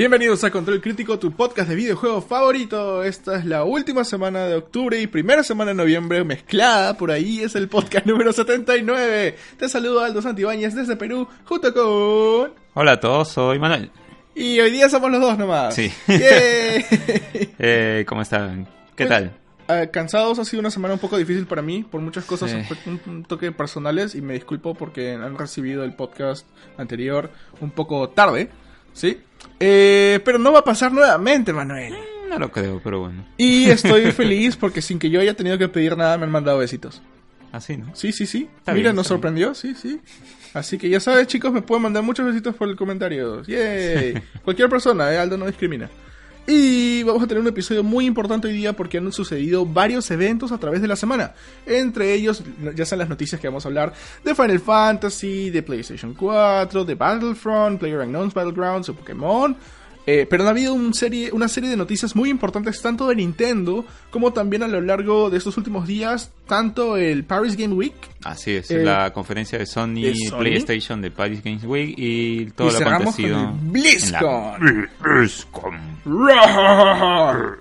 Bienvenidos a Control Crítico, tu podcast de videojuegos favorito. Esta es la última semana de octubre y primera semana de noviembre mezclada. Por ahí es el podcast número 79. Te saludo Aldo Santibáñez desde Perú, junto con... Hola a todos, soy Manuel. Y hoy día somos los dos nomás. Sí. Eh, ¿Cómo están? ¿Qué tal? Ah, cansados ha sido una semana un poco difícil para mí por muchas cosas Sí. un, un toque personales y me disculpo porque han recibido el podcast anterior un poco tarde, ¿sí? Eh, pero no va a pasar nuevamente, Manuel. No lo creo, pero bueno. Y estoy feliz porque sin que yo haya tenido que pedir nada me han mandado besitos. Así, ¿no? Sí, sí, sí. Está Mira, bien, nos sorprendió, sí, sí. Así que ya sabes, chicos, me pueden mandar muchos besitos por el comentario. ¡Yay! Cualquier persona, ¿eh? Aldo no discrimina. Y vamos a tener un episodio muy importante hoy día porque han sucedido varios eventos a través de la semana. Entre ellos, ya son las noticias que vamos a hablar de Final Fantasy, de PlayStation 4, de Battlefront, PlayerUnknown's Battlegrounds o Pokémon. Eh, pero ha habido un serie, una serie de noticias muy importantes tanto de Nintendo como también a lo largo de estos últimos días, tanto el Paris Game Week Así es, Eh, la conferencia de Sony, ¿de Sony? PlayStation, de Paris Games Week y todo y lo con acontecido. el en BlizzCon. la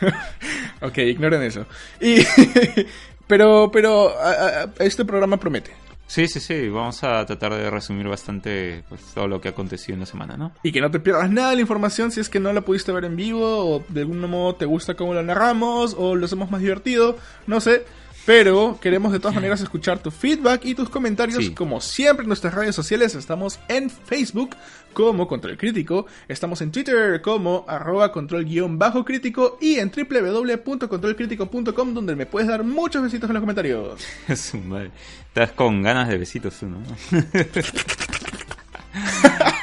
ok, ignoren eso. Y pero pero a- a- este programa promete. Sí, sí, sí, vamos a tratar de resumir bastante pues, todo lo que ha acontecido en la semana, ¿no? Y que no te pierdas nada de la información si es que no la pudiste ver en vivo o de algún modo te gusta cómo lo narramos o lo hacemos más divertido, no sé. Pero queremos de todas maneras escuchar tu feedback y tus comentarios. Sí. Como siempre en nuestras redes sociales estamos en Facebook como Control Crítico, estamos en Twitter como arroba control guion bajo crítico y en www.controlcrítico.com donde me puedes dar muchos besitos en los comentarios. Su madre. Estás con ganas de besitos tú, ¿no?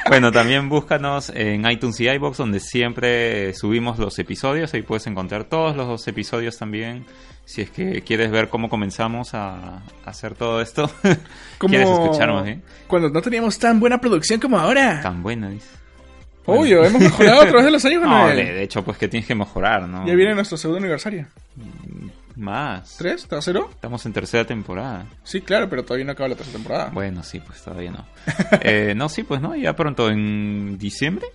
bueno, también búscanos en iTunes y iBox donde siempre subimos los episodios. Ahí puedes encontrar todos los episodios también. Si es que quieres ver cómo comenzamos a, a hacer todo esto. Como quieres escucharnos, ¿eh? Cuando no teníamos tan buena producción como ahora. Tan buena, dice. Obvio, hemos mejorado a través de los años, No, Manuel. de, hecho, pues que tienes que mejorar, ¿no? Ya viene nuestro segundo aniversario. Más. ¿Tres? ¿Tercero? Estamos en tercera temporada. Sí, claro, pero todavía no acaba la tercera temporada. Bueno, sí, pues todavía no. Eh, no, sí, pues no, ya pronto en diciembre.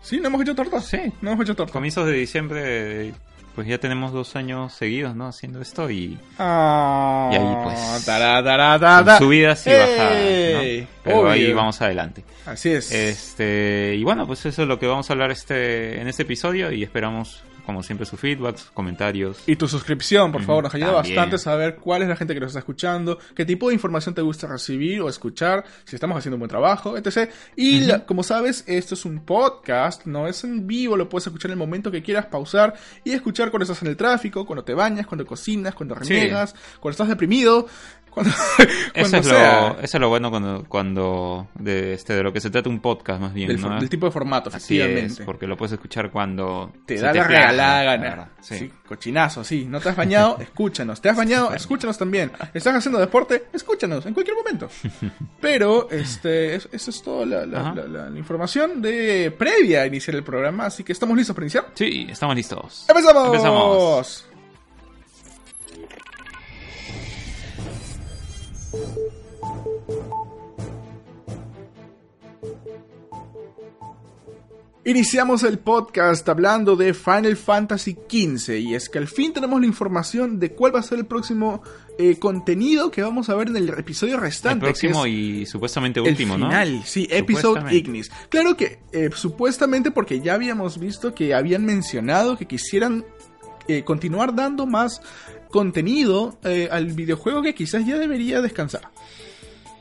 Sí, no hemos hecho torta. Sí. No hemos hecho torta. comienzos de diciembre, pues ya tenemos dos años seguidos, ¿no? Haciendo esto y Ah, Y ahí, pues, tará, tará, tará. con subidas y bajadas. ¿no? Pero ahí Obvio. vamos adelante. Así es. Este, y bueno, pues eso es lo que vamos a hablar este en este episodio y esperamos, como siempre, su feedback, sus comentarios. Y tu suscripción, por favor, nos ayuda también. bastante saber cuál es la gente que nos está escuchando, qué tipo de información te gusta recibir o escuchar, si estamos haciendo un buen trabajo, etc. Y la- como sabes, esto es un podcast, no es en vivo, lo puedes escuchar en el momento que quieras, pausar y escuchar cuando estás en el tráfico, cuando te bañas, cuando cocinas, cuando Sí. reniegas, cuando estás deprimido, cuando, Eso es, sea. lo, eso es lo bueno cuando, cuando de, este, de lo que se trata un podcast más bien, del, ¿no? del tipo de formato, Así es, efectivamente. porque lo puedes escuchar cuando te da la regalada la gana. sí. Sí, cochinazo, sí. ¿No te has bañado? Escúchanos. ¿Te has bañado? Escúchanos también. ¿Estás haciendo deporte? Escúchanos, en cualquier momento. Pero, este, es- eso es toda la, la- Ajá. la- la- la información de previa a iniciar el programa. Así que estamos listos para iniciar. Sí, estamos listos. ¡Empezamos! Empezamos. Iniciamos el podcast hablando de Final Fantasy XV y es que al fin tenemos la información de cuál va a ser el próximo eh, contenido que vamos a ver en el episodio El restante. próximo que es y supuestamente el último, ¿no? final, sí, Episode. Ignis. Claro que eh, supuestamente porque ya habíamos visto que habían mencionado que quisieran eh, continuar dando más contenido eh, al videojuego que quizás ya debería descansar.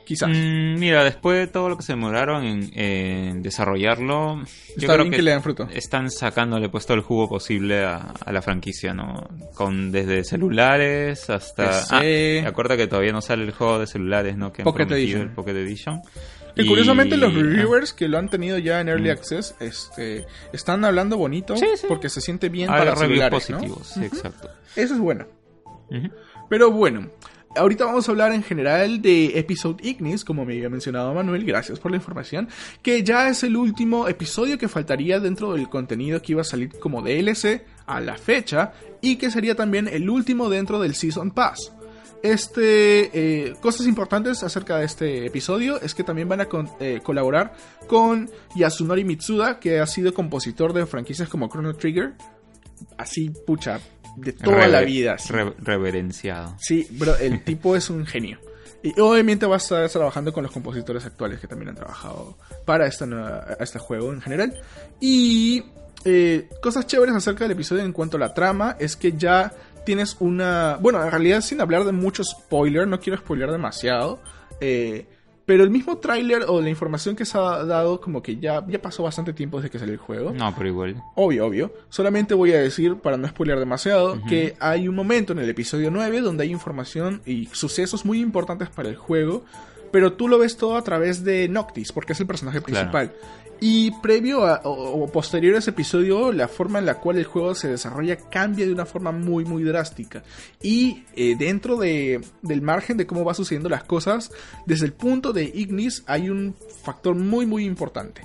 Quizás. Mm, mira, después de todo lo que se demoraron en, en desarrollarlo, yo Está creo bien que, que le den fruto. están sacándole pues todo el jugo posible a, a la franquicia, ¿no? Con desde celulares hasta... Ah, acuerda que todavía no sale el juego de celulares, ¿no? Que Pocket Edition. el Pocket Edition. Y- curiosamente los ah, reviewers que lo han tenido ya en Early Mm. Access este, están hablando bonito Sí, sí. porque se siente bien para reviews celulares, ¿no? positivos, exacto. Eso es bueno. Pero bueno, ahorita vamos a hablar en general de Episode Ignis, como me había mencionado Manuel, gracias por la información, que ya es el último episodio que faltaría dentro del contenido que iba a salir como DLC a la fecha y que sería también el último dentro del Season Pass. Este, eh, cosas importantes acerca de este episodio es que también van a eh, colaborar con Yasunori Mitsuda, que ha sido compositor de franquicias como Chrono Trigger. Así, pucha, de toda la vida. sí. re- reverenciado. Sí, bro, el tipo es un genio. Y obviamente va a estar trabajando con los compositores actuales que también han trabajado para esta nueva- este juego en general. Y eh, cosas chéveres acerca del episodio en cuanto a la trama es que ya tienes una... Bueno, en realidad sin hablar de mucho spoiler, no quiero spoiler demasiado. eh, pero el mismo tráiler o la información que se ha dado como que ya, ya pasó bastante tiempo desde que salió el juego. No, pero igual. Obvio, obvio. Solamente voy a decir, para no spoilear demasiado, que hay un momento en el episodio 9 donde hay información y sucesos muy importantes para el juego, pero tú lo ves todo a través de Noctis, porque es el personaje Claro. Y previo a, o, o posterior a ese episodio, la forma en la cual el juego se desarrolla cambia de una forma muy, muy drástica. Y eh, dentro de, del margen de cómo va sucediendo las cosas, desde el punto de Ignis hay un factor muy, muy importante.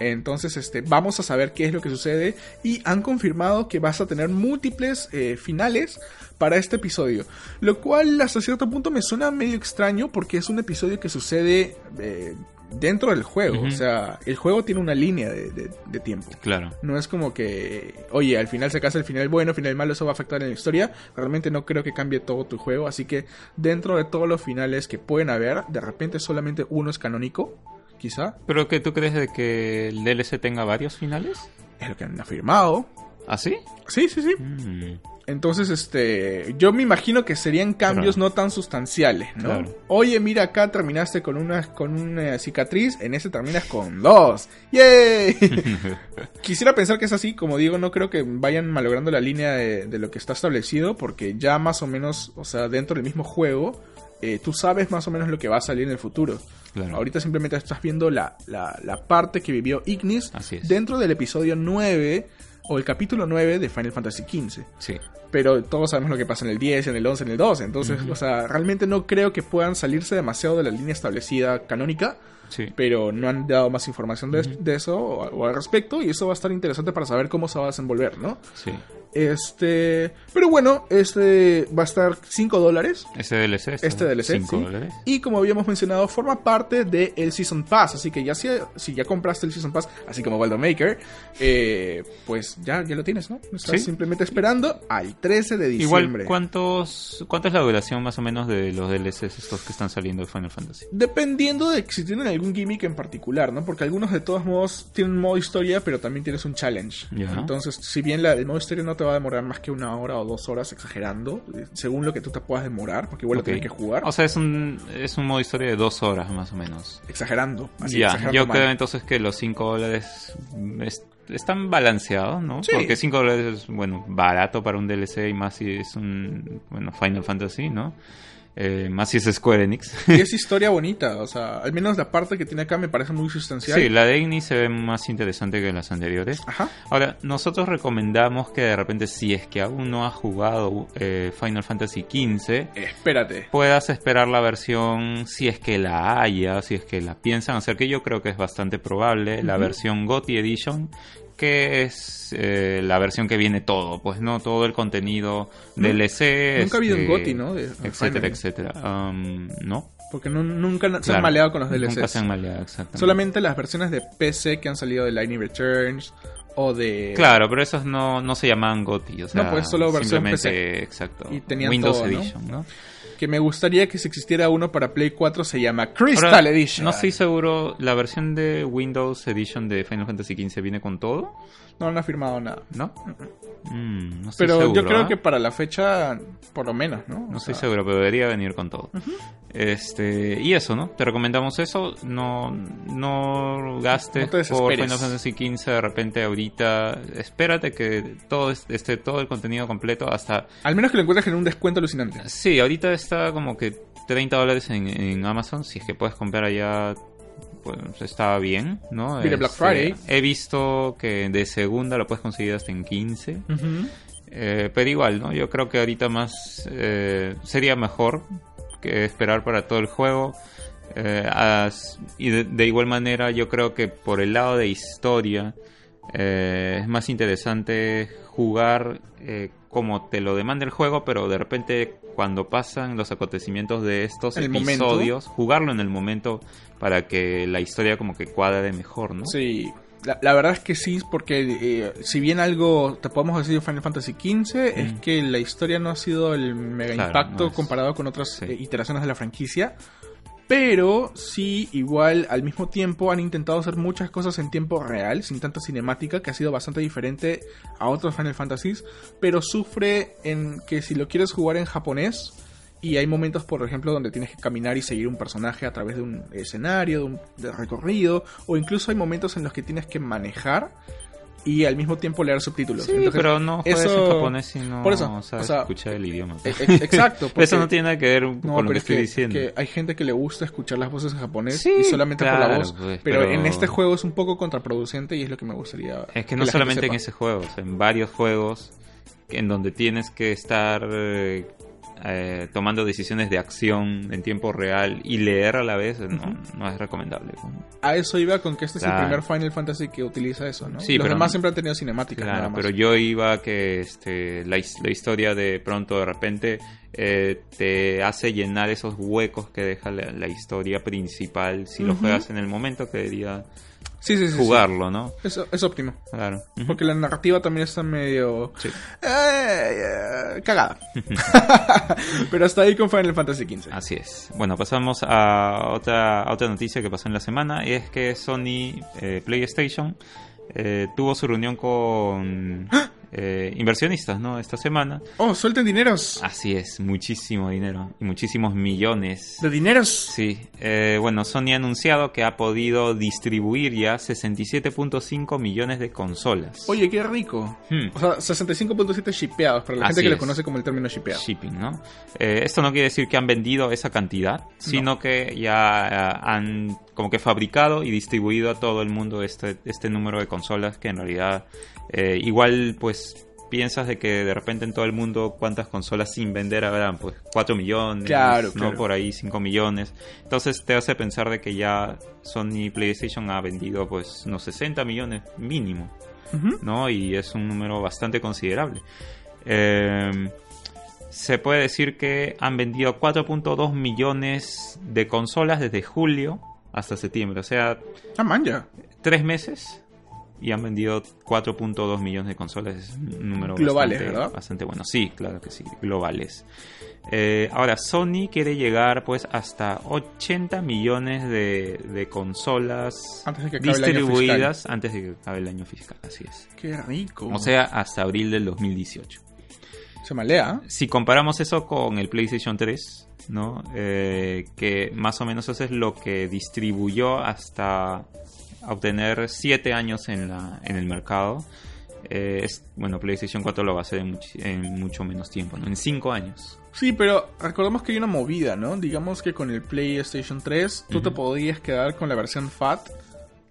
Entonces, este, vamos a saber qué es lo que sucede. Y han confirmado que vas a tener múltiples eh, finales para este episodio. Lo cual hasta cierto punto me suena medio extraño porque es un episodio que sucede eh, dentro del juego. O sea, el juego tiene una línea de, de- de tiempo. Claro. No es como que, oye, al final se casa el final bueno, el final malo, eso va a afectar en la historia. Realmente no creo que cambie todo tu juego. Así que dentro de todos los finales que pueden haber, de repente solamente uno es canónico, quizá. ¿Pero que tú crees de que el DLC tenga varios finales? Es lo que han afirmado. ¿Ah, sí? Sí, sí, sí. Mm, Entonces, este, yo me imagino que serían cambios Claro. no tan sustanciales, ¿no? Claro. Oye, mira, acá terminaste con una, con una cicatriz, en ese terminas con dos. ¡Yay! Quisiera pensar que es así, como digo, no creo que vayan malogrando la línea de, de lo que está establecido, porque ya más o menos, o sea, dentro del mismo juego, eh, tú sabes más o menos lo que va a salir en el futuro. Claro. Ahorita simplemente estás viendo la, la, la parte que vivió Ignis dentro del episodio 9 o el capítulo 9 de Final Fantasy XV. Sí. Pero todos sabemos lo que pasa en el 10, en el 11, en el 12. Entonces, o sea, realmente no creo que puedan salirse demasiado de la línea establecida canónica. Sí. Pero no han dado más información de, de eso o, o al respecto. Y eso va a estar interesante para saber cómo se va a desenvolver, ¿no? Sí. Este. Pero bueno, este va a estar 5 dólares. Ese DLC. está Este DLC, cinco sí. dólares. Y como habíamos mencionado, forma parte del Season Pass. Así que ya si, si ya compraste el Season Pass, así como Waldo Maker, eh, pues ya, ya lo tienes, ¿no? Estás Sí. simplemente esperando al 13 de Igual, diciembre. ¿cuántos, ¿cuánta es la duración más o menos de los DLCs estos que están saliendo de Final Fantasy? Dependiendo de si tienen algún gimmick en particular, ¿no? Porque algunos de todos modos tienen modo historia, pero también tienes un challenge. Entonces, si bien la- el modo historia no te va a demorar más que una hora o dos horas, exagerando, eh, según lo que tú te puedas demorar, porque igual lo tienes que jugar. O sea, es un, es un modo historia de dos horas más o menos. exagerando. Así, ya, exagerando yo mal. creo entonces que los 5 dólares es- están balanceados, ¿no? Sí. Porque 5 dólares es, bueno, barato para un DLC y más si es un, bueno, Final Fantasy, ¿no? Eh, más si es Square Enix. Y es historia bonita, o sea, al menos la parte que tiene acá me parece muy sustancial. sí, la de Ignis se ve más interesante que las anteriores. Ajá. Ahora, nosotros recomendamos que de repente, si es que aún no has jugado eh, Final Fantasy XV, Espérate. puedas esperar la versión, si es que la haya, si es que la piensan hacer, que yo creo que es bastante probable, la Ujú. versión GOTY Edition, que es eh, la versión que viene todo, pues no todo el contenido Nu- DLC. Nunca ha habido un este, GOTY, ¿no? De- de Etcétera, etcétera. Um, no. Porque no- nunca se han Claro, maleado con los Nunca DLCs. se han maleado, exactamente. Solamente las versiones de PC que han salido de Lightning Returns o de... Claro, pero esos no, no se llamaban GOTY, o sea, No, pues, solo versión simplemente, PC. exacto. Y tenían Windows todo, ¿no? Edition, ¿no? Que me gustaría que si existiera uno para Play 4 se llama Crystal Ahora, Edition. No estoy seguro, ¿la versión de Windows Edition de Final Fantasy XV viene con todo? No, no ha firmado nada. ¿No? Mm, no estoy Pero seguro, yo creo ¿ah? que para la fecha, por lo menos, ¿no? No estoy sea, seguro, pero debería venir con todo. Este, y eso, ¿no? Te recomendamos eso. No, no gastes No por. Final Fantasy XV de repente ahorita. Espérate que todo es- esté todo el contenido completo hasta Al menos que lo encuentres en un descuento alucinante. Sí, ahorita está como que 30 dólares en, en Amazon. Si es que puedes comprar allá, pues está bien, ¿no? Viene Black Este, Friday. He visto que de segunda lo puedes conseguir hasta en 15. Ujú. Eh, pero igual, ¿no? Yo creo que ahorita más eh, sería mejor que esperar para todo el juego. Eh, as- y de, de igual manera, yo creo que por el lado de historia es más interesante jugar como te lo demanda el juego, pero de repente cuando pasan los acontecimientos de estos momento. episodios, jugarlo en el momento para que la historia como que cuadre mejor, ¿no? Sí, la, la verdad es que sí, porque eh, si bien algo te podemos decir de Final Fantasy XV, es Mm. que la historia no ha sido el mega Claro, impacto no es- comparado con otras Sí. eh, iteraciones de la franquicia. Pero sí, igual al mismo tiempo han intentado hacer muchas cosas en tiempo real, sin tanta cinemática, que ha sido bastante diferente a otros Final Fantasies. Pero sufre en que si lo quieres jugar en japonés, y hay momentos, por ejemplo, donde tienes que caminar y seguir un personaje a través de un escenario, de un recorrido, o incluso hay momentos en los que tienes que manejar y al mismo tiempo leer subtítulos. Sí, Entonces, pero no juegas eso- en japonés si no por eso, sabes o sea, escuchar el idioma. e- e- exacto. Eso no tiene nada que ver no, con lo que es estoy que, diciendo. que hay gente que le gusta escuchar las voces en japonés Sí, y solamente por la voz. pues, pero, pero- en este juego es un poco contraproducente y es lo que me gustaría. Es que no solamente en ese juego, o sea, en varios juegos en donde tienes que estar eh, tomando decisiones de acción en tiempo real y leer a la vez, no, no es recomendable. A eso iba con que este es el primer Final Fantasy que utiliza eso, ¿no? Sí, Los pero- demás siempre han tenido cinemáticas. nada Claro, más. pero yo iba que este, la, his- la historia de pronto de repente eh, te hace llenar esos huecos que deja la, la historia principal si lo juegas en el momento que debería sí, sí, sí, jugarlo, ¿no? Eso es óptimo. Claro. Porque la narrativa también está medio Sí. eh, eh, cagada. Pero hasta ahí con Final Fantasy XV. Así es. Bueno, pasamos a otra, a otra noticia que pasó en la semana y es que Sony eh, PlayStation eh, tuvo su reunión con eh, inversionistas, ¿no? Esta semana. Oh, suelten dineros. Así es, muchísimo dinero y muchísimos millones. De dineros. Sí, eh, bueno, Sony ha anunciado que ha podido distribuir ya 67.5 millones de consolas. Oye, qué rico. Hmm. O sea, 65.7 shipeados, para la Así gente que lo es. conoce como el término shipeado. shipping, ¿no? Eh, esto no quiere decir que han vendido esa cantidad, sino que ya eh, han como que fabricado y distribuido a todo el mundo este, este número de consolas que en realidad eh, igual pues piensas de que de repente en todo el mundo cuántas consolas sin vender habrán, pues 4 millones, Claro, ¿no? claro. Por ahí 5 millones. Entonces te hace pensar de que ya Sony PlayStation ha vendido pues unos 60 millones mínimo. ¿no? Y es un número bastante considerable. Eh, se puede decir que han vendido 4.2 millones de consolas desde julio hasta septiembre, o sea, Ah, man, ya. tres meses y han vendido 4.2 millones de consolas, es un número Globales, bastante, ¿verdad? bastante bueno. Sí, claro que sí, globales. Eh, ahora, Sony quiere llegar pues hasta 80 millones de, de consolas Antes de que distribuidas antes de que acabe el año fiscal, así es. Qué rico. O sea, hasta abril del 2018. se malea. Si comparamos eso con el PlayStation 3, ¿no? Eh, que más o menos eso es lo que distribuyó hasta obtener 7 años en, la, en el mercado. Eh, es, bueno, PlayStation 4 lo va a hacer en, much- en mucho menos tiempo, ¿no? En 5 años. Sí, pero recordemos que hay una movida, ¿no? Digamos que con el PlayStation 3 tú te podías quedar con la versión FAT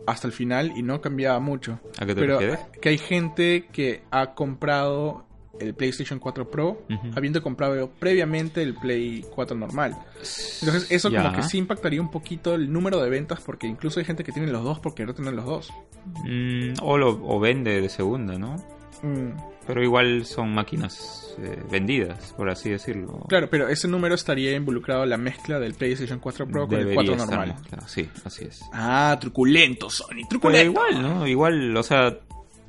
hasta el final y no cambiaba mucho. ¿A qué te pero refieres? que hay gente que ha comprado el PlayStation 4 Pro habiendo comprado previamente el Play 4 normal. Entonces eso como que sí impactaría un poquito el número de ventas porque incluso hay gente que tiene los dos porque no tienen los dos. Mm, o, lo, o vende de segunda, ¿no? Mm, Pero igual son máquinas eh, vendidas, por así decirlo. Claro, pero ese número estaría involucrado en la mezcla del PlayStation 4 Pro con el Debería 4 estar normal. Sí, así es. Ah, truculento, Sony, Pero truculento. igual, ¿no? Igual, o sea,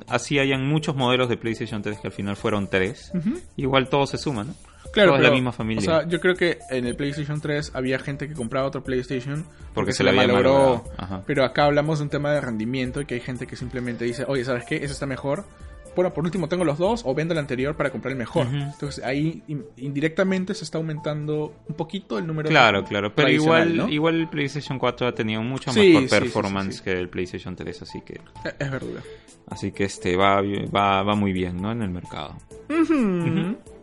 así hayan muchos modelos de PlayStation 3 que al final fueron tres. Igual todo se suma, ¿no? Claro, pero, la misma familia. O sea, yo creo que en el PlayStation 3 había gente que compraba otro PlayStation Porque se le había malogró. Pero acá hablamos de un tema de rendimiento y que hay gente que simplemente dice, oye, ¿sabes qué? Ese está mejor. Bueno, por último tengo los dos o vendo el anterior para comprar el mejor. Entonces ahí in- indirectamente se está aumentando un poquito el número Claro, claro, pero igual, ¿no? igual el PlayStation 4 ha tenido mucho Sí, mejor sí, sí, sí, performance sí. que el PlayStation 3, así que Eh, Es verdad. así que este va, bien- va, va muy bien, ¿no? En el mercado.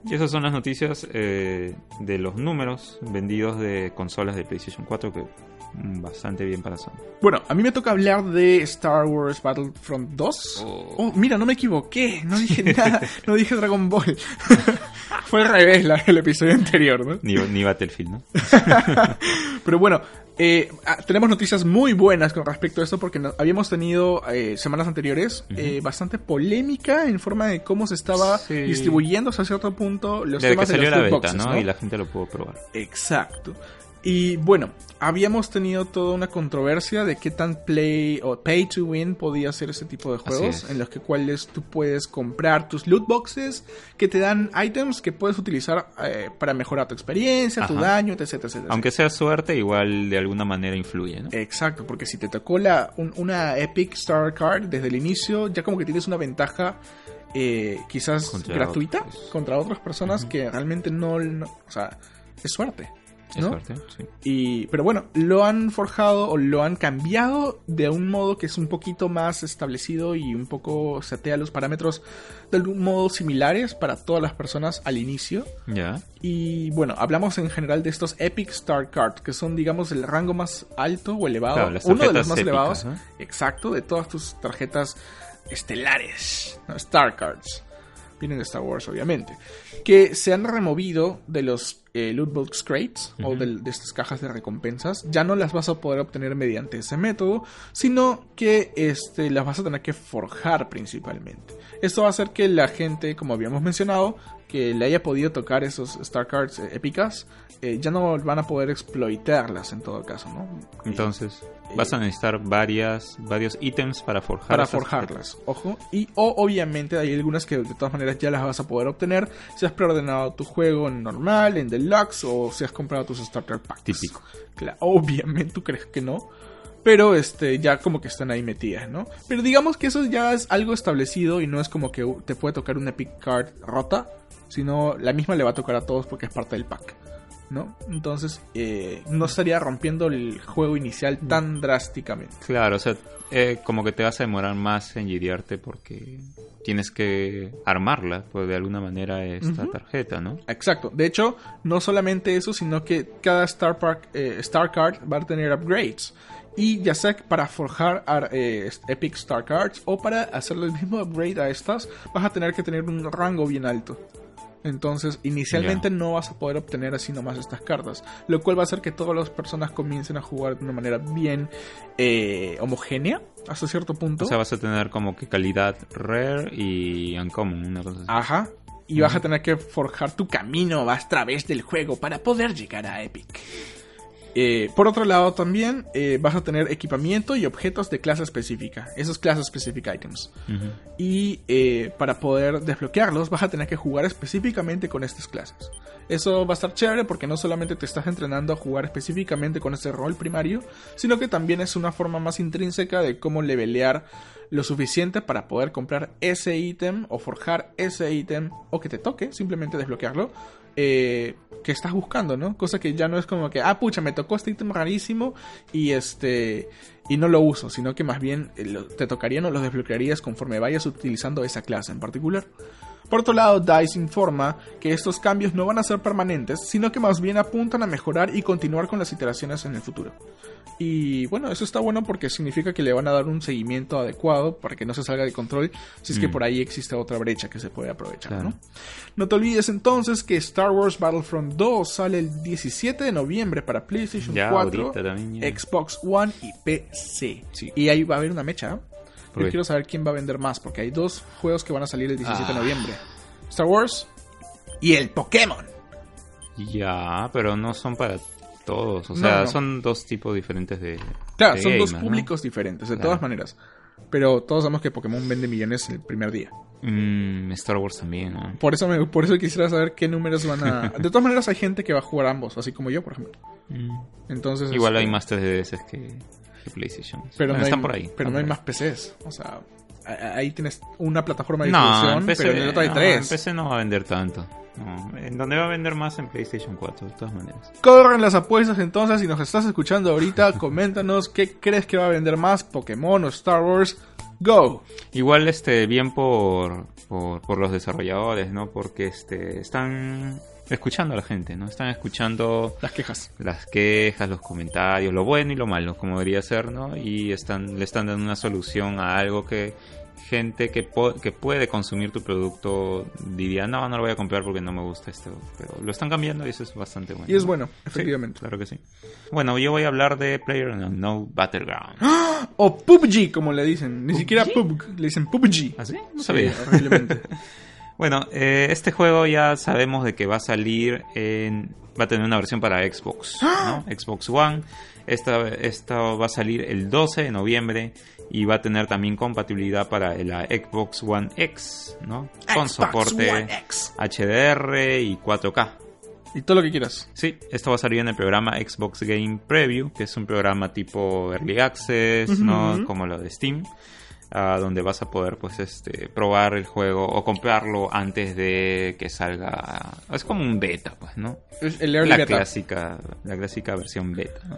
Y esas son las noticias eh, de los números vendidos de consolas de PlayStation 4 que bastante bien para Sony. Bueno, a mí me toca hablar de Star Wars Battlefront 2. Oh. Oh, mira, no me equivoqué. No dije nada. no dije Dragon Ball. Fue al revés la- el episodio anterior, ¿no? Ni, ni Battlefield, ¿no? Pero bueno, Eh, ah, tenemos noticias muy buenas con respecto a esto porque no- habíamos tenido eh, semanas anteriores eh, bastante polémica en forma de cómo se estaba Sí. distribuyendo hasta cierto punto los Desde que temas de salió los la beta, boxes, ¿no? Y la gente lo pudo probar. Exacto. Y bueno, habíamos tenido toda una controversia de qué tan play o pay to win podía ser ese tipo de juegos en los que cuales tú puedes comprar tus loot boxes que te dan items que puedes utilizar eh, para mejorar tu experiencia, tu daño, etc, etc, etc. Aunque sea suerte, igual de alguna manera influye, ¿no? Exacto, porque si te tocó la, un- una Epic Star Card desde el inicio, ya como que tienes una ventaja eh, quizás Contra gratuita otros. contra otras personas que realmente no, no- O sea, es suerte. ¿No? sí. Y, pero bueno, lo han forjado o lo han cambiado de un modo que es un poquito más establecido y un poco setea los parámetros de un modo similares para todas las personas al inicio. Ya. Y bueno, hablamos en general de estos Epic Star Cards, que son, digamos, el rango más alto o elevado. Claro, uno de los más épicas, elevados, exacto, de todas tus tarjetas estelares, ¿no? Star Cards. Vienen de Star Wars, obviamente. Que se han removido de los eh, loot box crates o del- de, estas cajas de recompensas. Ya no las vas a poder obtener mediante ese método, sino que este, las vas a tener que forjar principalmente. Esto va a hacer que la gente, como habíamos mencionado, que le haya podido tocar esos Star Cards eh, épicas, eh, ya no van a poder exploitarlas en todo caso, ¿no? Entonces, vas a necesitar varias, varios ítems para forjar. para forjarlas, ojo. Y o, obviamente hay algunas que de todas maneras ya las vas a poder obtener si has preordenado tu juego en normal, en deluxe o si has comprado tus starter packs. Típico. Claro, obviamente tú crees que no. Pero este, ya como que están ahí metidas, ¿no? Pero digamos que eso ya es algo establecido y no es como que uh, te puede tocar una Epic Card rota, sino la misma le va a tocar a todos porque es parte del pack, ¿no? Entonces, eh, no estaría rompiendo el juego inicial tan drásticamente. Claro, o sea, eh, como que te vas a demorar más en guiarte porque tienes que armarla, pues de alguna manera esta tarjeta, ¿no? Exacto. De hecho, no solamente eso, sino que cada Star, Park, eh, Star Card va a tener upgrades. Y ya sea que para forjar ar- eh, Epic Star Cards o para hacerle el mismo upgrade a estas, vas a tener que tener un rango bien alto. Entonces, inicialmente no vas a poder obtener así nomás estas cartas. Lo cual va a hacer que todas las personas comiencen a jugar de una manera bien eh, homogénea, hasta cierto punto. O sea, vas a tener como que calidad rare y uncommon, una cosa así. Ajá. Y vas a tener que forjar tu camino a través del juego para poder llegar a Epic. Eh, por otro lado también eh, vas a tener equipamiento y objetos de clase específica. Esos clase specific items. Y eh, para poder desbloquearlos vas a tener que jugar específicamente con estas clases. Eso va a estar chévere porque no solamente te estás entrenando a jugar específicamente con ese rol primario, sino que también es una forma más intrínseca de cómo levelear lo suficiente para poder comprar ese ítem o forjar ese ítem o que te toque, simplemente desbloquearlo, eh, que estás buscando, ¿no? Cosa que ya no es como que, ah, pucha, me tocó este ítem rarísimo y este y no lo uso, sino que más bien eh, te tocarían o los desbloquearías conforme vayas utilizando esa clase en particular. Por otro lado, DICE informa que estos cambios no van a ser permanentes, sino que más bien apuntan a mejorar y continuar con las iteraciones en el futuro. Y bueno, eso está bueno porque significa que le van a dar un seguimiento adecuado para que no se salga de control si es que Mm. por ahí existe otra brecha que se puede aprovechar, Claro. ¿no? No te olvides entonces que Star Wars Battlefront 2 sale el 17 de noviembre para PlayStation Ya, 4, ahorita también ya. Xbox One y PC. Sí. Y ahí va a haber una mecha. ¿eh? ¿Por Yo quiero saber quién va a vender más, porque hay dos juegos que van a salir el 17 de Ah. noviembre. Star Wars y el Pokémon. Ya, pero no son para todos. O sea, no. son dos tipos diferentes de. Claro, de son dos públicos diferentes, de Claro. todas maneras. Pero todos sabemos que Pokémon vende millones el primer día. Mm, Star Wars también, ¿no? Por eso, me, por eso quisiera saber qué números van a... De todas maneras hay gente que va a jugar ambos, así como yo, por ejemplo. Mm. Entonces, Igual este, hay más 3DS que, que PlayStation. Pero Bueno, no hay, están por ahí. Pero no hay más PCs. O sea, ahí tienes una plataforma de No, distribución, en PC, pero en el otro hay no, tres. en PC no va a vender tanto. No, en donde va a vender más en PlayStation 4, de todas maneras. Corren las apuestas entonces, si nos estás escuchando ahorita, coméntanos qué crees que va a vender más, Pokémon o Star Wars. Go. Igual este bien por, por, por los desarrolladores, ¿no? Porque este están escuchando a la gente, ¿no? Están escuchando Las quejas. las quejas, los comentarios, lo bueno y lo malo, como debería ser, ¿no? Y están, le están dando una solución a algo que gente que, po- que puede consumir tu producto diría, no, no lo voy a comprar porque no me gusta esto. Pero lo están cambiando y eso es bastante bueno. Y es ¿no? bueno, Sí, efectivamente. claro que sí. Bueno, yo voy a hablar de Player No Battleground. O PUBG, como le dicen. Ni siquiera PUBG, le dicen PUBG. ¿Ah, sí? No sabía. Bueno, eh, este juego ya sabemos de que va a salir en... Va a tener una versión para Xbox, ¿no? Xbox One. Esta, esta va a salir el 12 de noviembre y va a tener también compatibilidad para la Xbox One X, ¿no? Con Xbox soporte. HDR y 4K. Y todo lo que quieras. Sí, esto va a salir en el programa Xbox Game Preview, que es un programa tipo Early Access, ¿no? Como lo de Steam, donde vas a poder, pues, este, probar el juego o comprarlo antes de que salga. Es como un beta, pues, ¿no? Es el early la beta. clásica, la clásica versión beta. ¿no?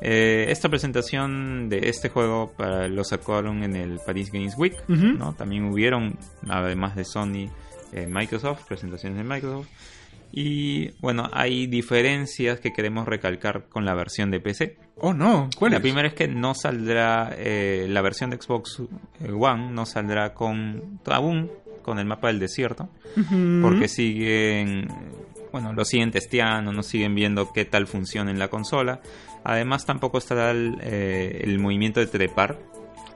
Eh, esta presentación de este juego para, lo sacaron en el Paris Games Week. ¿no? También hubieron, además de Sony, eh, Microsoft, presentaciones de Microsoft. Y bueno, hay diferencias que queremos recalcar con la versión de PC. Oh, no. ¿Cuál La es? primera es que no saldrá, eh, la versión de Xbox eh, One no saldrá con, aún con el mapa del desierto porque siguen, bueno, lo siguen testeando, no siguen viendo qué tal funciona en la consola. Además, tampoco estará el, eh, el movimiento de trepar.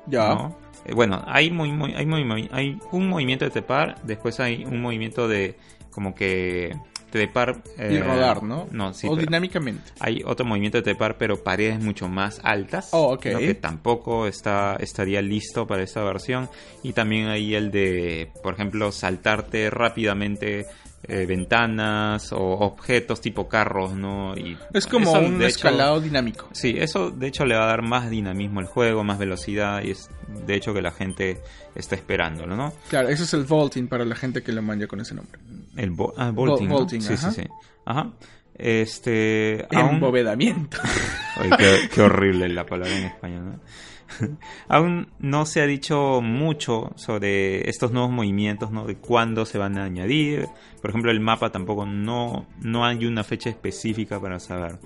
Ya. ¿no? Eh, bueno, hay, muy, muy- hay, muy- hay un movimiento de trepar, después hay un movimiento de como que trepar. Y eh, rodar, ¿no? No, sí. o dinámicamente. hay otro movimiento de trepar, pero paredes mucho más altas. Oh, ok. Que tampoco está, estaría listo para esta versión. Y también hay el de, por ejemplo, saltarte rápidamente eh, ventanas o objetos tipo carros, ¿no? Y Es como eso, un hecho, escalado dinámico. Sí, eso de hecho le va a dar más dinamismo al juego, más velocidad y es de hecho que la gente está esperándolo, ¿no? Claro, ese es el vaulting para la gente que lo manja con ese nombre. El vo- ah, vaulting, vaulting, sí, ajá. sí, sí. Ajá. Este, aún, Embovedamiento. Ay, qué, qué horrible la palabra en español, ¿no? Aún no se ha dicho mucho sobre estos nuevos movimientos, ¿no? De cuándo se van a añadir. Por ejemplo, el mapa tampoco no, no hay una fecha específica para saber.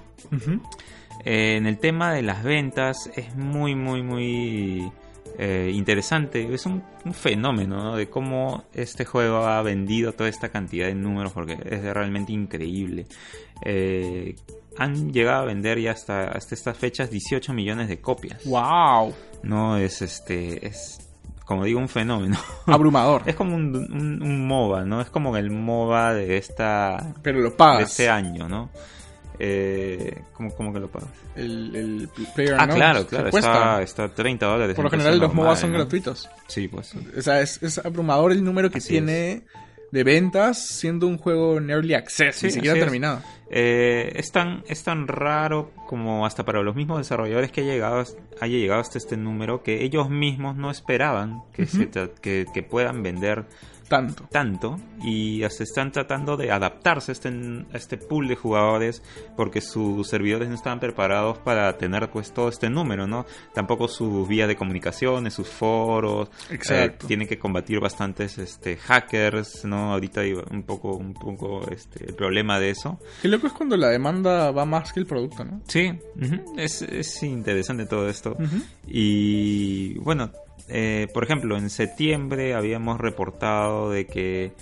Eh, en el tema de las ventas es muy, muy, muy eh, interesante. Es un, un fenómeno ¿no? de cómo este juego ha vendido toda esta cantidad de números porque es realmente increíble. Eh, han llegado a vender ya hasta, hasta estas fechas 18 millones de copias. Wow. No es este, es como digo, un fenómeno. Abrumador. es como un, un, un MOBA, ¿no? Es como el MOBA de esta Pero lo de pagas. este año, ¿no? Eh, ¿cómo, cómo que lo pagas? El, el Player Ah, claro, claro, está, está 30 dólares. Por lo general los normal, MOBA son ¿no? gratuitos. Sí, pues. O sea, es, es abrumador el número que Así tiene de ventas siendo un juego en early access, Sí, ni siquiera así es. terminado. Eh, es, tan, es tan raro como hasta para los mismos desarrolladores que haya llegado, haya llegado hasta este número que ellos mismos no esperaban que, se que, que puedan vender Tanto. tanto y se están tratando de adaptarse a este, a este pool de jugadores porque sus servidores no estaban preparados para tener pues todo este número, ¿no? Tampoco sus vías de comunicaciones, sus foros, Exacto. eh, tienen que combatir bastantes este, hackers, ¿no? Ahorita hay un poco, un poco este, el problema de eso. Qué loco es cuando la demanda va más que el producto, ¿no? Sí, ujú, es, es interesante todo esto. Ujú. Y bueno, eh, por ejemplo, en septiembre habíamos reportado de que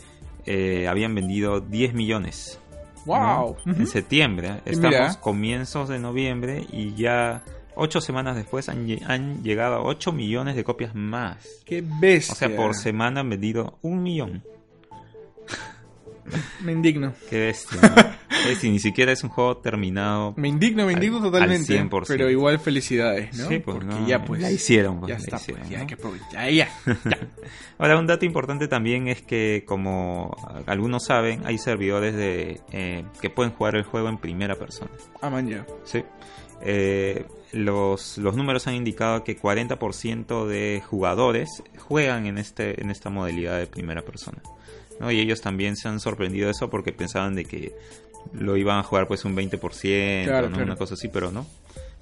eh, habían vendido 10 millones. Wow. En septiembre. Estamos mira. comienzos de noviembre y ya ocho semanas después han llegado a 8 millones de copias más. Qué bestia. O sea, por semana han vendido un millón. Me indigno. Qué bestia. ¿no? Es decir, ni siquiera es un juego terminado. Me indigno, me Al- indigno al totalmente. 100%. Pero igual felicidades, ¿no? Sí, pues, Porque no, ya pues. la hicieron, pues, ya la está, hicieron, pues. Ya ¿no? hay que aprovechar. Ya, ya. Ahora, un dato importante también es que, como algunos saben, hay servidores de eh, que pueden jugar el juego en primera persona. Ah, man, ya. ¿sí? Eh, los, los números han indicado que 40% de jugadores juegan en, este, en esta modalidad de primera persona. ¿No? Y ellos también se han sorprendido de eso porque pensaban de que lo iban a jugar pues un 20%, Claro, ¿no? claro. una cosa así, pero no.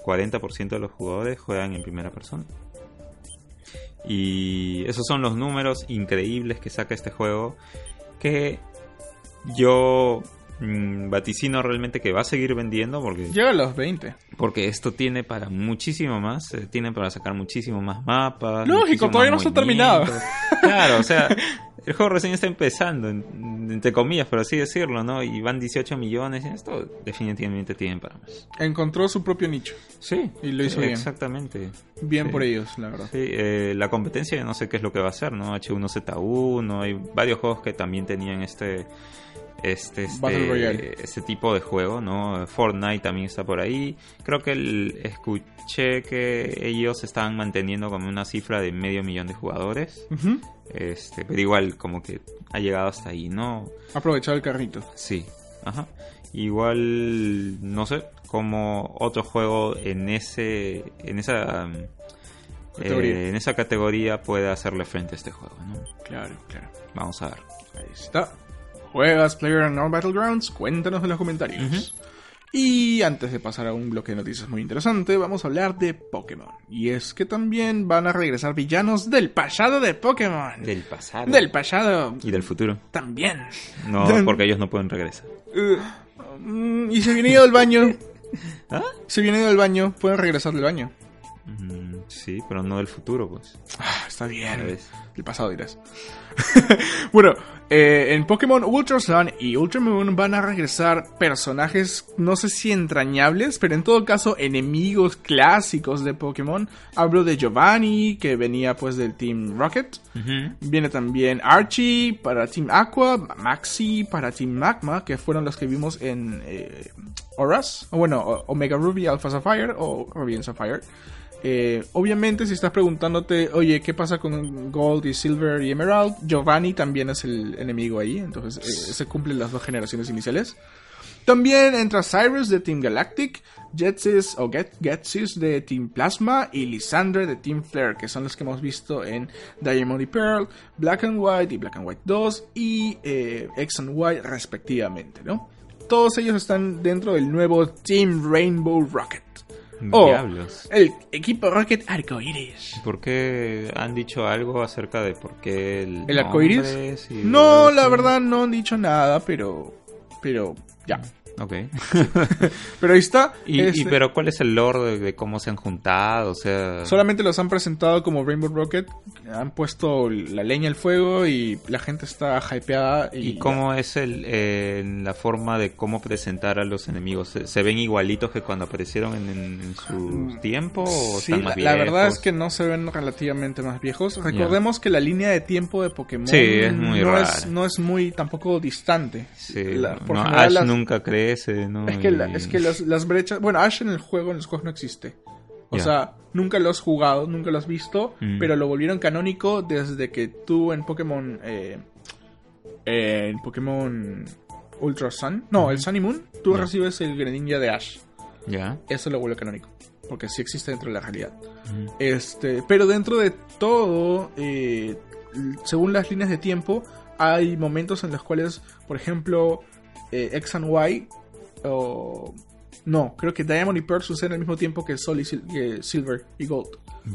40% de los jugadores juegan en primera persona. Y esos son los números increíbles que saca este juego. Que yo mm, vaticino realmente que va a seguir vendiendo porque Llega a los 20. porque esto tiene para muchísimo más, eh, tiene para sacar muchísimo más mapas. Lógico, todavía no está terminado. Claro, o sea, el juego recién está empezando, en- entre comillas, por así decirlo, ¿no? Y van 18 millones, y esto definitivamente tienen para más. Encontró su propio nicho. Sí, Y lo hizo bien. Exactamente. Bien Sí. por ellos, la verdad. Sí, eh, la competencia no sé qué es lo que va a hacer, ¿no? H1Z1, hay varios juegos que también tenían este este este, este tipo de juego, ¿no? Fortnite también está por ahí. Creo que el- escuché que ellos estaban manteniendo como una cifra de medio millón de jugadores. Ujú. Este, pero igual como que ha llegado hasta ahí, ¿no? Aprovechar el carrito. Sí, ajá. Igual, no sé, como otro juego en ese, en esa, eh, en esa categoría puede hacerle frente a este juego, ¿no? Claro, claro. Vamos a ver. Ahí está. ¿Juegas Player Battlegrounds? Cuéntanos en los comentarios. Y antes de pasar a un bloque de noticias muy interesante, vamos a hablar de Pokémon. Y es que también van a regresar villanos del pasado de Pokémon. Del pasado. Del pasado Y del futuro. también. No, porque ellos no pueden regresar. Uh, mm, y se viene ido del baño. ¿Ah? Se viene ido del baño. Pueden regresar del baño. Mm, sí, pero no del futuro, pues. Ah, está bien. El pasado dirás. bueno, eh, en Pokémon Ultra Sun y Ultra Moon van a regresar personajes, no sé si entrañables, pero en todo caso enemigos clásicos de Pokémon. Hablo de Giovanni, que venía pues del Team Rocket. Viene también Archie para Team Aqua, Maxi para Team Magma, que fueron los que vimos en eh, Oras, o bueno, Omega Ruby, Alpha Sapphire o Ruby and Sapphire. Eh, obviamente, si estás preguntándote, oye, ¿qué pasa con Gold y Silver y Emerald? Giovanni también es el enemigo ahí, entonces eh, se cumplen las dos generaciones iniciales. También entra Cyrus de Team Galactic, Jetsis o Get Getsis de Team Plasma y Lysandre de Team Flare, que son los que hemos visto en Diamond y Pearl, Black and White y Black and White 2 y eh, X and Y respectivamente, ¿no? Todos ellos están dentro del nuevo Team Rainbow Rocket. O Diablos. el equipo Rocket Arcoiris. ¿Por qué han dicho algo acerca de por qué el, ¿El arcoiris? No, la verdad no han dicho nada, pero... Pero ya. Ok. Pero ahí está. y, y este- pero ¿cuál es el lore de, cómo se han juntado? O sea... Solamente los han presentado como Rainbow Rocket, han puesto la leña al fuego y la gente está hypeada. ¿Y, ¿Y cómo es el, eh, la forma de cómo presentar a los enemigos? ¿Se, se ven igualitos que cuando aparecieron en, en- en su tiempo o Sí, están más la, la verdad es que no se ven relativamente más viejos. Recordemos que la línea de tiempo de Pokémon Sí, es muy no, rara. es, no es muy tampoco distante. Sí, La- por no, general Ash las- nunca ¿no? Es que, la- es que las, las brechas... Bueno, Ash en el juego, en los juegos no existe. O sea, nunca lo has jugado, nunca lo has visto, Mm. pero lo volvieron canónico desde que tú en Pokémon... eh, en Pokémon Ultra Sun... No, el Sun y Moon, tú recibes el Greninja de Ash. Ya. Eso lo vuelve canónico. Porque sí existe dentro de la realidad. Este, pero dentro de todo, eh, según las líneas de tiempo, hay momentos en los cuales, por ejemplo, eh, X and Y, o... No, creo que Diamond y Pearl suceden al mismo tiempo que Sol y Sil- Silver y Gold.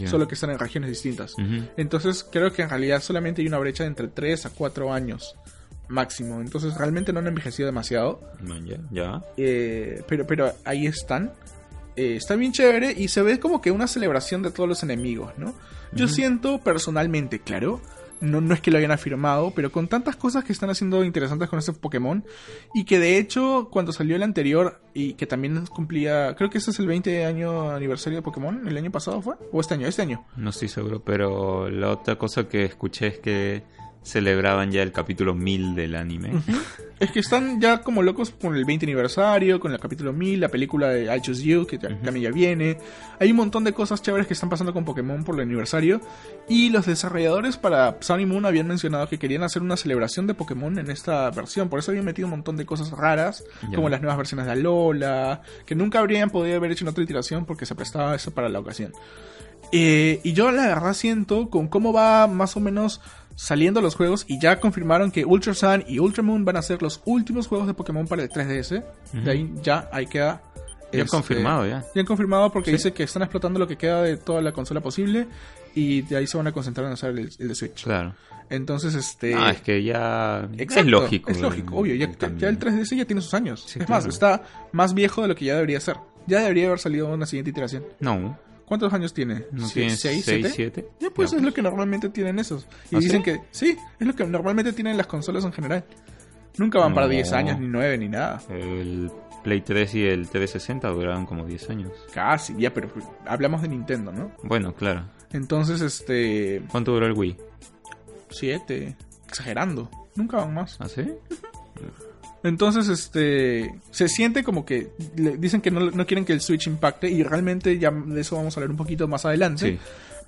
Solo que están en regiones distintas. Entonces creo que en realidad solamente hay una brecha de entre 3 a 4 años máximo. Entonces realmente no han envejecido demasiado. Man. Eh, pero, pero ahí están. Eh, está bien chévere y se ve como que una celebración de todos los enemigos, ¿no? Yo siento personalmente, claro, no, no es que lo hayan afirmado, pero con tantas cosas que están haciendo interesantes con este Pokémon y que de hecho cuando salió el anterior y que también cumplía, creo que este es el 20 año aniversario de Pokémon, el año pasado fue, o este año, este año. No estoy seguro, pero la otra cosa que escuché es que celebraban ya el capítulo 1000 del anime. Es que están ya como locos con el 20 aniversario, con el capítulo 1000, la película de I Choose You, que ya- Ujú. también ya viene. Hay un montón de cosas chéveres que están pasando con Pokémon por el aniversario. Y los desarrolladores para Sun y Moon habían mencionado que querían hacer una celebración de Pokémon en esta versión. Por eso habían metido un montón de cosas raras, como las nuevas versiones de Alola, que nunca habrían podido haber hecho en otra iteración porque se prestaba eso para la ocasión. Eh, y yo la verdad siento con cómo va más o menos saliendo los juegos y ya confirmaron que Ultra Sun y Ultra Moon van a ser los últimos juegos de Pokémon para el 3DS. Ujú. De ahí ya ahí queda Ya Este, confirmado ya. Ya han confirmado porque Sí. dice que están explotando lo que queda de toda la consola posible y de ahí se van a concentrar en hacer el, el de Switch. Claro. Entonces, este... Ah, es que ya Exacto, es lógico. Es lógico, obvio. Ya, el ya el cambio. 3DS ya tiene sus años. Sí, es claro. más, está más viejo de lo que ya debería ser. Ya debería haber salido una siguiente iteración. No, ¿Cuántos años tiene? no tiene ¿Seis, 6, siete? 7. Ya, pues es lo que normalmente tienen esos. Y ¿Ah, dicen sí? que sí, es lo que normalmente tienen las consolas en general. Nunca van para No. 10 años, ni 9, ni nada. El Play 3 y el 360 duraron como 10 años. Casi, ya, pero hablamos de Nintendo, ¿no? Bueno, claro. Entonces, este. ¿Cuánto duró el Wii? 7. Exagerando. Nunca van más. ¿Ah, sí? Entonces, este. Se siente como que. le- dicen que no, no quieren que el Switch impacte. Y realmente ya de eso vamos a hablar un poquito más adelante. Sí.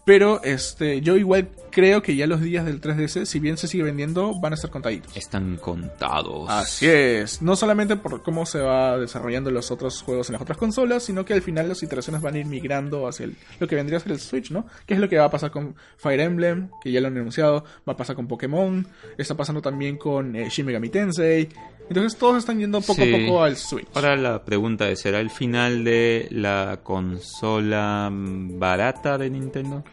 Pero este, yo igual creo que ya los días del 3DS, si bien se sigue vendiendo, van a estar contaditos. Están contados. Así es. No solamente por cómo se va desarrollando los otros juegos en las otras consolas, sino que al final las iteraciones van a ir migrando hacia el- lo que vendría a ser el Switch, ¿no? Que es lo que va a pasar con Fire Emblem, que ya lo han anunciado, va a pasar con Pokémon, está pasando también con eh, Shin Megami Tensei. Entonces todos están yendo poco Sí. a poco al Switch. Ahora la pregunta es, ¿será el final de la consola barata de Nintendo?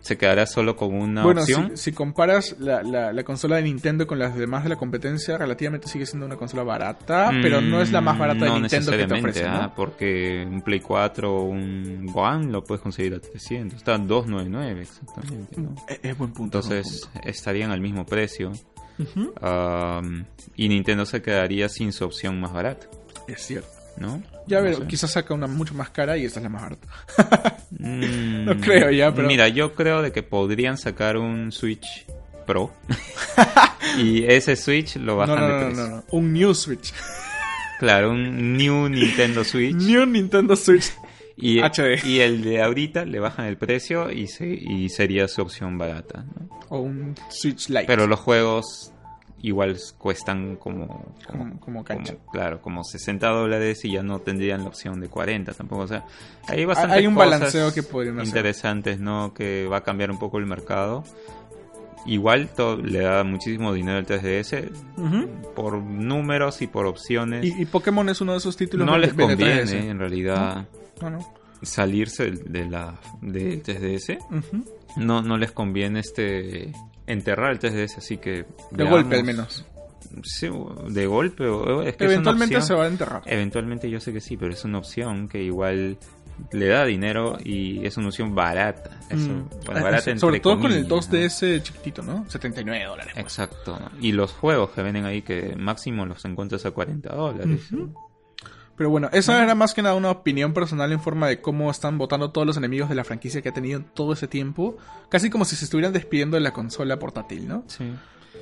¿Se quedará solo como una bueno, opción? si, si comparas la, la- la consola de Nintendo con las demás de la competencia, relativamente sigue siendo una consola barata, pero no es la más barata de Mm, Nintendo que te ofrece, ¿no? ah, porque un Play 4 o un One lo puedes conseguir a 300. Está 299 exactamente, ¿no? Es, es buen punto. buen Entonces estarían al mismo precio. Y Nintendo se quedaría sin su opción más barata, Es cierto. ¿no? Ya No quizás saca una mucho más cara y esta es la más barata. Mm, No creo ya, pero- Mira, yo creo de que podrían sacar un Switch Pro. y ese Switch lo bajan no, de no, no, precio. no, no. Un New Switch. Claro, un New Nintendo Switch. New Nintendo Switch. Y, HD. y el de ahorita le bajan el precio y, se, y sería su opción barata. ¿no? O un Switch Lite. Pero los juegos igual cuestan como... Como- como cancha. claro, como 60 dólares y ya no tendrían la opción de 40 tampoco. O sea, hay bastante hay un balanceo que podrían hacer. interesantes, ¿no? Que va a cambiar un poco el mercado. Igual to- le da muchísimo dinero al 3DS Ujú. por números y por opciones. y, y Pokémon es uno de esos títulos no les conviene 3DS. en realidad No. salirse de la del 3DS. Ujú. No, no les conviene este enterrar el 3DS, así que De golpe al menos. Sí, de golpe. Es que es una Eventualmente opción. se va a enterrar. Eventualmente yo sé que sí, pero es una opción que igual le da dinero y es una opción barata. Eso, Mm. bueno, Ah, barata Sobre todo con el comillas, 2DS chiquitito, ¿no? 79 dólares. pues. Exacto. Y los juegos que venden ahí que máximo los encuentras a 40 dólares. Pero bueno, esa era más que nada una opinión personal en forma de cómo están votando todos los enemigos de la franquicia que ha tenido todo ese tiempo. Casi como si se estuvieran despidiendo de la consola portátil, ¿no? Sí.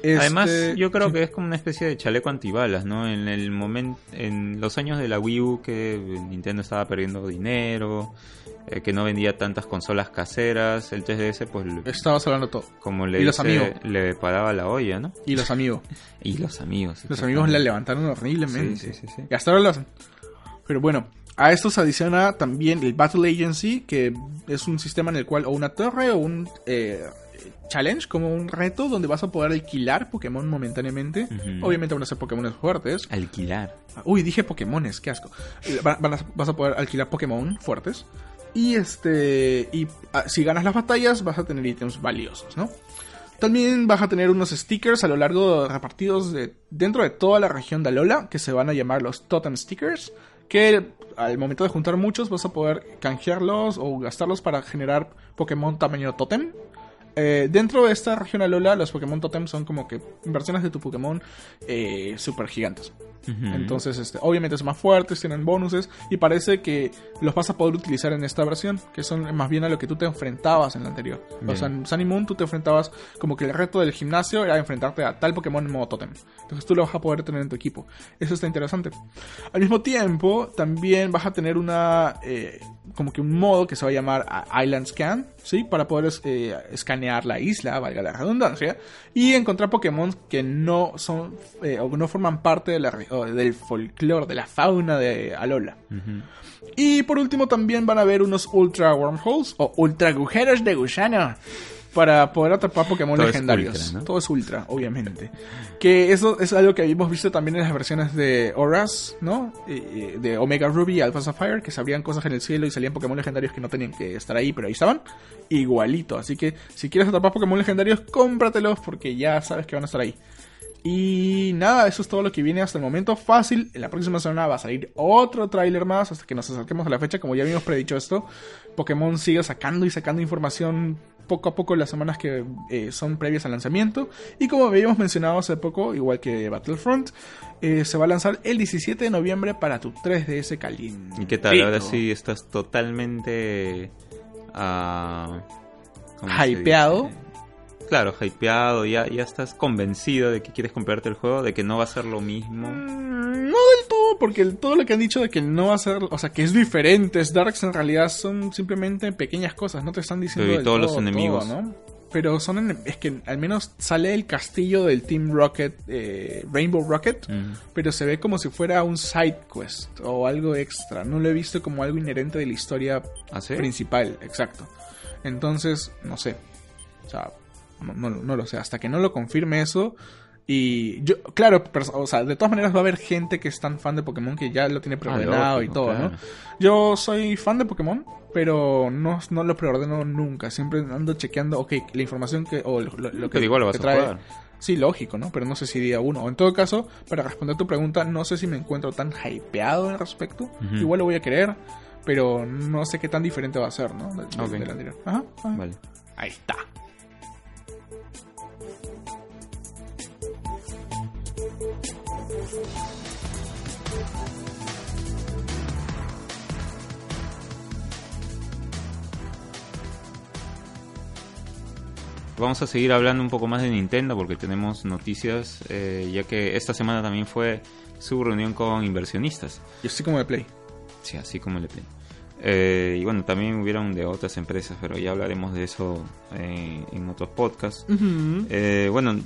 Este, Además, yo creo que es como una especie de chaleco antibalas, ¿no? En el momento, en los años de la Wii U que Nintendo estaba perdiendo dinero, eh, que no vendía tantas consolas caseras, el 3DS pues Estabas hablando todo. como le Y los dice, amigos. le paraba la olla, ¿no? Y los amigos. Y los amigos. Los amigos la levantaron horriblemente. Sí, sí, sí, sí. Y hasta ahora lo hacen. Pero bueno, a esto se adiciona también el Battle Agency, que es un sistema en el cual o una torre o un eh, challenge, como un reto, donde vas a poder alquilar Pokémon momentáneamente. Obviamente van a ser Pokémon fuertes. Alquilar. Uy, dije Pokémones, qué asco. Eh, van- van a- vas a poder alquilar Pokémon fuertes. Y este. Y ah, si ganas las batallas, vas a tener ítems valiosos, ¿no? También vas a tener unos stickers a lo largo repartidos de, dentro de toda la región de Alola, que se van a llamar los Totem Stickers. Que al momento de juntar muchos vas a poder canjearlos o gastarlos para generar Pokémon tamaño Totem. Eh, dentro de esta región Alola, los Pokémon Totem son como que versiones de tu Pokémon eh, super gigantes. Entonces, este, obviamente son más fuertes, tienen bonuses y parece que los vas a poder utilizar en esta versión, que son más bien a lo que tú te enfrentabas en la anterior. O sea, en Sun y Moon tú te enfrentabas como que el reto del gimnasio era enfrentarte a tal Pokémon en modo totem. Entonces tú lo vas a poder tener en tu equipo. Eso está interesante. Al mismo tiempo, también vas a tener una eh, como que un modo que se va a llamar ah, Island Scan, ¿sí? Para poder eh, la isla, valga la redundancia, y encontrar Pokémon que no son eh, o no forman parte de la, del folclore, de la fauna de Alola. Ujú. Y por último también van a haber unos Ultra Wormholes o Ultra Agujeros de Gusano. Para poder atrapar Pokémon Todo es legendarios. ultra, ¿no? Todo es ultra, obviamente. Que eso es algo que habíamos visto también en las versiones de Horas, ¿no? Eh, eh, De Omega Ruby y Alpha Sapphire, que se abrían cosas en el cielo y salían Pokémon legendarios que no tenían que estar ahí, pero ahí estaban. Igualito. Así que si quieres atrapar Pokémon legendarios, cómpratelos porque ya sabes que van a estar ahí. Y nada, eso es todo lo que viene hasta el momento. Fácil, en la próxima semana va a salir otro tráiler más hasta que nos acerquemos a la fecha. Como ya habíamos predicho esto, Pokémon sigue sacando y sacando información poco a poco en las semanas que eh, son previas al lanzamiento. Y como habíamos mencionado hace poco, igual que Battlefront, eh, se va a lanzar el 17 de noviembre para tu 3DS caliente. ¿Y qué tal? Ahora sí estás totalmente... ah, ¿cómo se Hypeado. Claro, hypeado, ya, ya estás convencido de que quieres comprarte el juego, de que no va a ser lo mismo. Mm, No del todo, porque el- todo lo que han dicho de que no va a ser, o sea, que es diferente, es Darks en realidad son simplemente pequeñas cosas, no te están diciendo Sí, del todos los enemigos. todo, ¿no? Pero son, en- es que al menos sale el castillo del Team Rocket, eh, Rainbow Rocket, Mm. pero se ve como si fuera un side quest o algo extra. No lo he visto como algo inherente de la historia ¿Ah, sí? principal, exacto. Entonces, no sé. O sea, no, no- no lo sé. Hasta que no lo confirme eso. Y yo, claro, pero, o sea, de todas maneras va a haber gente que es tan fan de Pokémon que ya lo tiene preordenado y todo. ¿no? Yo soy fan de Pokémon, pero no, no lo preordeno nunca. Siempre ando chequeando, ok, la información que, o lo, lo- lo que, igual lo vas que a trae. jugar. Sí, lógico, ¿no? Pero no sé si día uno. O en todo caso, para responder tu pregunta, no sé si me encuentro tan hypeado al respecto. Igual lo voy a querer, pero no sé qué tan diferente va a ser, ¿no? De- del anterior. Ajá, ajá. Vale. Ahí está. Vamos a seguir hablando un poco más de Nintendo porque tenemos noticias, eh, ya que esta semana también fue su reunión con inversionistas. Yo estoy como de Play. Sí, así como el de Play. Eh, y bueno, también hubieron de otras empresas, pero ya hablaremos de eso eh, en otros podcasts. Eh, bueno,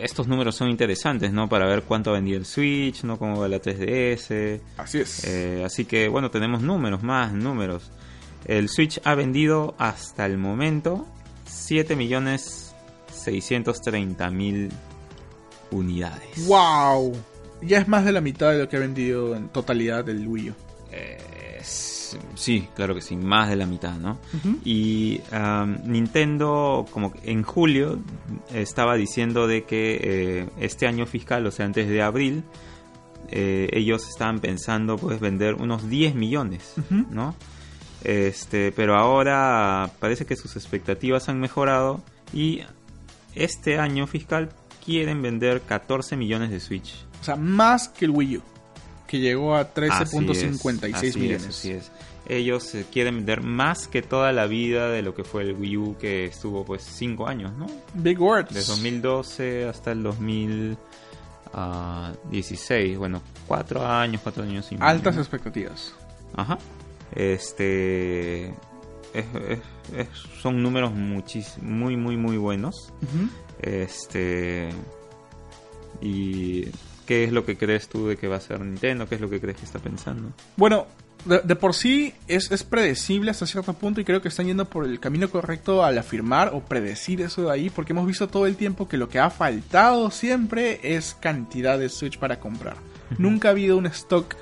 estos números son interesantes, ¿no? Para ver cuánto ha vendido el Switch, ¿no? Cómo va la 3DS. Así es. Eh, así que, bueno, tenemos números, más números. El Switch ha vendido hasta el momento 7.630.000 unidades. ¡Wow! Ya es más de la mitad de lo que ha vendido en totalidad el Wii U. Eh, sí, claro que sí, más de la mitad, ¿no? Y um, Nintendo, como en julio, estaba diciendo de que eh, este año fiscal, o sea, antes de abril, eh, ellos estaban pensando pues vender unos 10 millones. ¿no? Este, pero ahora parece que sus expectativas han mejorado y este año fiscal quieren vender 14 millones de Switch. O sea, más que el Wii U, que llegó a Así es, 13.56 así es, millones. así es. Ellos quieren vender más que toda la vida de lo que fue el Wii U que estuvo pues 5 años, ¿no? Big words. De 2012 hasta el 2016, bueno, 4 años, 4 años y medio. Altas expectativas. Ajá. Este es- es- es- son números muchis, muy muy muy buenos. Este y ¿qué es lo que crees tú de que va a ser Nintendo? ¿Qué es lo que crees que está pensando? Bueno, de, de por sí es, es predecible hasta cierto punto y creo que están yendo por el camino correcto al afirmar o predecir eso de ahí, porque hemos visto todo el tiempo que lo que ha faltado siempre es cantidad de Switch para comprar. Nunca ha habido un stock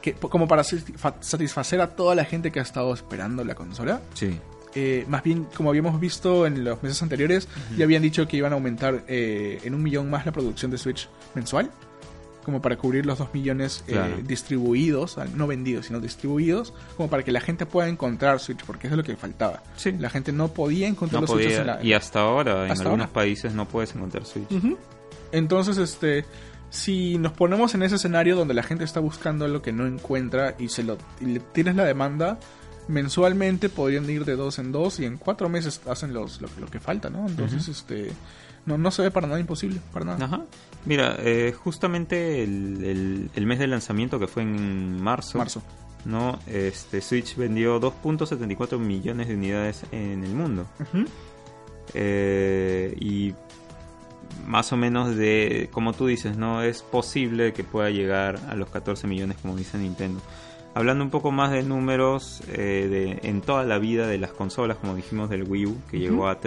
que, como para satisfa- satisfacer a toda la gente que ha estado esperando la consola. Sí. Eh, más bien, como habíamos visto en los meses anteriores, ya habían dicho que iban a aumentar eh, en un millón más la producción de Switch mensual, como para cubrir los dos millones eh, distribuidos, ah, no vendidos, sino distribuidos, como para que la gente pueda encontrar Switch, porque eso es lo que faltaba. Sí. La gente no podía encontrar No los podía, en la... y hasta ahora en algunos ahora. países no puedes encontrar Switch. Entonces, este, si nos ponemos en ese escenario donde la gente está buscando lo que no encuentra y se lo y le tienes la demanda, mensualmente podrían ir de dos en dos y en cuatro meses hacen los, lo, lo que falta, ¿no? Entonces, este, no, no se ve para nada imposible, para nada. Ajá. Mira, eh, justamente el, el- el mes de lanzamiento que fue en marzo, Marzo. no, este Switch vendió 2.74 millones de unidades en el mundo. Eh, y más o menos de, como tú dices, no es posible que pueda llegar a los 14 millones como dice Nintendo. Hablando un poco más de números eh, de, en toda la vida de las consolas, como dijimos del Wii U, que llegó a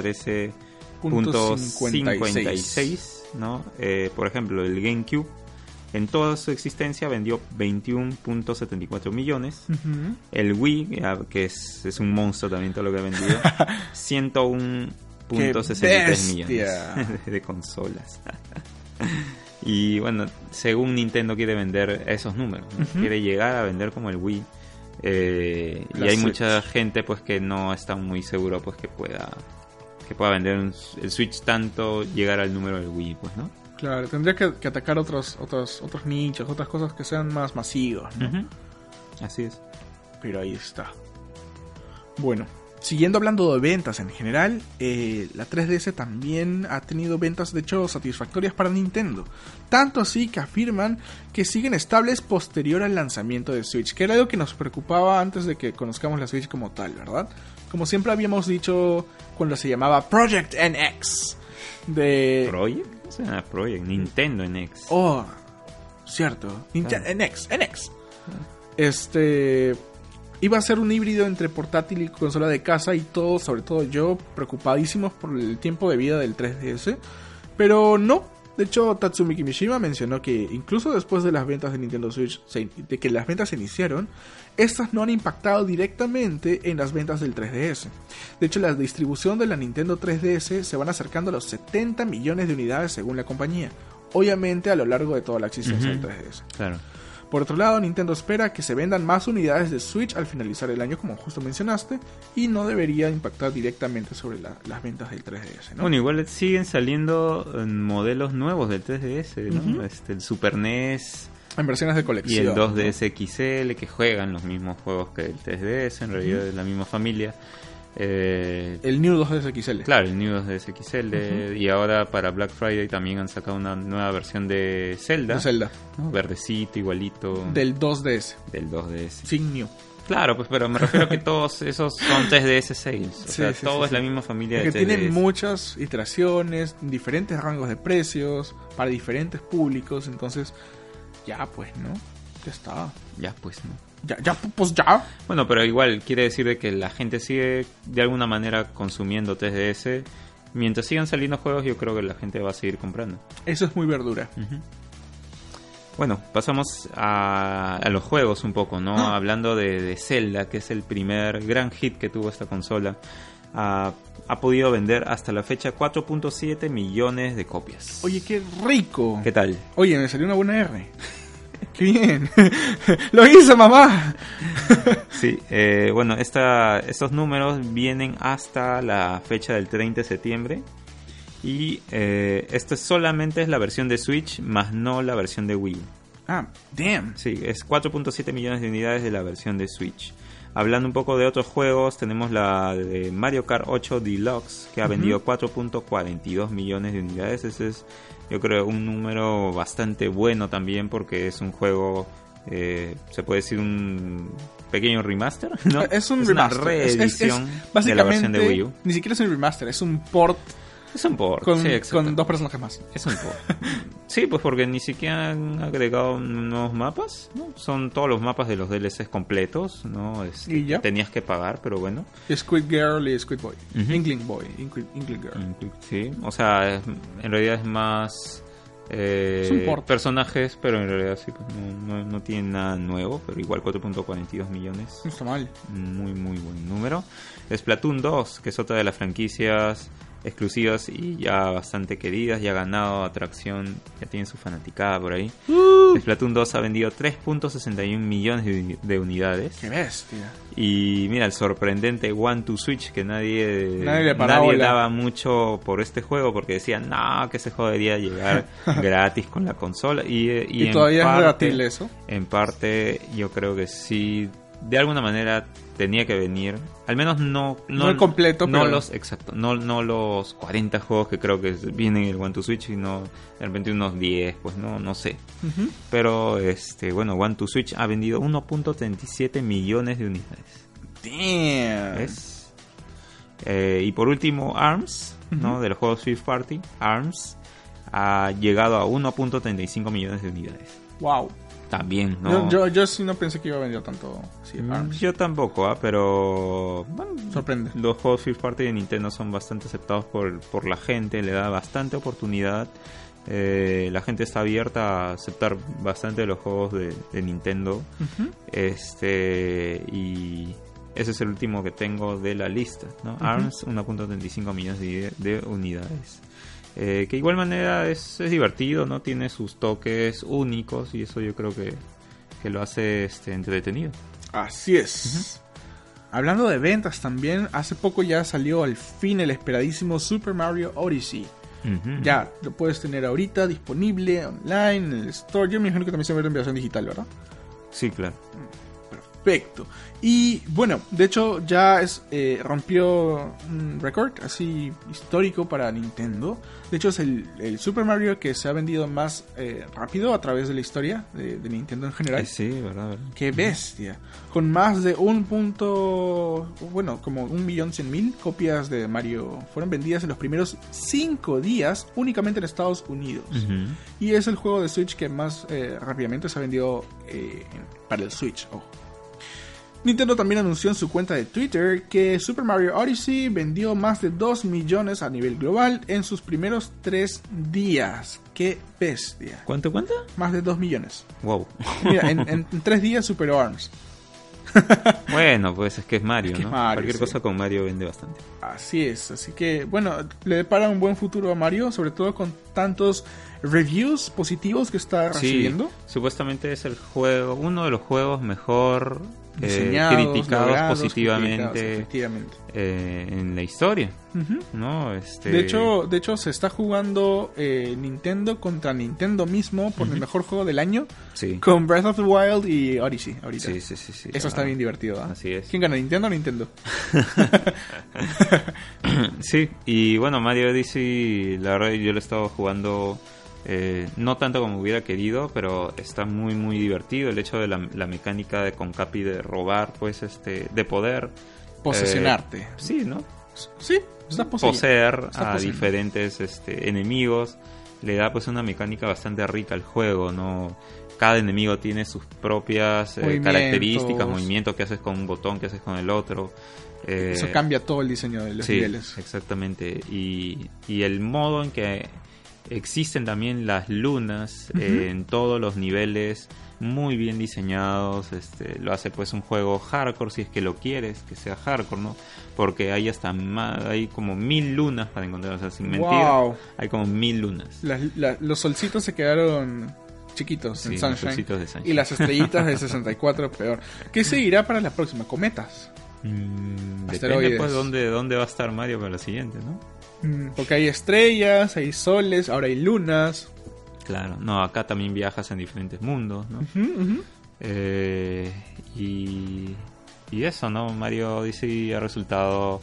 13.56, ¿no? Eh, por ejemplo, el GameCube en toda su existencia vendió 21.74 millones. Ujú. El Wii, que es, es un monstruo también todo lo que ha vendido, 101.63 millones de consolas. y bueno, según Nintendo quiere vender esos números, quiere llegar a vender como el Wii. Eh, y hay Switch. mucha gente pues que no está muy seguro pues que pueda que pueda vender un- el Switch tanto llegar al número del Wii, pues, ¿no? Claro, tendría que, que atacar otros, otros, otros nichos, otras cosas que sean más masivos, ¿no? Así es. Pero ahí está. Bueno, siguiendo hablando de ventas en general, eh, la 3DS también ha tenido ventas de hecho satisfactorias para Nintendo. Tanto así que afirman que siguen estables posterior al lanzamiento de Switch, que era algo que nos preocupaba antes de que conozcamos la Switch como tal, ¿verdad? Como siempre habíamos dicho cuando se llamaba Project NX. De... ¿Project? ¿Cómo se llama Project? Nintendo NX. Oh, cierto. Nintendo Claro. NX, NX. Este iba a ser un híbrido entre portátil y consola de casa y todo, sobre todo yo, preocupadísimos por el tiempo de vida del 3DS. Pero no. De hecho, Tatsumi Kimishima mencionó que incluso después de las ventas de Nintendo Switch, se- de que las ventas se iniciaron, estas no han impactado directamente en las ventas del 3DS. De hecho, la distribución de la Nintendo 3DS se van acercando a los 70 millones de unidades según la compañía, obviamente a lo largo de toda la existencia del 3DS. Claro. Por otro lado, Nintendo espera que se vendan más unidades de Switch al finalizar el año, como justo mencionaste, y no debería impactar directamente sobre la- las ventas del 3DS. ¿no? Bueno, igual siguen saliendo eh, modelos nuevos del 3DS, ¿no? Este, el Super NES en versiones de y colección. el 2DS XL, que juegan los mismos juegos que el 3DS, en realidad es la misma familia. Eh. El New 2DS XL. Claro, el New 2DS XL. Y ahora para Black Friday también han sacado una nueva versión de Zelda. De Zelda. ¿no? Verdecito, igualito. Del 2DS. del 2DS. Sin New. Claro, pues pero me refiero a que todos esos son 3DS 6. O Sí, sea, sí, todo sí, es la misma familia Que de 3DS. tienen muchas iteraciones, diferentes rangos de precios, para diferentes públicos. Entonces, ya pues, ¿no? Ya está. Ya, pues, ¿no? Ya, ya, pues ya. Bueno, pero igual quiere decir de que la gente sigue de alguna manera consumiendo 3DS. Mientras sigan saliendo juegos, yo creo que la gente va a seguir comprando. Eso es muy verdura. Bueno, pasamos a, a los juegos un poco, ¿no? Ah. Hablando de, de Zelda, que es el primer gran hit que tuvo esta consola. Ha, ha podido vender hasta la fecha 4.7 millones de copias. Oye, qué rico. ¿Qué tal? Oye, me salió una buena R. Qué bien. Lo hizo, mamá. Sí, eh, bueno, esta, estos números vienen hasta la fecha del 30 de septiembre. Y eh, esta solamente es la versión de Switch, más no la versión de Wii. Ah, damn. Sí, es 4.7 millones de unidades de la versión de Switch. Hablando un poco de otros juegos, tenemos la de Mario Kart 8 Deluxe, que ha Ujú. vendido 4.42 millones de unidades. Ese es, yo creo, un número bastante bueno también, porque es un juego, eh, se puede decir un pequeño remaster, ¿no? Es un una remaster. Es- es- es reedición de la básicamente, versión de Wii U. ni siquiera es un remaster, es un port Es un port, con, sí, con dos personajes más. Es un port. Sí, pues porque ni siquiera han agregado nuevos mapas, ¿no? Son todos los mapas de los DLCs completos, ¿no? Este, Y ya. Tenías que pagar, pero bueno. Squid Girl y Squid Boy. Ujú. Inkling Boy, Inkling, Inkling Girl. Sí, o sea, es- en realidad es más eh, Es un port. personajes, pero en realidad sí, pues no, no, no tiene nada nuevo, pero igual 4.42 millones. No está mal. Muy, muy buen número. Splatoon 2, que es otra de las franquicias exclusivas y ya bastante queridas, ya ha ganado atracción, ya tiene su fanaticada por ahí. Uh, Splatoon 2 ha vendido 3.61 millones de, uni- de unidades. qué bestia. Y mira, el sorprendente One to Switch que nadie, Nadie daba mucho por este juego porque decían, no, que se jodería llegar gratis con la consola. Y, eh, y Y, en todavía es debatible eso. En parte, yo creo que sí, de alguna manera tenía que venir. Al menos no, No el completo, no pero- los exacto, no, no los 40 juegos que creo que vienen en el One to Switch, sino de repente unos 10, pues no, no sé. Pero este, bueno, One to Switch ha vendido 1.37 millones de unidades. Damn. ¿Ves? Eh, y por último, ARMS, ¿no? Ujú. De los juegos Fifth Party, ARMS ha llegado a 1.35 millones de unidades. Wow. También, ¿no? Yo, yo, yo sí no pensé que iba a vender tanto sí, Mm, ARMS. Yo tampoco, ah, pero bueno, Sorprende. los juegos first party de Nintendo son bastante aceptados por, por la gente, le da bastante oportunidad. Eh, la gente está abierta a aceptar bastante de los juegos de, de Nintendo. Este y ese es el último que tengo de la lista, ¿no? ARMS 1.35 millones de, de unidades. Eh, que de igual manera es, es divertido, ¿no? Tiene sus toques únicos y eso yo creo que, que lo hace este, entretenido. Así es. Hablando de ventas también, hace poco ya salió al fin el esperadísimo Super Mario Odyssey. Ya, lo puedes tener ahorita disponible online en el store. Yo me imagino que también se ve en versión digital, ¿verdad? Sí, claro. Perfecto. Y bueno, de hecho ya es eh, rompió un récord así histórico para Nintendo. De hecho es el, el Super Mario que se ha vendido más eh, rápido a través de la historia de, de Nintendo en general. Sí, verdad, verdad. ¡Qué bestia! Con más de un punto, bueno, como un millón cien mil copias de Mario fueron vendidas en los primeros cinco días únicamente en Estados Unidos. Y es el juego de Switch que más eh, rápidamente se ha vendido eh, para el Switch. ojo. Nintendo también anunció en su cuenta de Twitter que Super Mario Odyssey vendió más de 2 millones a nivel global en sus primeros 3 días. ¡Qué bestia! ¿Cuánto, cuánto? Más de 2 millones. Wow. Mira, en, en 3 días superó ARMS. bueno, pues es que es Mario, Es que ¿no? es Mario, Cualquier sí. cosa con Mario vende bastante. Así es, así que bueno, le depara un buen futuro a Mario, sobre todo con tantos reviews positivos que está Sí, recibiendo. supuestamente es el juego, uno de los juegos mejor eh, criticados logrados, positivamente criticados, eh, en la historia, Ujú. ¿no? Este, De hecho, de hecho se está jugando eh, Nintendo contra Nintendo mismo por el mejor juego del año sí, con Breath of the Wild y Odyssey ahorita. sí, sí, sí, sí, Eso está bien divertido, ¿ah? Así es. ¿Quién gana, Nintendo o Nintendo? Sí, y bueno, Mario Odyssey, la verdad yo lo he estado jugando eh, no tanto como hubiera querido, pero está muy muy divertido el hecho de la, la mecánica de con Capi de robar, pues este, de poder Posesionarte. eh, sí, ¿no? sí, está. Poseer Está a diferentes este, enemigos le da pues una mecánica bastante rica al juego, ¿no? Cada enemigo tiene sus propias eh, Movimientos. características, movimientos que haces con un botón, que haces con el otro. eh, Eso cambia todo el diseño de los Sí, niveles. exactamente. Y, y el modo en que existen también las lunas eh, en todos los niveles, muy bien diseñados. Este, lo hace pues un juego hardcore si es que lo quieres, que sea hardcore, ¿no? Porque hay hasta más, hay como mil lunas para encontrar, o sea, sin mentir, Wow. hay como mil lunas. Las- la- los solcitos se quedaron chiquitos Sí, en Sunshine. de Sunshine. Y las estrellitas de 64 peor. ¿Qué seguirá para la próxima? Cometas. Mm, depende pues dónde, dónde va a estar Mario para la siguiente, ¿no? Mm, Porque hay estrellas, hay soles, ahora hay lunas. Claro, no, acá también viajas en diferentes mundos, ¿no? Eh, y, y eso, ¿no? Mario Odyssey ha resultado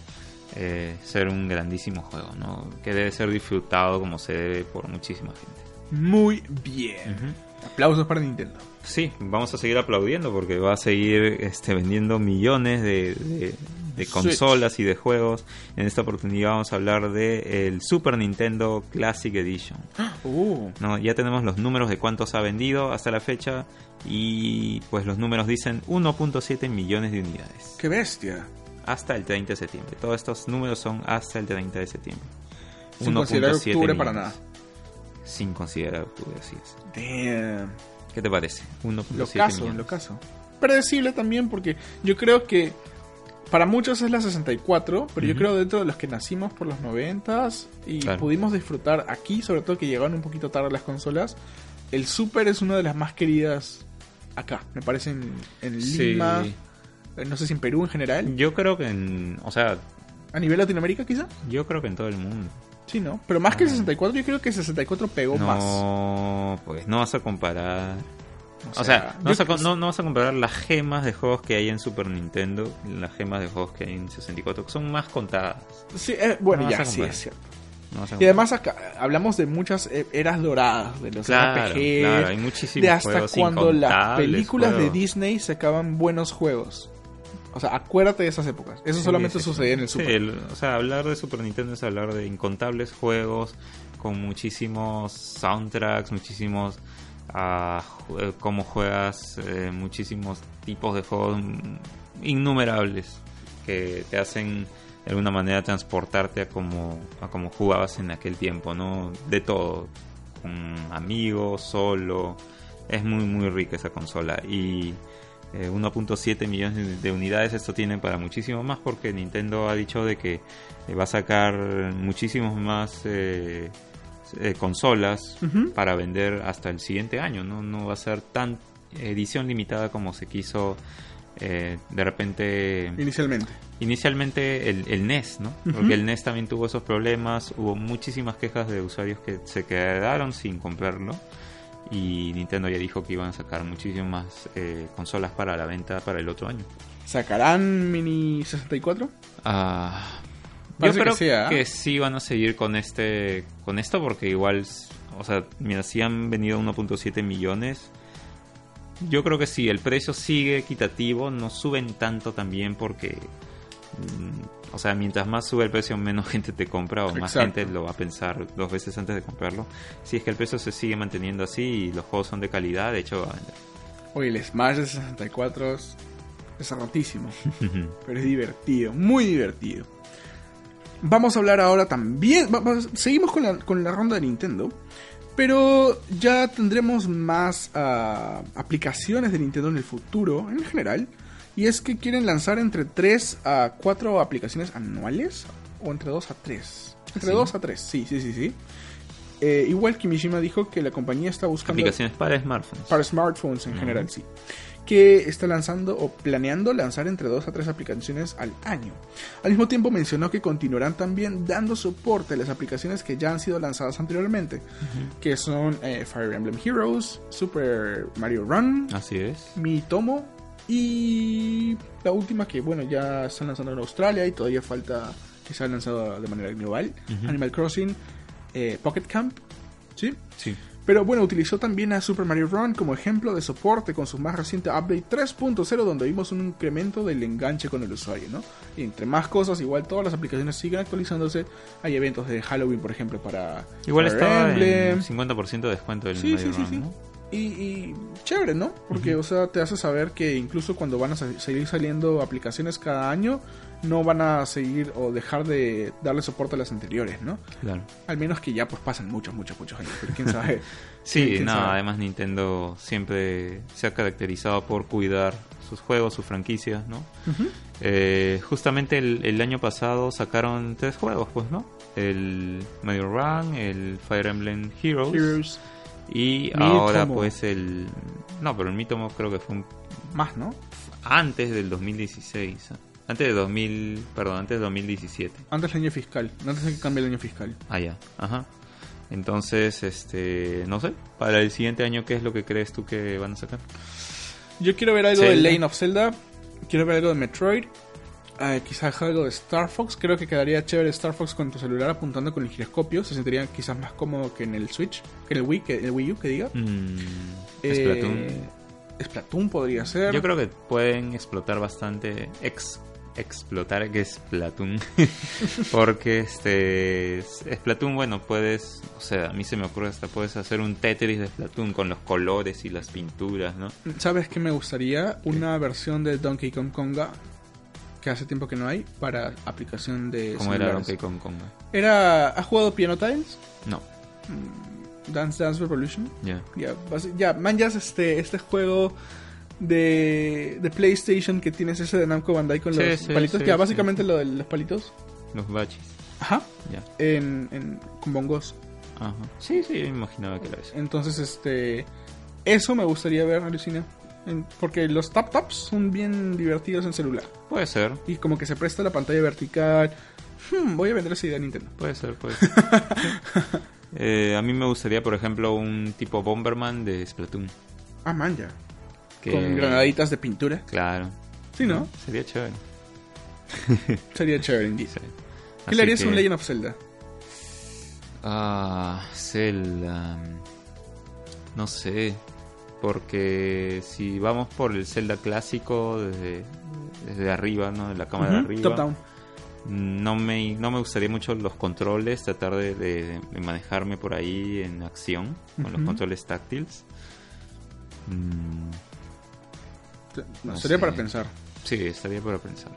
eh, ser un grandísimo juego, ¿no? Que debe ser disfrutado como se debe por muchísima gente. Muy bien. Aplausos para Nintendo. Sí, vamos a seguir aplaudiendo porque va a seguir este, vendiendo millones de, de- de Switch. consolas y de juegos. En esta oportunidad vamos a hablar de el Super Nintendo Classic Edition. Uh, ¿no? Ya tenemos los números de cuántos ha vendido hasta la fecha y pues los números dicen 1.7 millones de unidades qué bestia. hasta el 30 de septiembre. Todos estos números son hasta el 30 de septiembre. Sin considerar 1.7 octubre para nada. Sin considerar octubre, así es. Damn. ¿Qué te parece? 1.7 Lo caso, millones. lo caso. Predecible también porque yo creo que para muchos es la 64, pero yo Ujú. creo dentro de los que nacimos por los 90 y Claro. pudimos disfrutar aquí, sobre todo que llegaron un poquito tarde las consolas, el Super es una de las más queridas acá, me parece en. Lima, eh, no sé si en Perú en general, Yo creo que en, o sea, a nivel Latinoamérica quizá, yo creo que en todo el mundo. sí, ¿no? Pero más que el Ah. 64, yo creo que el 64 pegó más. No, pues no vas a comparar. O O sea, no, vas a, no, no vas a comparar las gemas de juegos que hay en Super Nintendo, las gemas de juegos que hay en 64, que son más contadas. Sí, eh, bueno, No ya, sí, es cierto. No Y además acá hablamos de muchas eh, eras doradas, de los claro, RPG, claro, hay muchísimos de hasta juegos, cuando las películas de. Disney sacaban buenos juegos. O sea, acuérdate de esas épocas. Eso Sí, solamente sí, sucedía en el sí, Super. el- o sea, hablar de Super Nintendo es hablar de incontables juegos con muchísimos soundtracks, muchísimos a cómo juegas eh, muchísimos tipos de juegos innumerables que te hacen de alguna manera transportarte a como, a como jugabas en aquel tiempo, ¿no? De todo, con amigos, solo. Es muy, muy rica esa consola. Y eh, 1.7 millones de- de unidades esto tiene para muchísimo más porque Nintendo ha dicho de que eh, va a sacar muchísimos más eh, eh, consolas para vender hasta el siguiente año. No, no va a ser tan edición limitada como se quiso eh, de repente Inicialmente. inicialmente el, el NES, ¿no? Porque el NES también tuvo esos problemas, hubo muchísimas quejas de usuarios que se quedaron sin comprarlo y Nintendo ya dijo que iban a sacar muchísimas eh, consolas para la venta para el otro año. ¿Sacarán Mini 64? Ah, yo que creo sí, ¿ah? que sí van a seguir con este con esto porque igual, o sea, mira, si han venido 1.7 millones, yo creo que sí, el precio sigue equitativo, no suben tanto también porque, mm, o sea, mientras más sube el precio, menos gente te compra o más gente lo va a pensar dos veces antes de comprarlo. Si es que el precio se sigue manteniendo así y los juegos son de calidad, de hecho va a vender. Oye, el Smash de 64 es, es rotísimo. pero es divertido, muy divertido. Vamos a hablar ahora también. seguimos con la, con la ronda de Nintendo. Pero ya tendremos más ah, aplicaciones de Nintendo en el futuro, en general. Y es que quieren lanzar entre 3 a 4 aplicaciones anuales. O entre 2 a 3. Entre ¿Sí? 2 a 3, sí, sí, sí, sí. Eh, igual Kimishima dijo que la compañía está buscando Aplicaciones para smartphones. para smartphones en general, sí. Que está lanzando o planeando lanzar entre 2 a 3 aplicaciones al año. Al mismo tiempo mencionó que continuarán también dando soporte a las aplicaciones que ya han sido lanzadas anteriormente, que son eh, Fire Emblem Heroes, Super Mario Run, Así es. Mi Tomo y la última que bueno ya están lanzando en Australia y todavía falta que sea lanzado de manera global. Animal Crossing, eh, Pocket Camp, ¿sí? Sí. Pero bueno, utilizó también a Super Mario Run como ejemplo de soporte con su más reciente update 3.0 donde vimos un incremento del enganche con el usuario, ¿no? Y entre más cosas, igual todas las aplicaciones siguen actualizándose. Hay eventos de Halloween, por ejemplo, para Igual en 50% de descuento del Sí, Mario sí, sí, Run, sí. ¿no? Y, y chévere, ¿no? Porque, o sea, te hace saber que incluso cuando van a seguir saliendo aplicaciones cada año, no van a seguir o dejar de darle soporte a las anteriores, ¿no? Claro. Al menos que ya pues pasan muchos, muchos, muchos años. Pero quién sabe. Sí, ¿Quién no, sabe? además Nintendo siempre se ha caracterizado por cuidar sus juegos, sus franquicias, ¿no? Eh, justamente el, el año pasado sacaron tres juegos, pues, ¿no? El Mario Run, el Fire Emblem Heroes, Heroes. y ahora pues el... No, pero el Mitomo creo que fue un- Más, ¿no? antes del 2016. ¿Eh? Antes de 2000, perdón, antes de 2017. Antes del año fiscal. Antes de que cambie el año fiscal. Ah, ya, ajá. Entonces, este, no sé, para el siguiente año, ¿qué es lo que crees tú que van a sacar? Yo quiero ver algo de Zelda. Lane of Zelda. Quiero ver algo de Metroid. eh, quizás algo de Star Fox. Creo que quedaría chévere Star Fox con tu celular apuntando con el giroscopio. Se sentiría quizás más cómodo que en el Switch. Que en el Wii, que el Wii U, que diga. Mm, Eh, Splatoon. Splatoon podría ser. Yo creo que pueden explotar bastante, ex, explotar que es Splatoon, porque este Splatoon, bueno, puedes, o sea, a mí se me ocurre hasta puedes hacer un Tetris de Splatoon con los colores y las pinturas, ¿no? ¿Sabes qué me gustaría? Una versión de Donkey Kong Konga. Que hace tiempo que no hay. Para aplicación de. Como era. Donkey Kong Konga. Era. ¿Has jugado Piano Tiles? No, Dance Dance Revolution. ya. Ya, basi- ya, man, ya es este, este juego de, de PlayStation que tienes ese de Namco Bandai con Sí, los sí, palitos. sí, sí. básicamente lo de los palitos. Los baches. Ajá. Ya. En, en, con bongos. Ajá. Sí, sí, me imaginaba que era eso. Entonces, este. Eso me gustaría ver, alucina. En- Porque los tap taps son bien divertidos en celular. Puede ser, Y como que se presta la pantalla vertical. Hmm, voy a vender esa idea a Nintendo. puede ser, puede ser. Eh, a mí me gustaría, por ejemplo, un tipo Bomberman de Splatoon. Ah, man, ya. Que- Con granaditas de pintura. Claro. Sí, ¿no? Sería chévere. Sería chévere. Sí. ¿Qué le harías a un Legend of Zelda? Ah, Zelda. No sé. Porque si vamos por el Zelda clásico desde, desde arriba, ¿no? De la cámara de arriba. Top down. No me, no me gustaría mucho los controles, tratar de, de- de manejarme por ahí en acción con los controles táctiles. Mm, No, No sería sé. para pensar. sí, estaría para pensar.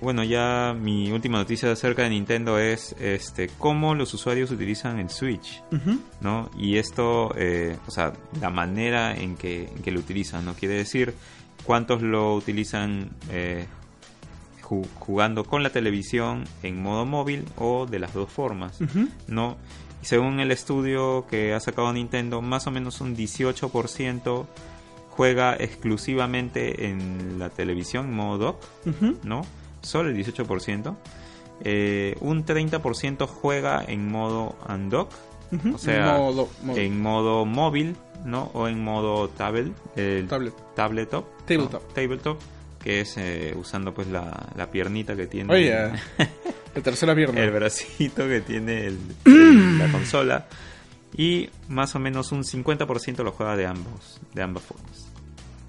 Bueno, ya mi última noticia acerca de Nintendo es este cómo los usuarios utilizan el Switch. ¿no? Y esto, eh, o sea, la manera en que, en que lo utilizan, ¿no? Quiere decir cuántos lo utilizan eh, ju- jugando con la televisión en modo móvil o de las dos formas. ¿no? Y según el estudio que ha sacado Nintendo, más o menos un 18% juega exclusivamente en la televisión en modo dock, Ujú. ¿no? Solo el 18%. Eh, un 30% juega en modo undock, Ujú. o sea, Modo- modo- en modo móvil, ¿no? O en modo tablet, Tablet. tabletop, Tabletop. ¿no? tabletop, que es eh, usando pues la, la piernita que tiene, Oye, la tercera pierna. el bracito que tiene el- el- la consola y más o menos un 50% lo juega de ambos, de ambas formas.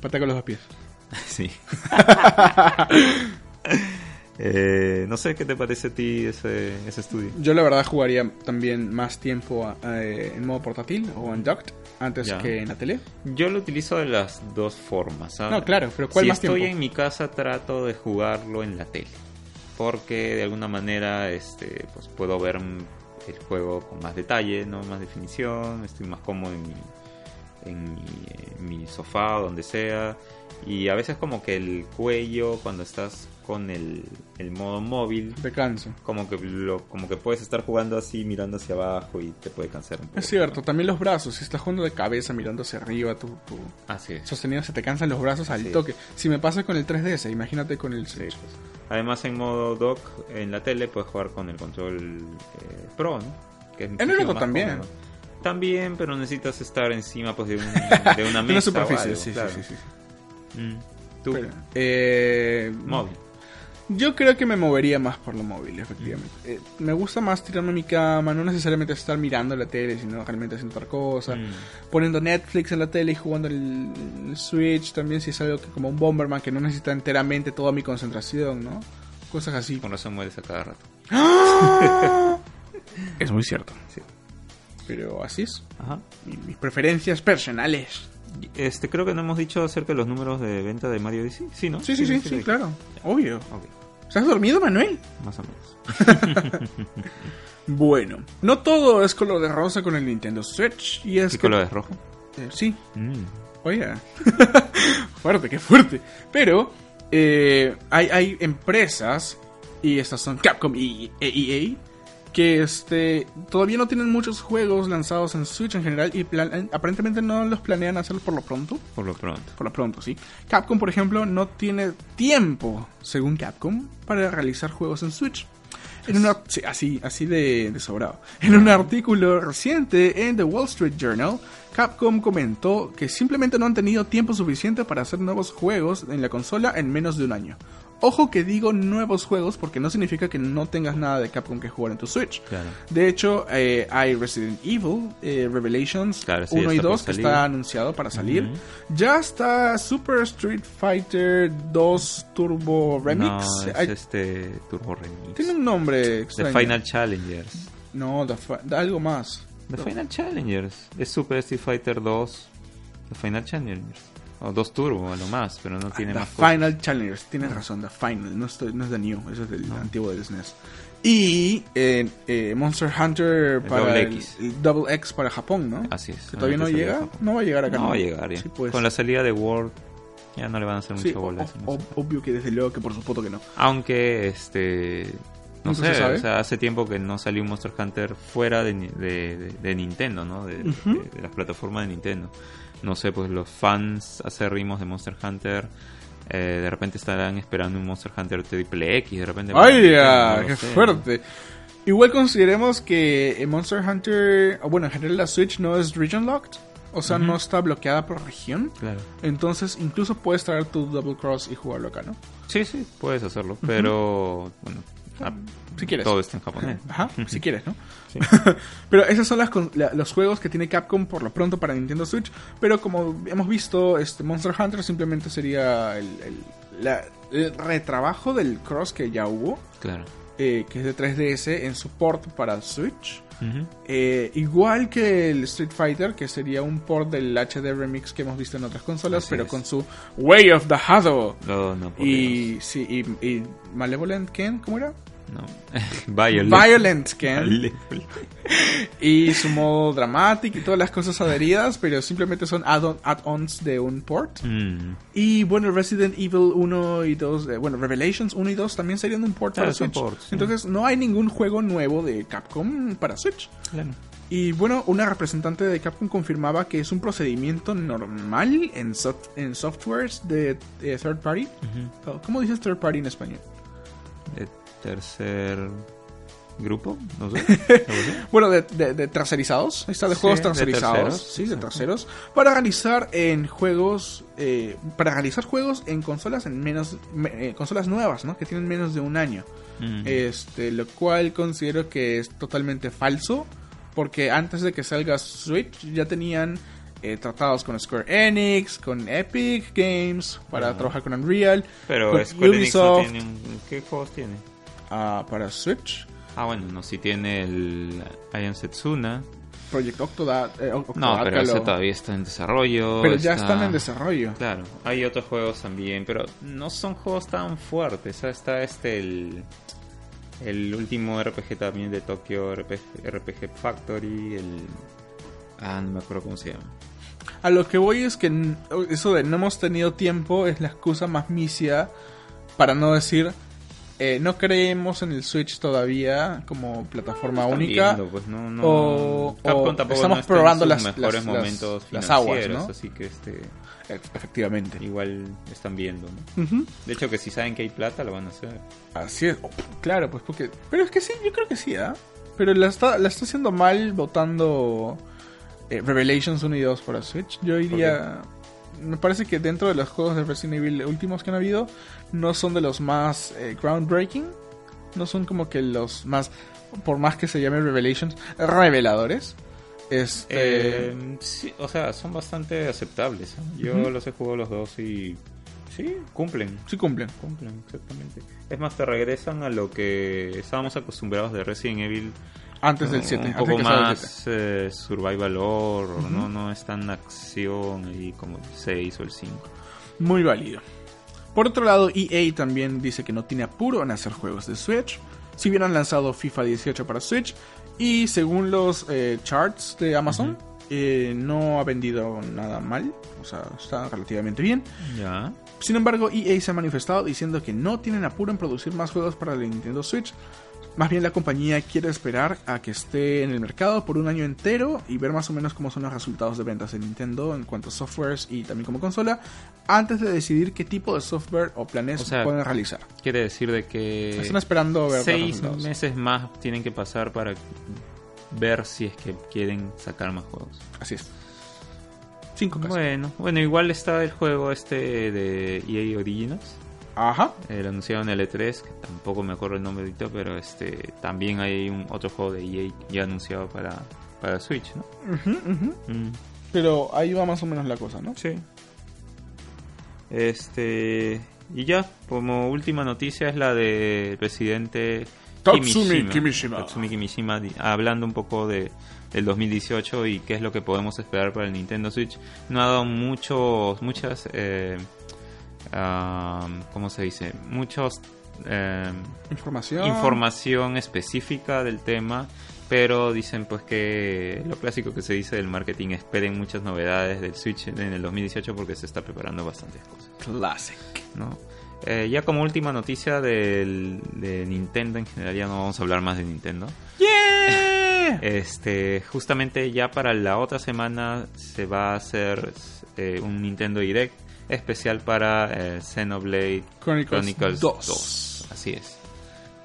Patea con los dos pies. Sí. Eh, no sé qué te parece a ti ese, ese estudio. Yo la verdad jugaría también más tiempo en modo portátil o en docked antes Ya. que en la tele. Yo lo utilizo de las dos formas. ¿sabes? No, claro, pero ¿cuál si más estoy tiempo? en mi casa trato de jugarlo en la tele. Porque de alguna manera este, pues puedo ver el juego con más detalle, ¿no? más definición, estoy más cómodo en mi, en mi, en mi sofá donde sea. Y a veces como que el cuello cuando estás con el, el modo móvil, Te canso. como que, lo, como que puedes estar jugando así mirando hacia abajo y te puede cansar un poco. Es cierto, también los brazos. Si estás jugando de cabeza mirando hacia arriba, tu, tu Así es. sostenido se te cansan los brazos al Sí. toque. Si me pasa con el 3DS, imagínate con el Switch. Además, en modo dock en la tele puedes jugar con el control eh, Pro, ¿no? Que es el otro también. cómodo. También, pero necesitas estar encima pues, de, un- de una Una mesa. o superficie, algo, sí, claro. sí, sí, sí. Mm. Tú, Pero, eh, móvil. Yo creo que me movería más por lo móvil, efectivamente. Eh, me gusta más tirarme a mi cama, no necesariamente estar mirando la tele, sino realmente haciendo otra cosa. Mm. Poniendo Netflix en la tele y jugando el, el Switch también, si es algo que como un Bomberman que no necesita enteramente toda mi concentración, ¿no? Cosas así. Con razón mueres a cada rato. Es muy cierto. Sí. Pero así es. Ajá. Mi- mis preferencias personales. Este, creo que no hemos dicho acerca de los números de venta de Mario Odyssey. Sí, ¿no? Sí, sí, sí, sí, claro. Obvio. Ok, ¿Estás dormido, Manuel? más o menos. Bueno, no todo es color de rosa con el Nintendo Switch. Y es ¿Qué que... color es rojo? Eh, sí, Mm. Oye, fuerte, qué fuerte. Pero eh, hay, hay empresas, y estas son Capcom y e EA, que este, todavía no tienen muchos juegos lanzados en Switch en general y plan- aparentemente no los planean hacer por lo pronto. Por lo pronto. Por lo pronto, sí. Capcom, por ejemplo, no tiene tiempo, según Capcom, para realizar juegos en Switch. En una, sí, así, así de, de sobrado. En un artículo reciente en The Wall Street Journal, Capcom comentó que simplemente no han tenido tiempo suficiente para hacer nuevos juegos en la consola en menos de un año. Ojo que digo nuevos juegos porque no significa que no tengas nada de Capcom que jugar en tu Switch. Claro. De hecho, eh, hay Resident Evil, eh, Revelations Claro, sí, 1 y está por 2 que está anunciado para salir. Ya está Super Street Fighter 2 Turbo Remix. No, es este Turbo Remix. Tiene un nombre The extraño. Final Challengers. No, the fi- algo más. The Final Challengers. Es Super Street Fighter 2. The Final Challengers. O 2 Turbo, a lo más, pero no tiene the más cosas. Final Challengers. Tienes razón, The Final. No, estoy- no es The New, eso es del antiguo del SNES. Y eh, eh, Monster Hunter para Double X. el Double X para Japón, ¿no? Así es. Que todavía no llega. de. No va a llegar acá. No va a llegar ya. Sí, pues. Con la salida de World ya no le van a hacer Sí, mucha bola. ob- ob- obvio que desde luego que por supuesto que no. Aunque, este... No sé, o sea, hace tiempo que no salió un Monster Hunter fuera de, de, de- de Nintendo, ¿no? De, de- de las plataformas de Nintendo. No sé, pues los fans acérrimos de Monster Hunter eh, de repente estarán esperando un Monster Hunter Triple X, de repente... ¡Ay, ya! ¡Qué sé. fuerte! Igual consideremos que Monster Hunter, bueno, en general la Switch no es region locked, o sea, no está bloqueada por región. Claro. Entonces, incluso puedes traer tu Double Cross y jugarlo acá, ¿no? Sí, sí, puedes hacerlo, pero bueno, ah, Si quieres. todo está en japonés. Ajá, si quieres, ¿no? Sí. pero esos son las la- los juegos que tiene Capcom por lo pronto para Nintendo Switch. Pero como hemos visto, este Monster Hunter simplemente sería el, el- la- el retrabajo del Cross que ya hubo. Claro. Eh, que es de 3DS, en su port para Switch. Eh, igual que el Street Fighter, que sería un port del HD Remix que hemos visto en otras consolas, Así pero es. con su Way of the Hado. No, no, Y, sí, y, y Malevolent Ken, ¿cómo era? No. Violent. Violent Ken. Y su modo dramático y todas las cosas adheridas, pero simplemente son add-on- add-ons de un port. Mm. Y bueno, Resident Evil 1 y 2, eh, bueno, Revelations 1 y 2 también serían un port Ah, para Switch. sí. Entonces no hay ningún juego nuevo de Capcom para Switch. Claro. Y bueno, una representante de Capcom confirmaba que es un procedimiento normal en, soft- en softwares de, eh, third party. ¿Cómo dices third party en español? De tercer grupo, no sé. Bueno, de, de, de tercerizados. Ahí está, de Sí, juegos de terceros, sí, de terceros. Para realizar en juegos. eh, para realizar juegos en consolas en menos. me- eh, consolas nuevas, ¿no? Que tienen menos de un año. Mm. Este, lo cual considero que es totalmente falso. Porque antes de que salga Switch ya tenían eh, tratados con Square Enix, con Epic Games, para trabajar con Unreal. Pero con Square Enix no Ubisoft, tiene un... ¿Qué juegos tiene? Para Switch. Ah, bueno, no, si tiene el Ian Setsuna. Project Octodad. eh, No, pero ese todavía está en desarrollo. pero ya está- están en desarrollo. Claro, hay otros juegos también, pero no son juegos tan fuertes. Está este el, el último RPG también de Tokyo RPG, RPG Factory, el ah no me acuerdo cómo se llama. A lo que voy es que eso de no hemos tenido tiempo es la excusa más misia para no decir eh, no creemos en el Switch todavía como plataforma única. viendo, pues, no, no- o- Capcom o tampoco estamos en probando sus las- mejores las- momentos las aguas, así que este Efectivamente. igual están viendo, ¿no? De hecho que si saben que hay plata lo van a hacer. Así es. Oh, claro, pues porque... Pero es que sí, yo creo que sí, ¿ah? Pero la está, la está haciendo mal votando eh, Revelations 1 y 2 para Switch. Yo iría... Me parece que dentro de los juegos de Resident Evil últimos que han habido, no son de los más eh, groundbreaking. No son como que los más... Por más que se llame Revelations, reveladores. Este... Eh, sí, o sea, son bastante aceptables. ¿eh? Yo los he jugado los dos y sí, cumplen. sí cumplen. Cumplen, exactamente. Es más, te regresan a lo que estábamos acostumbrados de Resident Evil. Antes del ¿no? 7. Un antes poco más eh, survival horror. ¿no? No es tan acción ahí como el 6 o el 5. Muy válido. Por otro lado, EA también dice que no tiene apuro en hacer juegos de Switch. Si bien han lanzado FIFA 18 para Switch y según los eh, charts de Amazon, eh, no ha vendido nada mal, o sea, está relativamente bien. Ya. Sin embargo, EA se ha manifestado diciendo que no tienen apuro en producir más juegos para la Nintendo Switch. Más bien la compañía quiere esperar a que esté en el mercado por un año entero y ver más o menos cómo son los resultados de ventas de Nintendo en cuanto a softwares y también como consola, antes de decidir qué tipo de software o planes O sea, pueden realizar. Quiere decir de que Están esperando ver seis meses más tienen que pasar para ver si es que quieren sacar más juegos. Así es. Cinco. Bueno, bueno, igual está el juego este de EA Originals. Ajá. Lo anunciaron en el E3, que tampoco me acuerdo el nombre ahorita, pero este también hay un otro juego de EA ya anunciado para, para Switch, ¿no? Mm, Pero ahí va más o menos la cosa, ¿no? sí. Este. Y ya, como última noticia es la del presidente Tatsumi Kimishima. Tatsumi Kimishima, hablando un poco de del 2018 y qué es lo que podemos esperar para el Nintendo Switch. No ha dado muchos, muchas, eh, ah, ¿cómo se dice? Muchos eh, Información. información específica del tema, pero dicen pues que lo clásico que se dice del marketing, esperen muchas novedades del Switch en el 2018 porque se está preparando bastantes cosas, Classic. ¿no? Eh, ya como última noticia del, de Nintendo en general, ya no vamos a hablar más de Nintendo. ¡Yeah! Este, justamente ya para la otra semana se va a hacer eh, un Nintendo Direct especial para eh, Xenoblade Chronicles, Chronicles 2. 2. Así es.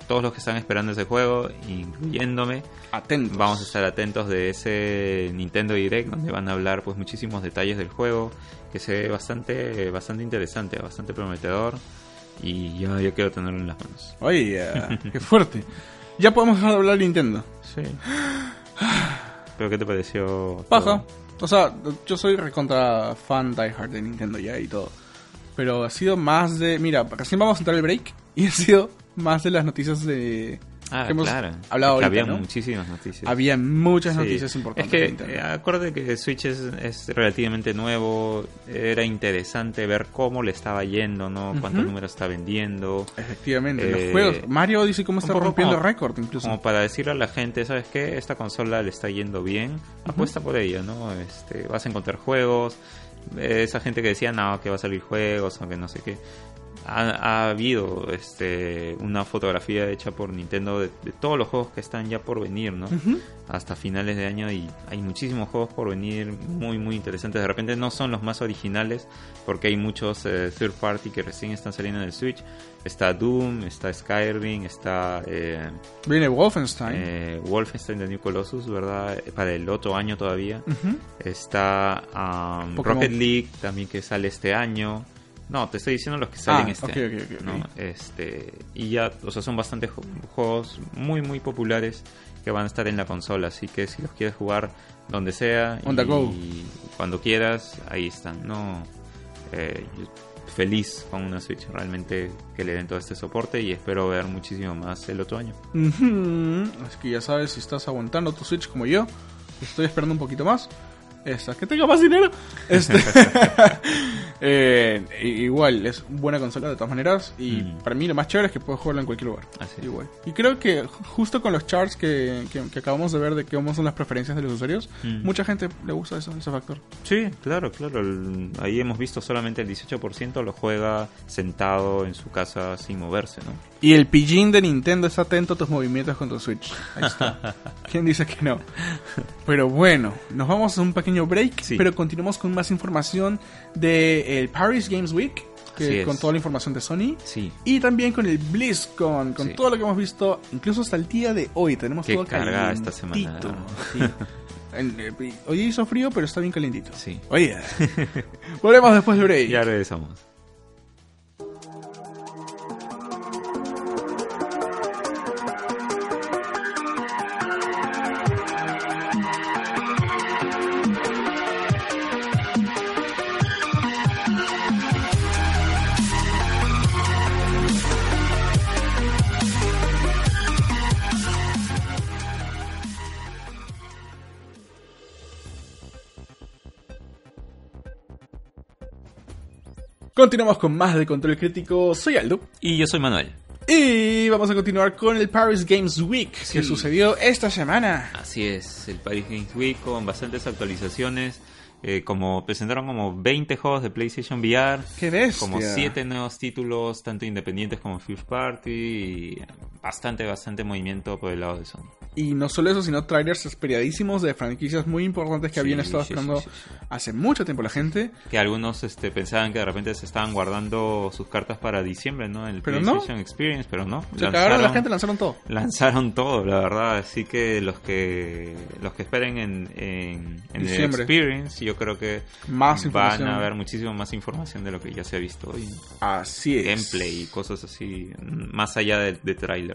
Todos los que están esperando ese juego, incluyéndome, Atentos. vamos a estar atentos de ese Nintendo Direct donde van a hablar pues muchísimos detalles del juego que se ve bastante bastante interesante, bastante prometedor y ya yo quiero tenerlo en las manos. Oye, eh, qué fuerte. Ya podemos dejar de hablar de Nintendo. Sí. ¿Pero qué te pareció? Paja. todo? O sea, yo soy recontra fan diehard de Nintendo ya y todo. Pero ha sido más de... Mira, recién vamos a entrar el break y ha sido más de las noticias de... Ah, que hemos claro. hablado ahorita, había ¿no? muchísimas noticias. Había muchas Sí. noticias importantes. Es que, eh, acuérdate que Switch es, es relativamente nuevo. Era interesante ver cómo le estaba yendo, ¿no? Cuántos números está vendiendo. Efectivamente, eh, los juegos. Mario dice cómo está rompiendo récord incluso. Como para decirle a la gente, ¿sabes qué? Esta consola le está yendo bien. Apuesta por ella, ¿no? Este, vas a encontrar juegos. Eh, Esa gente que decía, no, que va a salir juegos o que no sé qué. Ha, ha habido este, una fotografía hecha por Nintendo de, de todos los juegos que están ya por venir, ¿no? Hasta finales de año y hay muchísimos juegos por venir muy muy interesantes. De repente no son los más originales porque hay muchos eh, third party que recién están saliendo en el Switch. Está Doom, está Skyrim, está eh, Viene Wolfenstein. eh, Wolfenstein The New Colossus, ¿verdad? Eh, Para el otro año todavía. Está um. Rocket League también que sale este año. No, te estoy diciendo los que salen Ah, este ok, año. ok, ok, ok. ¿no? Este, y ya, o sea, son bastantes ju- juegos muy, muy populares que van a estar en la consola. Así que si los quieres jugar donde sea On the y go. cuando quieras, ahí están. No, Eh, feliz con una Switch realmente que le den todo este soporte y espero ver muchísimo más el otro año. Ujú. Así que ya sabes, si estás aguantando tu Switch como yo, estoy esperando un poquito más. Esta, que tenga más dinero. Este, eh, igual, es buena consola de todas maneras. Y Mm. para mí lo más chévere es que puedes jugarla en cualquier lugar. Así. Igual. Y creo que ju- justo con los charts que, que- que acabamos de ver de cómo son las preferencias de los usuarios, Mm. mucha gente le gusta eso, ese factor. Sí, claro, claro. El- ahí hemos visto solamente el 18% lo juega sentado en su casa sin moverse, ¿no? Y el pillín de Nintendo está atento a tus movimientos con tu Switch. Ahí está. ¿Quién dice que no? Pero bueno, nos vamos a un pequeño break, Sí. pero continuamos con más información de el Paris Games Week, que con toda la información de Sony. Sí. Y también con el BlizzCon, con Sí. todo lo que hemos visto, incluso hasta el día de hoy. Tenemos Qué todo cargada esta semana. Hoy hizo frío, pero está bien calientito. Sí. Oye, volvemos después del break. Ya regresamos. Continuamos con más de Control Crítico. Soy Aldo. Y yo soy Manuel. Y vamos a continuar con el Paris Games Week que Sí. sucedió esta semana. Así es, el Paris Games Week con bastantes actualizaciones. eh, como presentaron como 20 juegos de PlayStation VR. ¡Qué! Como 7 nuevos títulos, tanto independientes como First Party. Y bastante, bastante movimiento por el lado de Sony. Y no solo eso, sino trailers esperadísimos de franquicias muy importantes que Sí, habían estado sí, esperando sí, hace mucho tiempo la gente. Que algunos este, pensaban que de repente se estaban guardando sus cartas para diciembre, ¿no? En el Pero no. PlayStation Experience, pero no. Se cagaron la gente, lanzaron todo. lanzaron todo, la verdad. Así que los que los que esperen en, en, en el. Experience, yo creo que Más van a ver muchísimo más información de lo que ya se ha visto hoy. Así es. Gameplay y cosas así, más allá de, de trailers.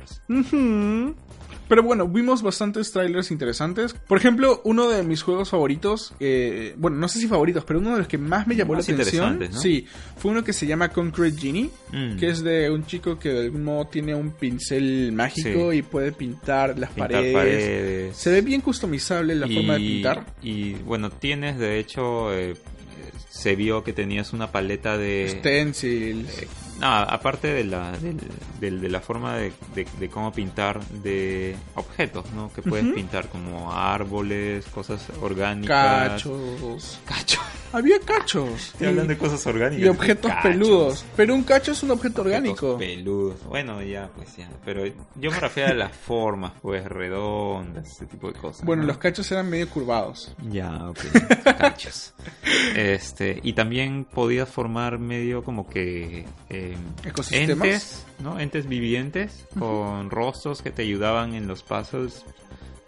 Pero bueno, vimos bastantes trailers interesantes. Por ejemplo, uno de mis juegos favoritos, eh, bueno, no sé si favoritos, pero uno de los que más me llamó Más la atención, sí, fue uno que se llama Concrete Genie, Mm. que es de un chico que de algún modo tiene un pincel mágico Sí. y puede pintar las Pintar paredes. paredes. Se ve bien customizable la forma de pintar. Y bueno, tienes de hecho, eh, eh, se vio que tenías una paleta de... Stencils. No, aparte de la, del- del- de la forma de, de- de cómo pintar de objetos, ¿no? Que puedes Ujú. pintar como árboles, cosas orgánicas. Cachos. Cacho. Había cachos. Estoy hablando de cosas orgánicas. y objetos Cachos. peludos. Pero un cacho es un objeto orgánico. Peludos. Bueno, ya, pues ya. Pero yo me refiero a las formas, pues, redondas, ese tipo de cosas. Bueno, ¿no? los cachos eran medio curvados. Ya, ok. Cachos. Este, y también podías formar medio como que eh, Ecosistemas. entes, ¿no? Entes vivientes con rostros que te ayudaban en los pasos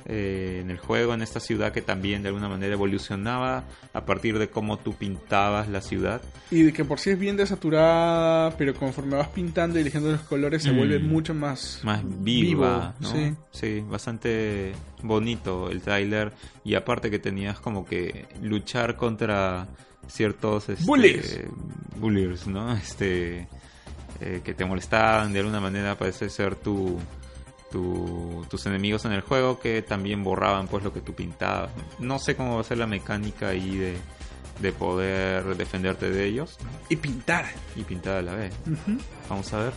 eh, en el juego, en esta ciudad que también de alguna manera evolucionaba a partir de cómo tú pintabas la ciudad. Y de que por sí es bien desaturada, pero conforme vas pintando y eligiendo los colores se Mm. vuelve mucho más... Más viva, Vivo, ¿no? sí. bastante bonito el tráiler y aparte que tenías como que luchar contra ciertos este, Bullies. bullies, ¿no? Este eh, que te molestaban, de alguna manera parece ser tu, tu- tus enemigos en el juego que también borraban pues lo que tú pintabas. No sé cómo va a ser la mecánica ahí de, de poder defenderte de ellos Y pintar. y pintar a la vez. Vamos a ver.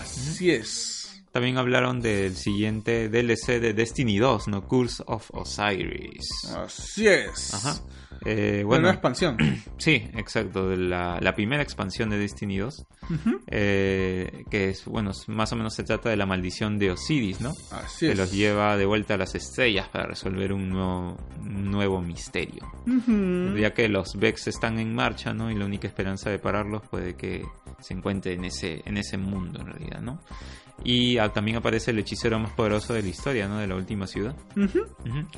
Así es. También hablaron del siguiente DLC de Destiny 2, ¿no? Curse of Osiris. Así es. Ajá. Eh, Bueno, bueno, una expansión. sí, exacto, de la, la primera expansión de Destiny 2, Ujú. eh, que es, bueno, más o menos se trata de la maldición de Osiris, ¿no? Así que es. los lleva de vuelta a las estrellas para resolver un nuevo, un nuevo misterio. Ujú. Ya que los Vex están en marcha, ¿no? Y la única esperanza de pararlos puede que se encuentre en ese, en ese mundo, en realidad, ¿no? Y ah, también aparece el hechicero más poderoso de la historia, ¿no? De la última ciudad.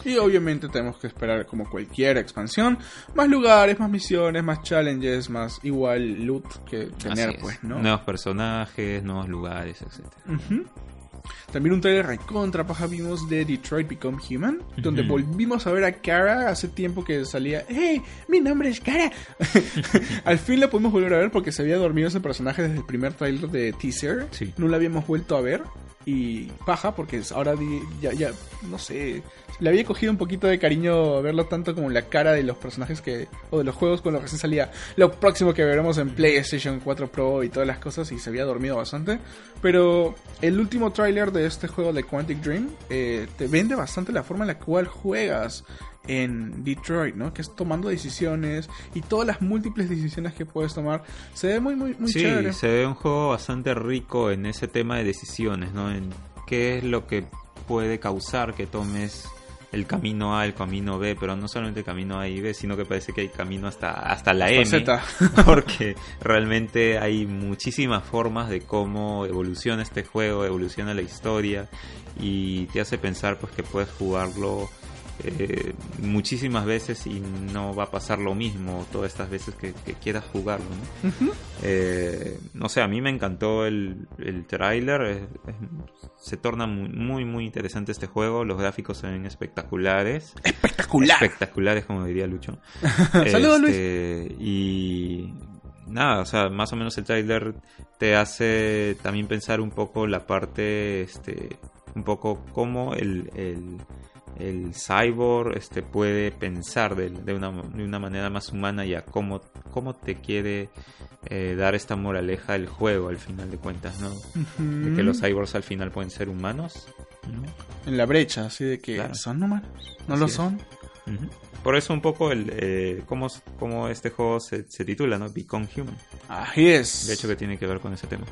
Y obviamente tenemos que esperar como cualquier expansión, más lugares, más misiones, más challenges, más igual loot que tener, pues, ¿no? Nuevos personajes, nuevos lugares, etc. Ujú. También un trailer recontra paja vimos de Detroit Become Human, donde volvimos a ver a Kara hace tiempo que salía, ¡Hey! Mi nombre es Kara. Al fin la pudimos volver a ver porque se había dormido ese personaje desde el primer trailer de teaser. Sí. No la habíamos vuelto a ver. Y paja, porque ahora di- ya, ya, no sé, le había cogido un poquito de cariño verlo tanto como la cara de los personajes que, o de los juegos con los que se salía. Lo próximo que veremos en PlayStation 4 Pro y todas las cosas, y se había dormido bastante. Pero el último tráiler de este juego de Quantic Dream eh, te vende bastante la forma en la cual juegas en Detroit, ¿no? Que es tomando decisiones y todas las múltiples decisiones que puedes tomar. Se ve muy, muy, muy sí, chévere. se ve un juego bastante rico en ese tema de decisiones, ¿no? En qué es lo que puede causar que tomes el camino A, el camino B, pero no solamente el camino A y B, sino que parece que hay camino hasta, hasta la M. Porque realmente hay muchísimas formas de cómo evoluciona este juego, evoluciona la historia y te hace pensar pues que puedes jugarlo eh, muchísimas veces y no va a pasar lo mismo todas estas veces que, que quieras jugarlo. Eh, no sé, a mí me encantó el, el tráiler. se torna muy, muy, muy interesante este juego. Los gráficos se ven espectaculares. Espectacular. Espectaculares, como diría Lucho. Saludos, Luis. Este, Y nada, o sea, más o menos el tráiler te hace también pensar un poco la parte, este, un poco cómo el, el, el cyborg este, puede pensar de, de una, de una manera más humana y a cómo, cómo te quiere eh, dar esta moraleja el juego al final de cuentas, ¿no? De que los cyborgs al final pueden ser humanos. ¿no? en la brecha, así de que Claro. son humanos, no Así lo es. son. Por eso un poco el eh, cómo, cómo este juego se, se titula, ¿no? Become Human. Así es. De hecho que tiene que ver con ese tema.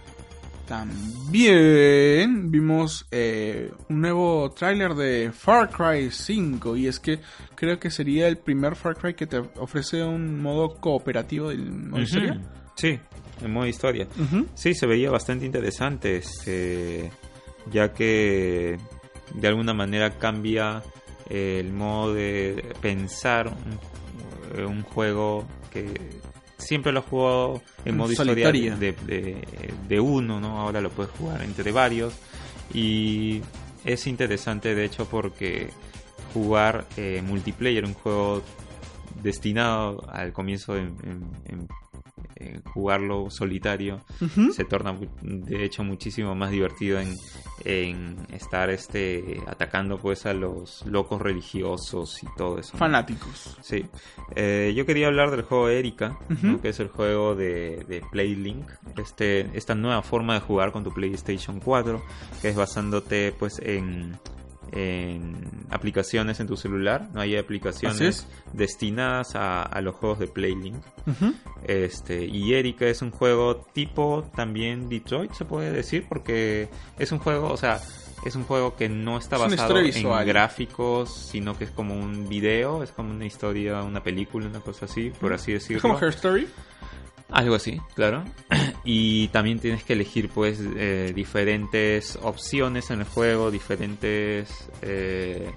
También vimos eh, un nuevo tráiler de Far Cry 5 y es que creo que sería el primer Far Cry que te ofrece un modo cooperativo del modo historia. Ujú. Sí, en modo historia. Sí, se veía bastante interesante, este, ya que de alguna manera cambia eh, el modo de pensar un, un juego que siempre lo he jugado en modo Solitario. historia de, de- de uno, ¿no? Ahora lo puedes jugar entre varios y es interesante de hecho porque jugar eh, multiplayer, un juego destinado al comienzo en, en- en- en jugarlo solitario, se torna de hecho muchísimo más divertido en, en estar este atacando pues a los locos religiosos y todo eso. ¿no? Fanáticos. Sí. Eh, yo quería hablar del juego Erika, que es el juego de, de PlayLink. Este, esta nueva forma de jugar con tu PlayStation 4, que es basándote pues en, en aplicaciones en tu celular. No hay aplicaciones es. destinadas a, a los juegos de PlayLink. Este, y Erika es un juego tipo también Detroit, se puede decir, porque es un juego, o sea, es un juego que no está Es basado en gráficos, sino que es como un video, es como una historia, una película, una cosa así, por así Es decirlo. como Her Story. Algo así, claro. Y también tienes que elegir pues eh, diferentes opciones en el juego, diferentes... eh,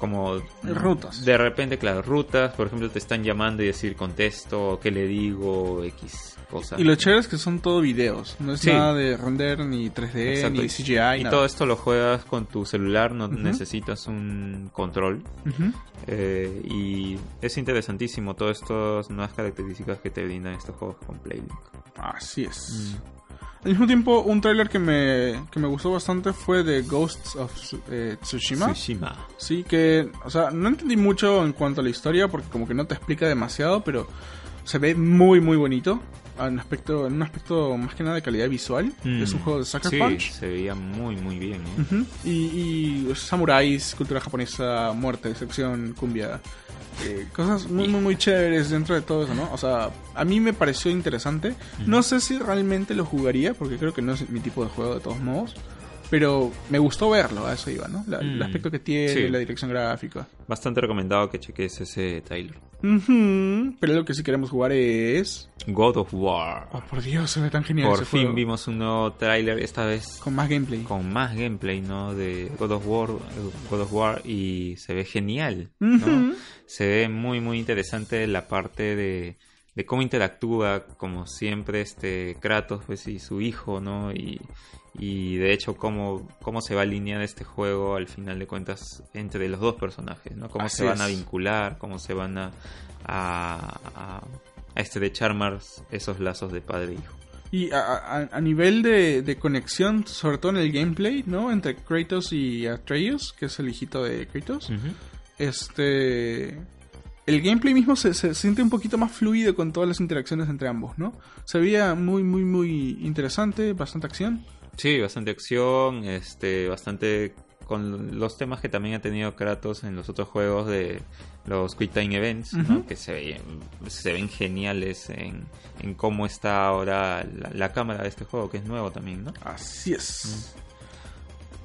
como Rutas. de repente claro rutas por ejemplo te están llamando y decir contesto qué le digo x cosa Y lo chévere es que son todo videos. No es Sí. nada de render, ni 3D, Exacto. ni CGI. y nada. todo esto lo juegas con tu celular no necesitas un control. Eh, y es interesantísimo todas estas nuevas características que te brindan estos juegos con Playlink Así es. Mm. Al mismo tiempo, un tráiler que me, que me gustó bastante fue de Ghosts of eh, Tsushima. Tsushima Sí, que, o sea, no entendí mucho en cuanto a la historia porque como que no te explica demasiado, pero se ve muy, muy bonito. En, un aspecto, en un aspecto más que nada de calidad visual. Mm. Es un juego de Sucker sí, Punch. se veía muy muy bien ¿eh? Ujú. Y, y samuráis, cultura japonesa, muerte, decepción, cumbia. eh, cosas muy, muy, muy chéveres dentro de todo eso, ¿no? O sea, a mí me pareció interesante. No sé si realmente lo jugaría, porque creo que no es mi tipo de juego de todos modos. Pero me gustó verlo, a eso iba, ¿no? La- El Mm. aspecto que tiene, Sí. la dirección gráfica. bastante recomendado que cheques ese Pero lo que sí queremos jugar es... God of War Oh, por Dios, se ve tan genial por ese fin juego. vimos un nuevo trailer esta vez Con más gameplay. con más gameplay no de God of War God of War y se ve genial ¿no? Se ve muy muy interesante la parte de, de cómo interactúa como siempre este Kratos pues y su hijo no y, y de hecho cómo, cómo se va a alinear este juego al final de cuentas entre los dos personajes no cómo Así se van a es. vincular cómo se van a a, a, a estrechar más esos lazos de padre e hijo Y a, a- a nivel de, de conexión, sobre todo en el gameplay, ¿no? Entre Kratos y Atreus, que es el hijito de Kratos. Ujú. Este. El gameplay mismo se, se siente un poquito más fluido con todas las interacciones entre ambos, ¿no? Se veía muy, muy, muy interesante, bastante acción. Sí, bastante acción, este, bastante con los temas que también ha tenido Kratos en los otros juegos de los Quick Time Events, ¿no? Que se ven, se ven geniales en, en cómo está ahora la, la cámara de este juego, que es nuevo también, ¿no? Así es.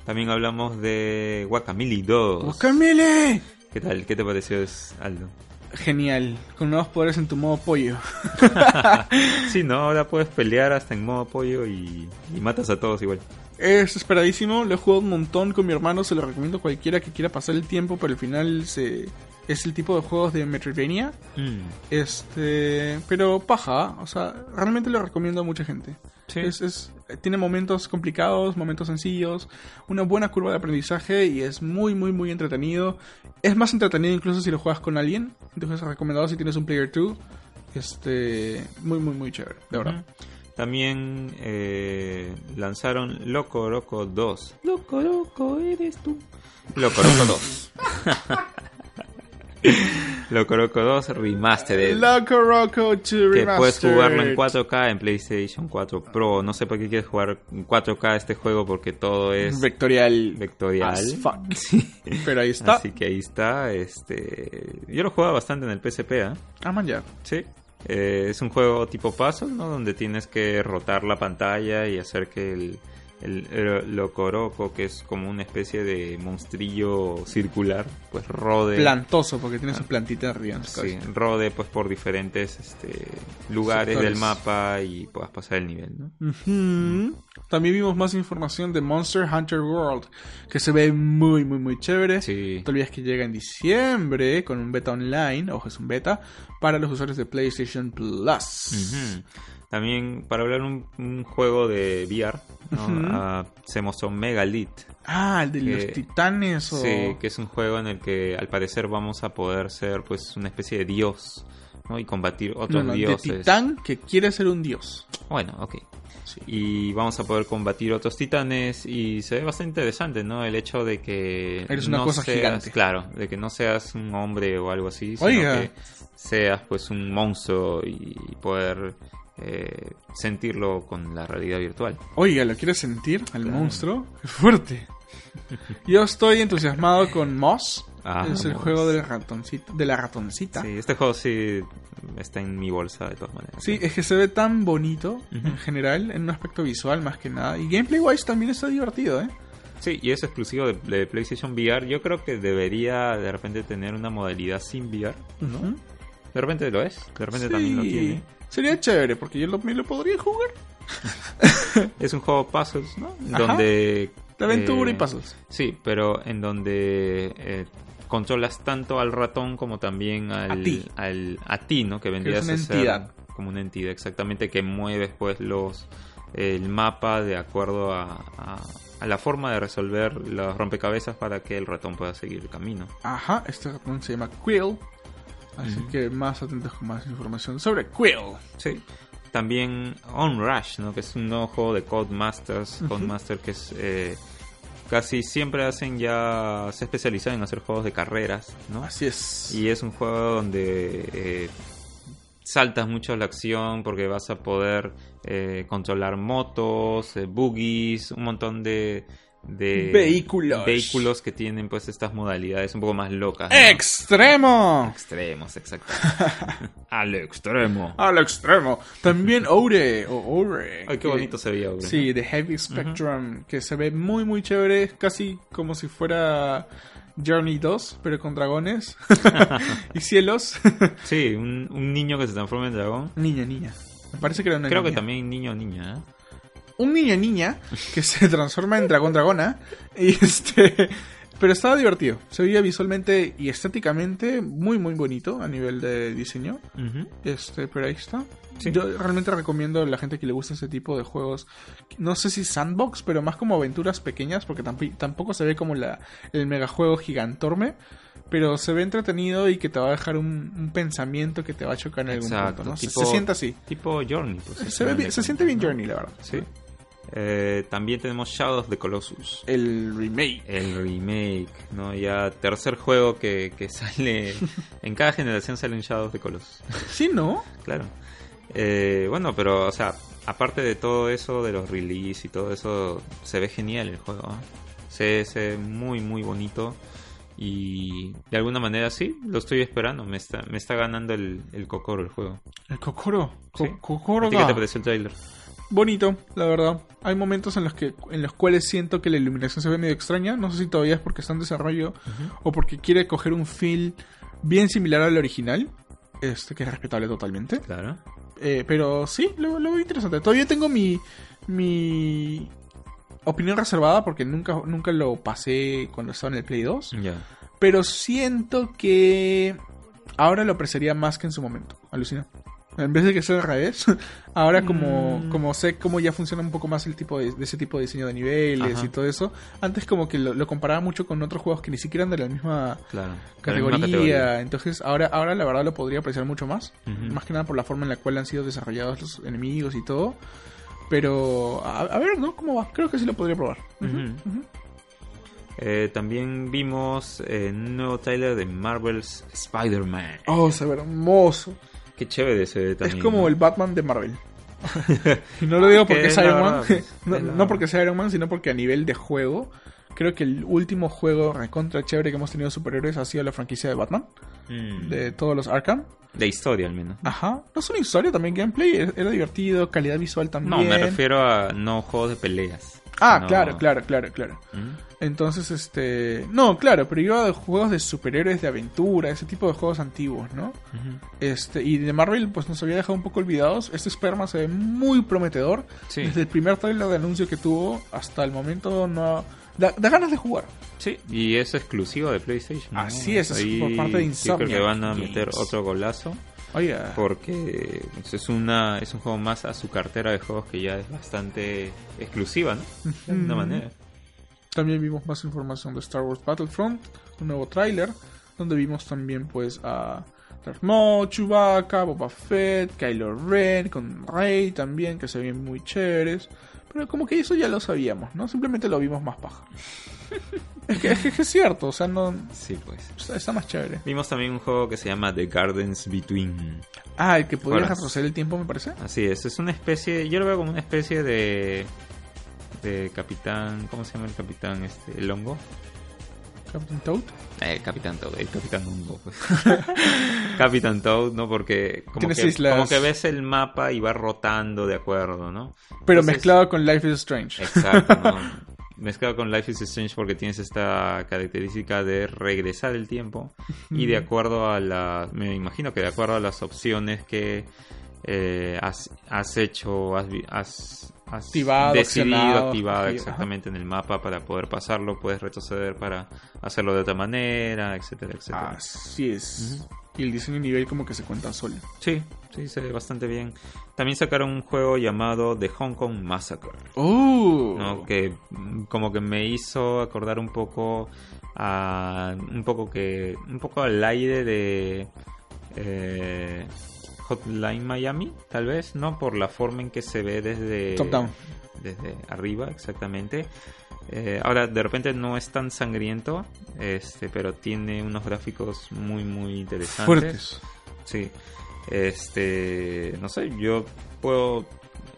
También hablamos de Guacamole 2. ¡Guacamole! ¿Qué tal? ¿Qué te pareció, Aldo? Genial, con nuevos poderes en tu modo pollo. Sí, ¿no? Ahora puedes pelear hasta en modo pollo y, y matas a todos igual. Es esperadísimo, lo he jugado un montón con mi hermano, se lo recomiendo a cualquiera que quiera pasar el tiempo, pero al final se... es el tipo de juegos de Metroidvania. Mm. Este, pero paja, o sea, realmente lo recomiendo a mucha gente. Sí. Es, es- tiene momentos complicados, momentos sencillos, una buena curva de aprendizaje y es muy, muy, muy entretenido. Es más entretenido incluso si lo juegas con alguien. Entonces, recomendado si tienes un Player 2. Este, muy, muy, muy chévere, de verdad. También eh, lanzaron Loco Roco 2. Loco Roco eres tú. Loco Roco 2. Loco Roco 2 Remastered. Loco Roco 2 que puedes jugarlo en Remastered. 4K en PlayStation 4 Pro. No sé por qué quieres jugar en 4K este juego porque todo es Vectorial. vectorial. as fuck. Sí. Pero ahí está. Así que ahí está. Este, yo lo jugaba bastante en el PSP, ¿ah? Ah, man, ya. Sí. Eh, es un juego tipo puzzle, ¿no? Donde tienes que rotar la pantalla y hacer que el, el, el Locoroco, que es como una especie de monstrillo circular, pues rode. Plantoso, porque tiene su plantita arriba Sí, rode pues por diferentes este, lugares Sectores. del mapa y puedas pasar el nivel, ¿no? También vimos más información de Monster Hunter World, que se ve muy, muy, muy chévere. Sí. No te olvides que llega en diciembre con un beta online, ojo, es un beta, para los usuarios de PlayStation Plus. Ujú. También para hablar un, un juego de VR. Ah, se mostró Megalith. Ah, el de los Que- titanes o... Sí, que es un juego en el que al parecer vamos a poder ser pues una especie de dios, ¿no? Y combatir otros no, de dioses. titán que quiere ser un dios. Bueno, ok. Sí. Y vamos a poder combatir otros titanes y se ve bastante interesante, ¿no? El hecho de que Eres una no cosa seas, gigante. Claro, de que no seas un hombre o algo así, sino Oiga. que seas pues un monstruo y poder eh, sentirlo con la realidad virtual. Oiga, ¿lo quieres sentir al Claro. monstruo? ¡Qué fuerte! Yo estoy entusiasmado con Moss. Ah, es el Moss. juego del ratoncito, de la ratoncita. Sí, este juego sí está en mi bolsa de todas maneras. Sí, es que se ve tan bonito en general, en un aspecto visual más que nada. Y gameplay wise también está divertido, ¿eh? Sí, y es exclusivo de, de PlayStation VR. Yo creo que debería de repente tener una modalidad sin VR. Ujú. De repente lo es, de repente Sí. también lo tiene. Sería chévere, porque yo lo, me lo podría jugar. Es un juego puzzles, ¿no? Ajá. Donde De aventura Eh, y puzzles. Sí, pero en donde eh, controlas tanto al ratón como también al, A ti. al- a ti, ¿no? Que vendrías una a ser entidad. como una entidad, exactamente, que mueves pues los el mapa de acuerdo a, a- a la forma de resolver los rompecabezas para que el ratón pueda seguir el camino. Ajá, este ratón se llama Quill. Así que más atentos con más información sobre Quill. Sí. También Onrush, ¿no? Que es un nuevo juego de Codemasters. Codemaster que es... eh, casi siempre hacen ya... Se especializan en hacer juegos de carreras, ¿no? Así es. Y es un juego donde eh, saltas mucho la acción porque vas a poder eh, controlar motos, eh, buggies, un montón de, de Vehículos. vehículos que tienen pues estas modalidades un poco más locas. ¿no? ¡Extremo! Extremos, exacto. Al extremo. Al extremo. También Ore o Ore. Ay, qué que- bonito se veía. Aure. Sí, de Heavy Spectrum, que se ve muy muy chévere, casi como si fuera Journey 2, pero con dragones y cielos. Sí, un, un niño que se transforma en dragón. niña, niña. Me parece que era una Creo que niña. también niño o niña. ¿eh? Un niño niña que se transforma en dragón dragona y este pero estaba divertido. Se veía visualmente y estéticamente muy muy bonito a nivel de diseño. Este, pero ahí está. Sí. Yo realmente recomiendo a la gente que le gusta ese tipo de juegos. No sé si sandbox, pero más como aventuras pequeñas, porque tamp- tampoco se ve como la, el megajuego gigantorme. Pero se ve entretenido y que te va a dejar un, un pensamiento que te va a chocar en algún punto. ¿no? Se- tipo- se, siente así. Tipo Journey. Pues, Se, ve final bien- se siente bien. Journey, la verdad. Sí. Eh, también tenemos Shadow of the Colossus. El remake. El remake, ¿no? Ya tercer juego que, que sale. en cada generación sale un Shadow of the Colossus. Sí, ¿no? claro. Eh, bueno, pero, o sea, aparte de todo eso, de los release y todo eso, se ve genial el juego. ¿ah? Se, se ve muy, muy bonito. Y de alguna manera sí, lo estoy esperando. Me está, me está ganando el, el Kokoro el juego. El Kokoro. Ko- Sí. Kokoro ¿A ti qué te pareció el trailer? Bonito, la verdad. Hay momentos en los que en los cuales siento que la iluminación se ve medio extraña. No sé si todavía es porque está en desarrollo o porque quiere coger un feel bien similar al original. Este, que es respetable totalmente. Claro. Eh, pero sí, lo, lo veo interesante. Todavía tengo mi. mi opinión reservada porque nunca, nunca lo pasé cuando estaba en el Play 2. Ya. Pero siento que ahora lo apreciaría más que en su momento. Alucina. En vez de que sea al revés, ahora como, Mm. como sé cómo ya funciona un poco más el tipo de, de ese tipo de diseño de niveles Ajá. y todo eso, antes como que lo, lo comparaba mucho con otros juegos que ni siquiera eran de la misma Claro. categoría, La misma categoría. entonces ahora, ahora la verdad lo podría apreciar mucho más, más que nada por la forma en la cual han sido desarrollados los enemigos y todo. Pero a, a ver, ¿no? ¿Cómo va? Creo que sí lo podría probar. Eh, también vimos eh, un nuevo trailer de Marvel's Spider-Man. Oh, se ve hermoso. Qué chévere se ve también. Es como ¿no? el Batman de Marvel. y no lo digo porque Que es es Iron Man. no, es porque sea Iron Man, sino porque a nivel de juego. Creo que el último juego recontra chévere que hemos tenido superhéroes ha sido la franquicia de Batman. Mm, De todos los Arkham. de historia al menos. Ajá. No solo historia, también gameplay. Era era divertido, calidad visual también. No, me refiero a no juegos de peleas. Ah, sino- claro, claro, claro, claro. Mm, Entonces, este... No, claro, pero iba de juegos de superhéroes de aventura, ese tipo de juegos antiguos, ¿no? Este, y de Marvel, pues nos había dejado un poco olvidados. Este Spider-Man se ve muy prometedor. Sí. Desde el primer trailer de anuncio que tuvo hasta el momento no... Da, da ganas de jugar. Sí, y es exclusivo de PlayStation. Así es, es Ahí por parte de sí creo que Insomniac van a meter Games. otro golazo. Oye, Porque pues, es una es un juego más a su cartera de juegos que ya es bastante exclusiva, ¿no? De alguna manera. También vimos más información de Star Wars Battlefront, un nuevo tráiler, donde vimos también pues a Darth Maul, Chewbacca, Boba Fett, Kylo Ren, con Rey también, que se ven muy chéveres. Pero como que eso ya lo sabíamos, ¿no? Simplemente lo vimos más paja. es, que, es que- cierto, o sea, no Sí, pues. está, está más chévere. Vimos también un juego que se llama The Gardens Between. Ah, el que podía Horas. retroceder el tiempo, me parece. Así es, es una especie, yo lo veo como una especie de de capitán, ¿cómo se llama el capitán este, el hongo? Captain Toad. Eh, el capitán Toad, el capitán hongo, pues. capitán Toad, ¿no? Porque como que, islas. como que ves el mapa y va rotando de acuerdo, ¿no? Pero Entonces- mezclado con Life is Strange. Exacto, ¿no? Mezclado con Life is Strange porque tienes esta característica de regresar el tiempo y de acuerdo a la... Me imagino que de acuerdo a las opciones que eh, has, has hecho, has, vi- has has Activado, decidido accionado, activado exactamente en el mapa para poder pasarlo, puedes retroceder para hacerlo de otra manera, etcétera, etcétera. Así es. Y el diseño de nivel como que se cuenta solo. Sí, sí, se ve bastante bien. También sacaron un juego llamado The Hong Kong Massacre. ¡Oh! ¿no? que como que me hizo acordar un poco a un poco que un poco al aire de eh, Hotline Miami tal vez no por la forma en que se ve desde Top down. desde arriba exactamente Eh, ahora de repente no es tan sangriento este pero tiene unos gráficos muy muy interesantes Fuertes. Sí. Este, no sé, yo puedo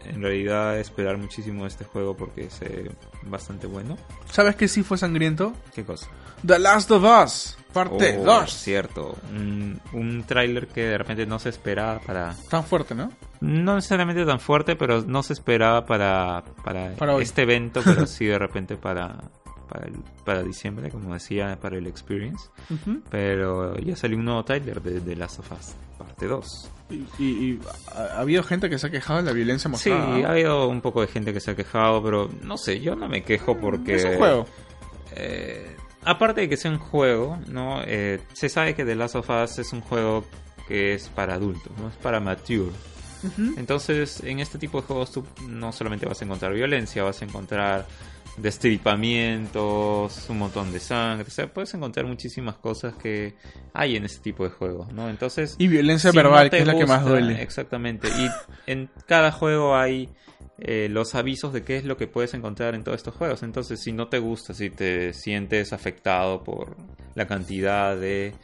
en realidad esperar muchísimo de este juego porque es eh, bastante bueno. ¿Sabes qué sí fue sangriento? ¿Qué cosa? The Last of Us, parte Oh, 2. Cierto. Un, un tráiler que de repente no se esperaba para... Tan fuerte, ¿no? No necesariamente tan fuerte, pero no se esperaba para, para, este evento, pero sí de repente para, para, el- para diciembre, como decía, para el Experience. Pero ya salió un nuevo tráiler de The Last of Us, parte 2. Y, y- y ha, ha habido gente que se ha quejado de la violencia Sí, mostrada. ha habido un poco de gente que se ha quejado, pero no sé, yo no me quejo porque... Es un juego. eh, aparte de que sea un juego, ¿no? Eh, se sabe que The Last of Us es un juego que es para adultos, no es para mature. Entonces, en este tipo de juegos tú no solamente vas a encontrar violencia, vas a encontrar destripamientos, un montón de sangre, o sea, puedes encontrar muchísimas cosas que hay en este tipo de juegos, ¿no? Entonces, Y violencia si verbal, que es la que más duele. Exactamente. Y en cada juego hay eh, los avisos de qué es lo que puedes encontrar en todos estos juegos. Entonces, si no te gusta, si te sientes afectado por la cantidad de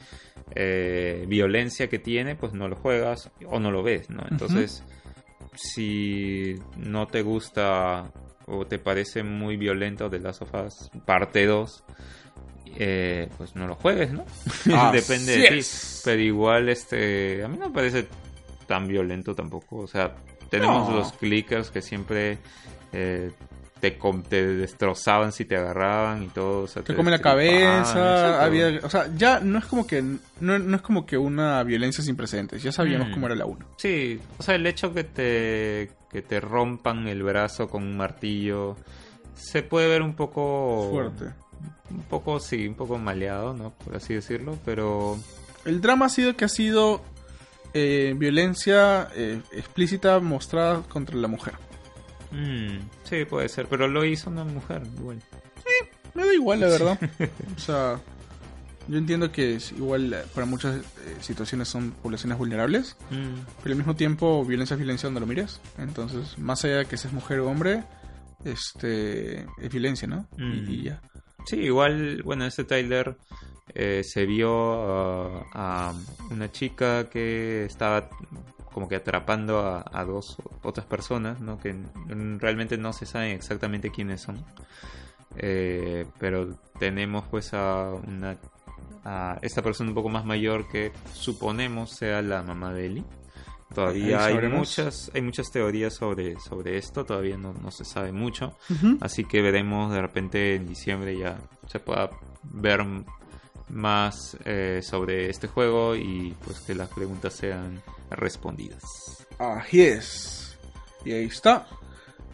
eh, violencia que tiene, pues no lo juegas o no lo ves, ¿no? Entonces, si no te gusta o te parece muy violento The Last of Us parte 2, eh, pues no lo juegues, ¿no? Depende de ti. Pero igual, este, a mí no me parece tan violento tampoco. O sea, tenemos No. los clickers que siempre eh, te, te destrozaban si te agarraban y todo. o sea, Te come la cabeza, había, o sea, ya no es como que no, no es como que una violencia sin precedentes, ya sabíamos Mm. cómo era la 1. Sí, o sea, el hecho que te, que te rompan el brazo con un martillo se puede ver un poco... Fuerte. Un poco, sí, un poco maleado, ¿no? Por así decirlo, pero... El drama ha sido que ha sido eh, violencia eh, explícita mostrada contra la mujer. mm, sí, puede ser, pero lo hizo una mujer, igual. Me da igual, la verdad. o sea, yo entiendo que es igual eh, para muchas eh, situaciones son poblaciones vulnerables, Mm, pero al mismo tiempo violencia es violencia donde lo mires. Entonces, más allá de que seas mujer o hombre, este es violencia, ¿no? Y- Mm. Y, ya. Sí, igual, bueno, este trailer eh, se vio uh, a una chica que estaba como que atrapando a, a dos otras personas, ¿no? Que realmente no se sabe exactamente quiénes son. Eh, pero tenemos pues a una a esta persona un poco más mayor que suponemos sea la mamá de Ellie. Todavía hay muchas, hay muchas teorías sobre, sobre esto, todavía no, no se sabe mucho. Así que veremos de repente en diciembre ya se pueda ver más eh, sobre este juego y pues que las preguntas sean respondidas. Así es. Y ahí está.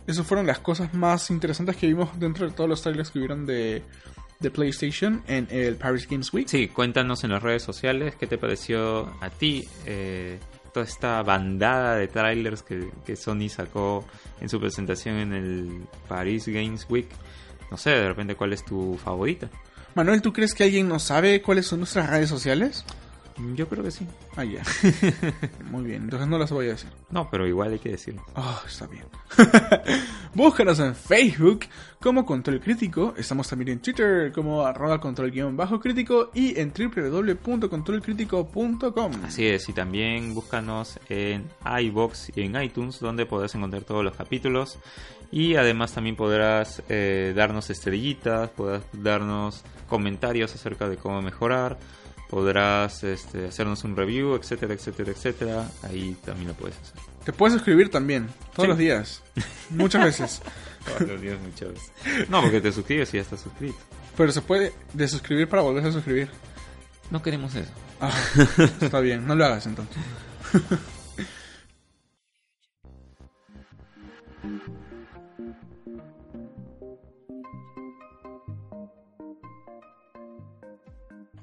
Esas fueron las cosas más interesantes que vimos dentro de todos los trailers que hubieron de, de PlayStation en el Paris Games Week. Sí, cuéntanos en las redes sociales qué te pareció a ti eh, toda esta bandada de trailers que, que Sony sacó en su presentación en el Paris Games Week. No sé, de repente cuál es tu favorita. Manuel, ¿tú crees que alguien no sabe cuáles son nuestras redes sociales? Yo creo que sí. Ah, ya. Muy bien, entonces no las voy a decir. No, pero igual hay que decirlo. Ah, está bien. Búscanos en Facebook como Control Crítico. Estamos también en Twitter como arroba control guion bajo crítico y en www.controlcrítico.com. Así es, y también búscanos en iBox y en iTunes, donde podrás encontrar todos los capítulos. Y además también podrás eh, darnos estrellitas, podrás darnos comentarios acerca de cómo mejorar, podrás este, hacernos un review, etcétera, etcétera, etcétera. Ahí también lo puedes hacer. Te puedes suscribir también, todos Sí. los días. Muchas veces. Todos los días, muchas veces. No, porque te suscribes y ya estás suscrito. Pero se puede desuscribir para volverse a suscribir. No queremos eso. Ah, está bien, no lo hagas entonces.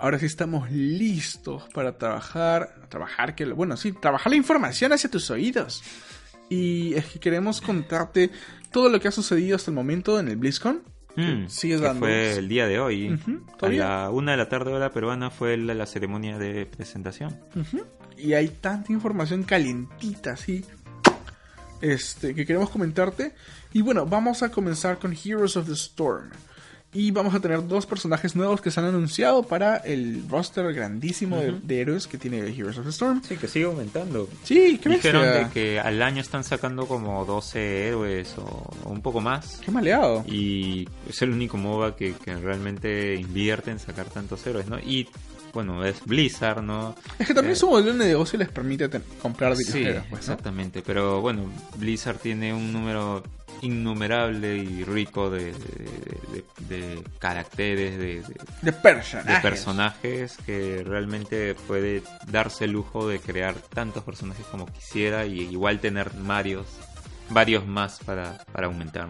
ahora sí estamos listos para trabajar, trabajar que, bueno, sí, trabajar la información hacia tus oídos. Y es que queremos contarte todo lo que ha sucedido hasta el momento en el BlizzCon. Mm, Sigues dando. fue el día de hoy. Ujú, a la una de la tarde hora peruana fue la, la ceremonia de presentación. Y hay tanta información calientita, así. Este, que queremos comentarte. Y bueno, vamos a comenzar con Heroes of the Storm. Y vamos a tener dos personajes nuevos que se han anunciado para el roster grandísimo de, de héroes que tiene Heroes of the Storm. Sí, que sigue aumentando. Sí, qué Dijeron bestia. de que al año están sacando como 12 héroes o, o un poco más. Qué maleado. Y es el único MOBA que, que realmente invierte en sacar tantos héroes, ¿no? Y bueno, es Blizzard, ¿no? Es que también Eh, su modelo de negocio les permite comprar Sí, pues, ¿no? exactamente. Pero bueno, Blizzard tiene un número innumerable y rico de, de- de- de caracteres, de, de- De personajes. de personajes que realmente puede darse el lujo de crear tantos personajes como quisiera y igual tener varios, varios más para, para aumentar.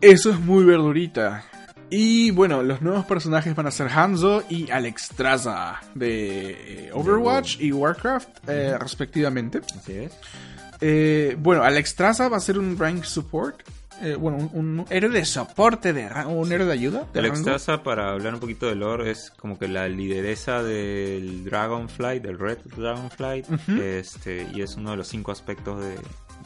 Eso es muy verdurita. Y bueno, los nuevos personajes van a ser Hanzo y Alexstrasza de eh, Overwatch y Warcraft, eh, respectivamente. Así es. Eh, bueno, Alexstrasza va a ser un rank support. Eh, bueno, un, un héroe de soporte, de un héroe de ayuda. De Alex rango. Traza, para hablar un poquito de lore, es como que la lideresa del Dragonflight, del Red Dragonflight, Ujú. este, y es uno de los cinco aspectos de,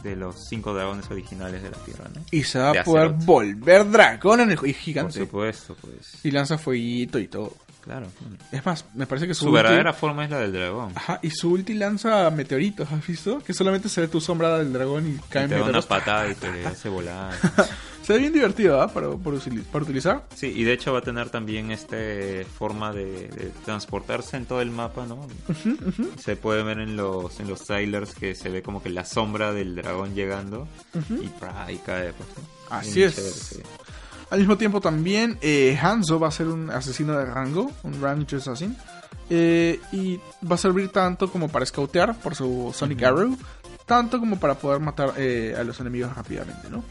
de los cinco dragones originales de la Tierra, ¿no? Y se va a poder volver dragón en el. Y Por gigante. supuesto, pues. Y lanza fueguito y todo. Claro. Es más, me parece que su, Su ulti- verdadera forma es la del dragón. Ajá, y su ulti lanza meteoritos, ¿has visto? Que solamente se ve tu sombra del dragón y Y caen te da una patada y te hace volar. Se ve bien divertido, ¿ah? Para, por utili- para utilizar. Sí, y de hecho va a tener también este forma de, de transportarse en todo el mapa, ¿no? Se puede ver en los en los trailers que se ve como que la sombra del dragón llegando y, ¡pra! y cae. Pues, ¿no? Así Bien es. chévere, sí. Al mismo tiempo también eh, Hanzo va a ser un asesino de rango, un Ranged Assassin. eh, y va a servir tanto como para scoutear por su Sonic Arrow, tanto como para poder matar eh, a los enemigos rápidamente, ¿no?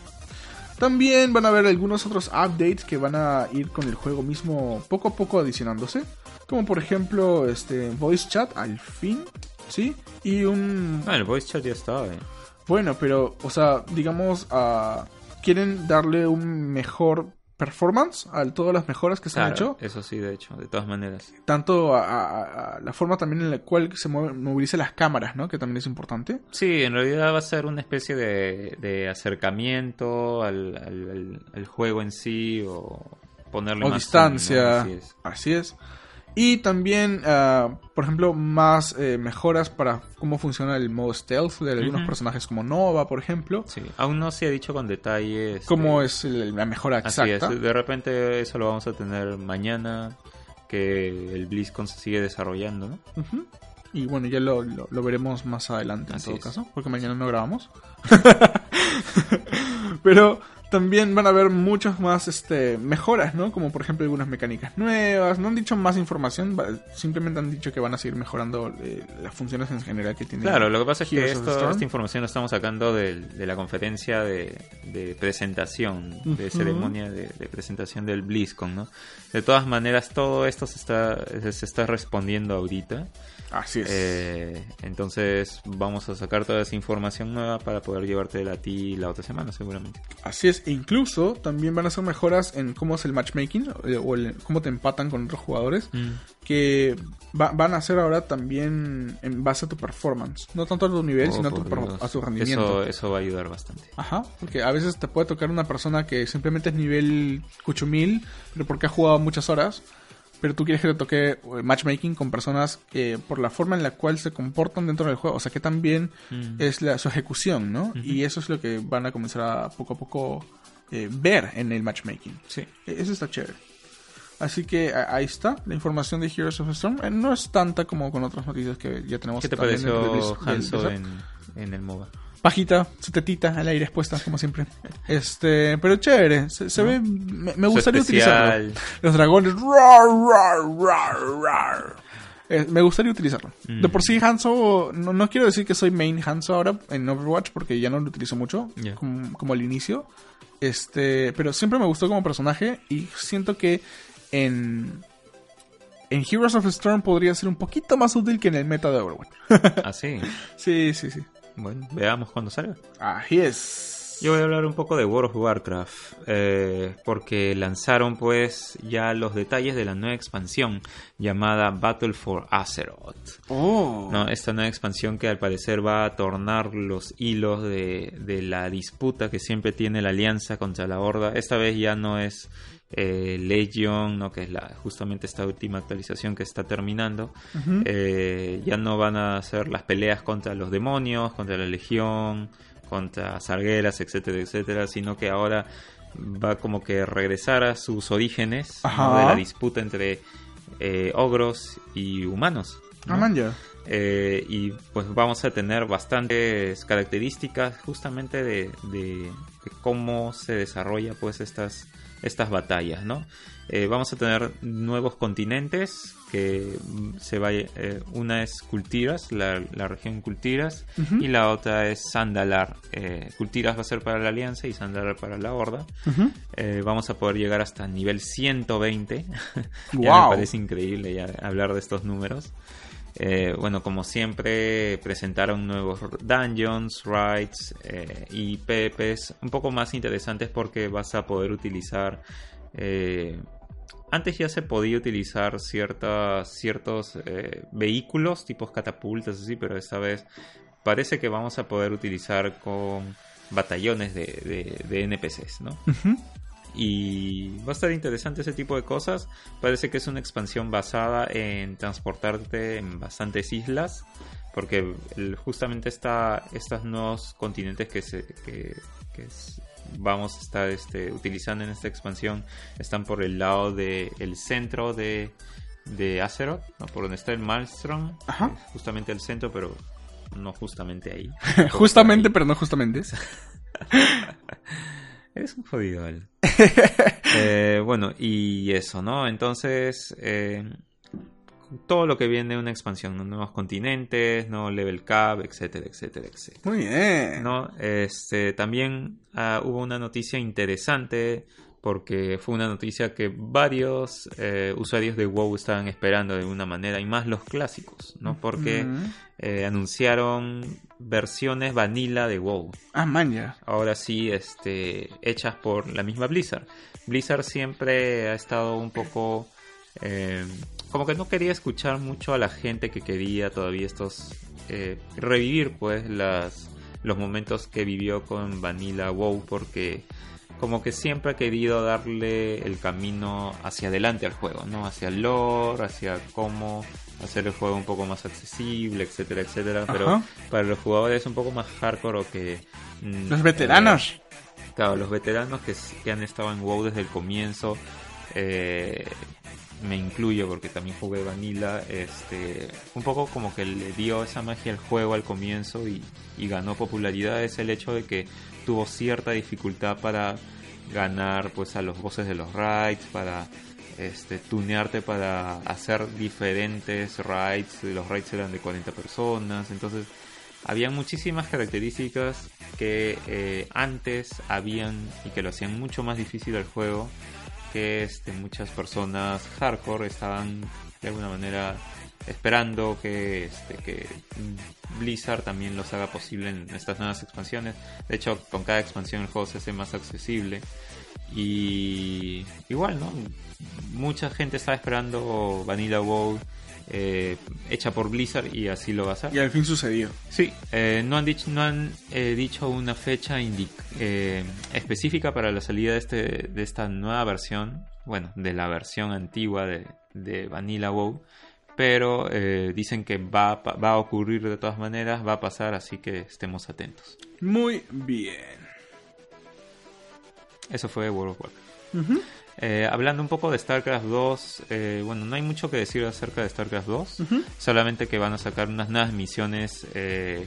También van a haber algunos otros updates que van a ir con el juego mismo poco a poco adicionándose. Como por ejemplo este voice chat al fin, ¿sí? Y un Ah, el voice chat ya estaba. eh. bueno, pero, o sea, digamos, ah, quieren darle un mejor performance a todas las mejoras que se han hecho, eso sí, de hecho, de todas maneras. tanto a, a- a la forma también en la cual se mueven, movilizan las cámaras, ¿no? Que también es importante. Sí, en realidad va a ser una especie de, de acercamiento al, al- al- al juego en sí o ponerle O más distancia. zoom, ¿no? Así es. Así es. Y también, ah, por ejemplo, más eh, mejoras para cómo funciona el modo stealth de algunos personajes como Nova, por ejemplo. Sí, aún no se ha dicho con detalles. Cómo eh, es la mejora Así exacta. es, de repente eso lo vamos a tener mañana, que el BlizzCon se sigue desarrollando, ¿no? Y bueno, ya lo, lo- lo veremos más adelante en Así todo es. caso, porque mañana no grabamos. Pero también van a haber muchas más este, mejoras, ¿no? Como por ejemplo algunas mecánicas nuevas. No han dicho más información, simplemente han dicho que van a seguir mejorando eh, las funciones en general que tiene. Claro, lo que pasa es que esto- esta información la estamos sacando del- de, la conferencia de, de presentación, de ceremonia de, de presentación del BlizzCon, ¿no? De todas maneras, todo esto se está, se está respondiendo ahorita. Así es. Eh, entonces vamos a sacar toda esa información nueva para poder llevártela a ti la otra semana seguramente. Así es. E incluso también van a hacer mejoras en cómo es el matchmaking eh, o el- cómo te empatan con otros jugadores. que va- van a ser ahora también en base a tu performance. No tanto a tu nivel, Oh, sino a tu, Dios. a tu rendimiento. Eso, eso va a ayudar bastante. Ajá, porque a veces te puede tocar una persona que simplemente es nivel cuchumil, pero porque ha jugado muchas horas. Pero tú quieres que te toque eh, matchmaking con personas que por la forma en la cual se comportan dentro del juego, o sea que también Mm. es la, su ejecución, ¿no? Y eso es lo que van a comenzar a poco a poco eh, ver en el matchmaking. Sí. Eh, Eso está chévere. Así que ahí está la información de Heroes of the Storm. Eh, No es tanta como con otras noticias que ya tenemos. ¿Qué te pareció Hanzo Blizzard. en, en el MOBA? Pajita, su tetita al aire expuesta, como siempre. Este, pero chévere, se, se ve. Me, gustaría utilizarlo. Los dragones. rar, rar, rar, rar. Eh, me gustaría utilizarlo. Mm. De por sí, Hanzo. No, no quiero decir que soy main Hanzo ahora en Overwatch porque ya no lo utilizo mucho. Como, como al inicio. Este, pero siempre me gustó como personaje y siento que en en Heroes of Storm podría ser un poquito más útil que en el meta de Overwatch. Así. sí, sí, sí. Bueno, veamos cuando salga. Así es. Yo voy a hablar un poco de World of Warcraft, eh, porque lanzaron pues ya los detalles de la nueva expansión llamada Battle for Azeroth. Oh. ¿no? Esta nueva expansión que al parecer va a tornar los hilos de, de la disputa que siempre tiene la alianza contra la Horda. Esta vez ya no es eh, Legion, ¿no? que es la, justamente esta última actualización que está terminando. Eh, ya no van a ser las peleas contra los demonios, contra la Legión, contra Sargueras, etcétera, etcétera, sino que ahora va como que regresar a sus orígenes de la disputa entre eh, ogros y humanos. ¿no? Ah. Eh, y pues vamos a tener bastantes características justamente de, de- de cómo se desarrolla pues estas, estas batallas, ¿no? Eh, vamos a tener nuevos continentes que mm, se va eh, una es Cultiras, la, la región Cultiras, y la otra es Sandalar. Eh, Cultiras va a ser para la Alianza y Sandalar para la Horda. Vamos a poder llegar hasta nivel 120. ya Wow. me parece increíble ya hablar de estos números. Eh, bueno, como siempre, presentaron nuevos dungeons, raids eh, y PvPs un poco más interesantes porque vas a poder utilizar. eh, antes ya se podía utilizar ciertas, ciertos eh, vehículos, tipos catapultas, así, pero esta vez parece que vamos a poder utilizar con batallones de, de- de NPCs, ¿no? Y va a estar interesante ese tipo de cosas. Parece que es una expansión basada en transportarte en bastantes islas. Porque justamente esta, estos nuevos continentes que, se, que, que vamos a estar este, utilizando en esta expansión están por el lado del centro de, de Azeroth, ¿no? por donde está el Maelstrom. Ajá. eh, Justamente el centro, pero no justamente ahí. justamente, pero no justamente. Eres un jodido, Al. Eh, bueno, y eso, ¿no? Entonces, eh, todo lo que viene de una expansión, ¿no? nuevos continentes, no level cap, etcétera, etcétera, etcétera. Muy bien. ¿no? Este, también ah, hubo una noticia interesante porque fue una noticia que varios eh, usuarios de WoW estaban esperando de alguna manera y más los clásicos, ¿no? Porque Mm. eh, anunciaron versiones vanilla de WoW Ah, man, ya. ahora sí este, hechas por la misma Blizzard. Blizzard siempre ha estado un poco... eh, como que no quería escuchar mucho a la gente que quería todavía estos... eh, revivir pues las, los momentos que vivió con Vanilla WoW porque como que siempre ha querido darle el camino hacia adelante al juego, ¿no? Hacia el lore, hacia cómo hacer el juego un poco más accesible, etcétera, etcétera. Pero para los jugadores un poco más hardcore o que... mm, Los veteranos. eh, claro, los veteranos que, que han estado en WoW desde el comienzo, eh, me incluyo porque también jugué Vanilla, este, un poco como que le dio esa magia al juego al comienzo y, y ganó popularidad es el hecho de que tuvo cierta dificultad para ganar pues a los bosses de los raids, para este, tunearte para hacer diferentes raids, los raids eran de 40 personas, entonces había muchísimas características que eh, antes habían y que lo hacían mucho más difícil el juego que este, muchas personas hardcore estaban de alguna manera esperando que, este, que Blizzard también los haga posible en estas nuevas expansiones. De hecho, con cada expansión el juego se hace más accesible. Y igual, ¿no? Mucha gente estaba esperando Vanilla WoW eh, hecha por Blizzard y así lo va a ser. Y al fin sucedió. Sí, eh, no han dicho, no han eh, dicho una fecha específica para la salida de, este, de esta nueva versión, bueno, de la versión antigua de, de Vanilla WoW, pero dicen que va, va a ocurrir de todas maneras, va a pasar, así que estemos atentos. Muy bien. Eso fue World of Warcraft. Eh, hablando un poco de StarCraft 2, eh, bueno, no hay mucho que decir acerca de StarCraft 2, Ujú. solamente que van a sacar unas nuevas misiones eh,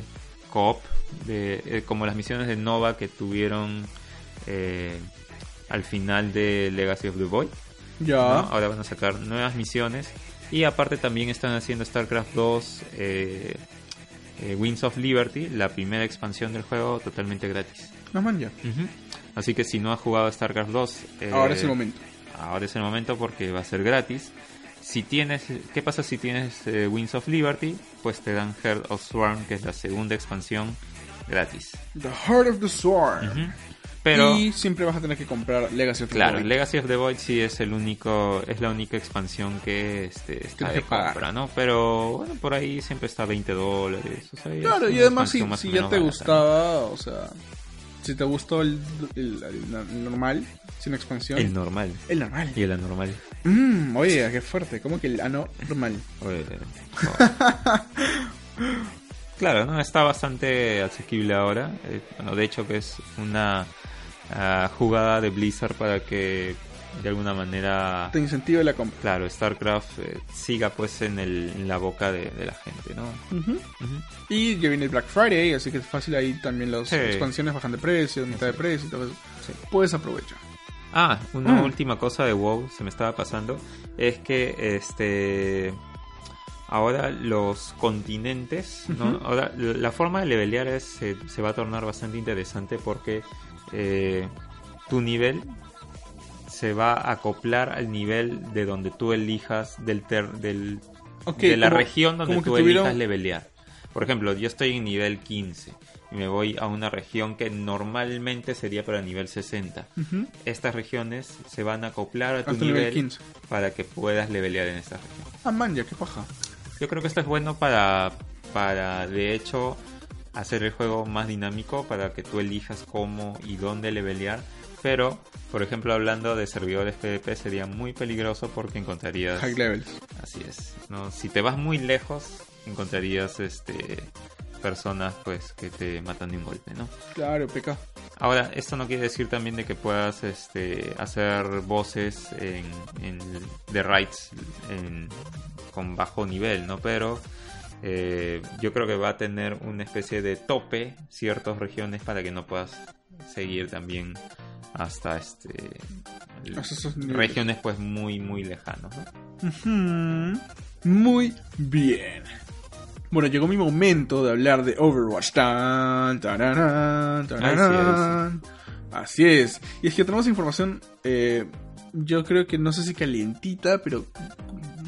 co-op, eh, como las misiones de Nova que tuvieron al final de Legacy of the Void. Ya. ¿no? Ahora van a sacar nuevas misiones y aparte también están haciendo StarCraft 2 eh, eh, Wings of Liberty, la primera expansión del juego totalmente gratis. No, man, ya. Así que si no has jugado StarCraft 2, eh, Ahora es el momento. Ahora es el momento porque va a ser gratis. si tienes, ¿qué pasa si tienes eh, Wings of Liberty? Pues te dan Heart of Swarm, que es la segunda expansión gratis. The Heart of the Swarm. Ujú. Pero y siempre vas a tener que comprar Legacy of the Claro, Void. Legacy of the Void sí es el único, es la única expansión que este, está Tienes de que pagar. compra, ¿no? Pero bueno, por ahí siempre está 20 dólares. o sea, Claro, y además si, si ya te gustaba, o sea, si te gustó el, el- el- el normal, sin expansión. El normal. el normal. Y el anormal. Mm, oye, qué fuerte, como que el anormal. Oye, oh. claro, no está bastante asequible ahora. Eh, bueno, de hecho que es una ah, jugada de Blizzard para que de alguna manera Te incentiva la compra. claro, StarCraft eh, siga pues en, el, en la boca de, de la gente, ¿no? Y ya viene el Black Friday, así que es fácil ahí también las Sí. expansiones bajan de precio, mitad de precio y todo eso. Sí. Puedes aprovechar. Ah, una Mm. última cosa de WoW se me estaba pasando es que este ahora los continentes. Ahora la forma de levelear es, se, se va a tornar bastante interesante porque eh, tu nivel se va a acoplar al nivel de donde tú elijas del ter- del de la como- región donde tú tuvieron- elijas levelear. Por ejemplo, yo estoy en nivel 15 y me voy a una región que normalmente sería para nivel 60 Ujú. estas regiones se van a acoplar a tu Hasta nivel 15. para que puedas levelear en esta región. Ah, man, ya, qué paja. Yo creo que esto es bueno para, para de hecho, hacer el juego más dinámico, para que tú elijas cómo y dónde levelear. Pero, por ejemplo, hablando de servidores PvP, sería muy peligroso porque encontrarías... High levels. Así es. ¿no? Si te vas muy lejos, encontrarías este personas pues que te matan de un golpe, ¿no? Claro, PK. Ahora, esto no quiere decir también de que puedas este, hacer voces en, en- de raids en- con bajo nivel, ¿no? Pero eh, yo creo que va a tener una especie de tope ciertas regiones para que no puedas seguir también hasta este regiones pues muy muy lejanos, ¿no? Muy bien. Bueno, llegó mi momento de hablar de Overwatch. Tan, tararán, tararán. Así es. Y es que tenemos información, eh, yo creo que no sé si calientita, pero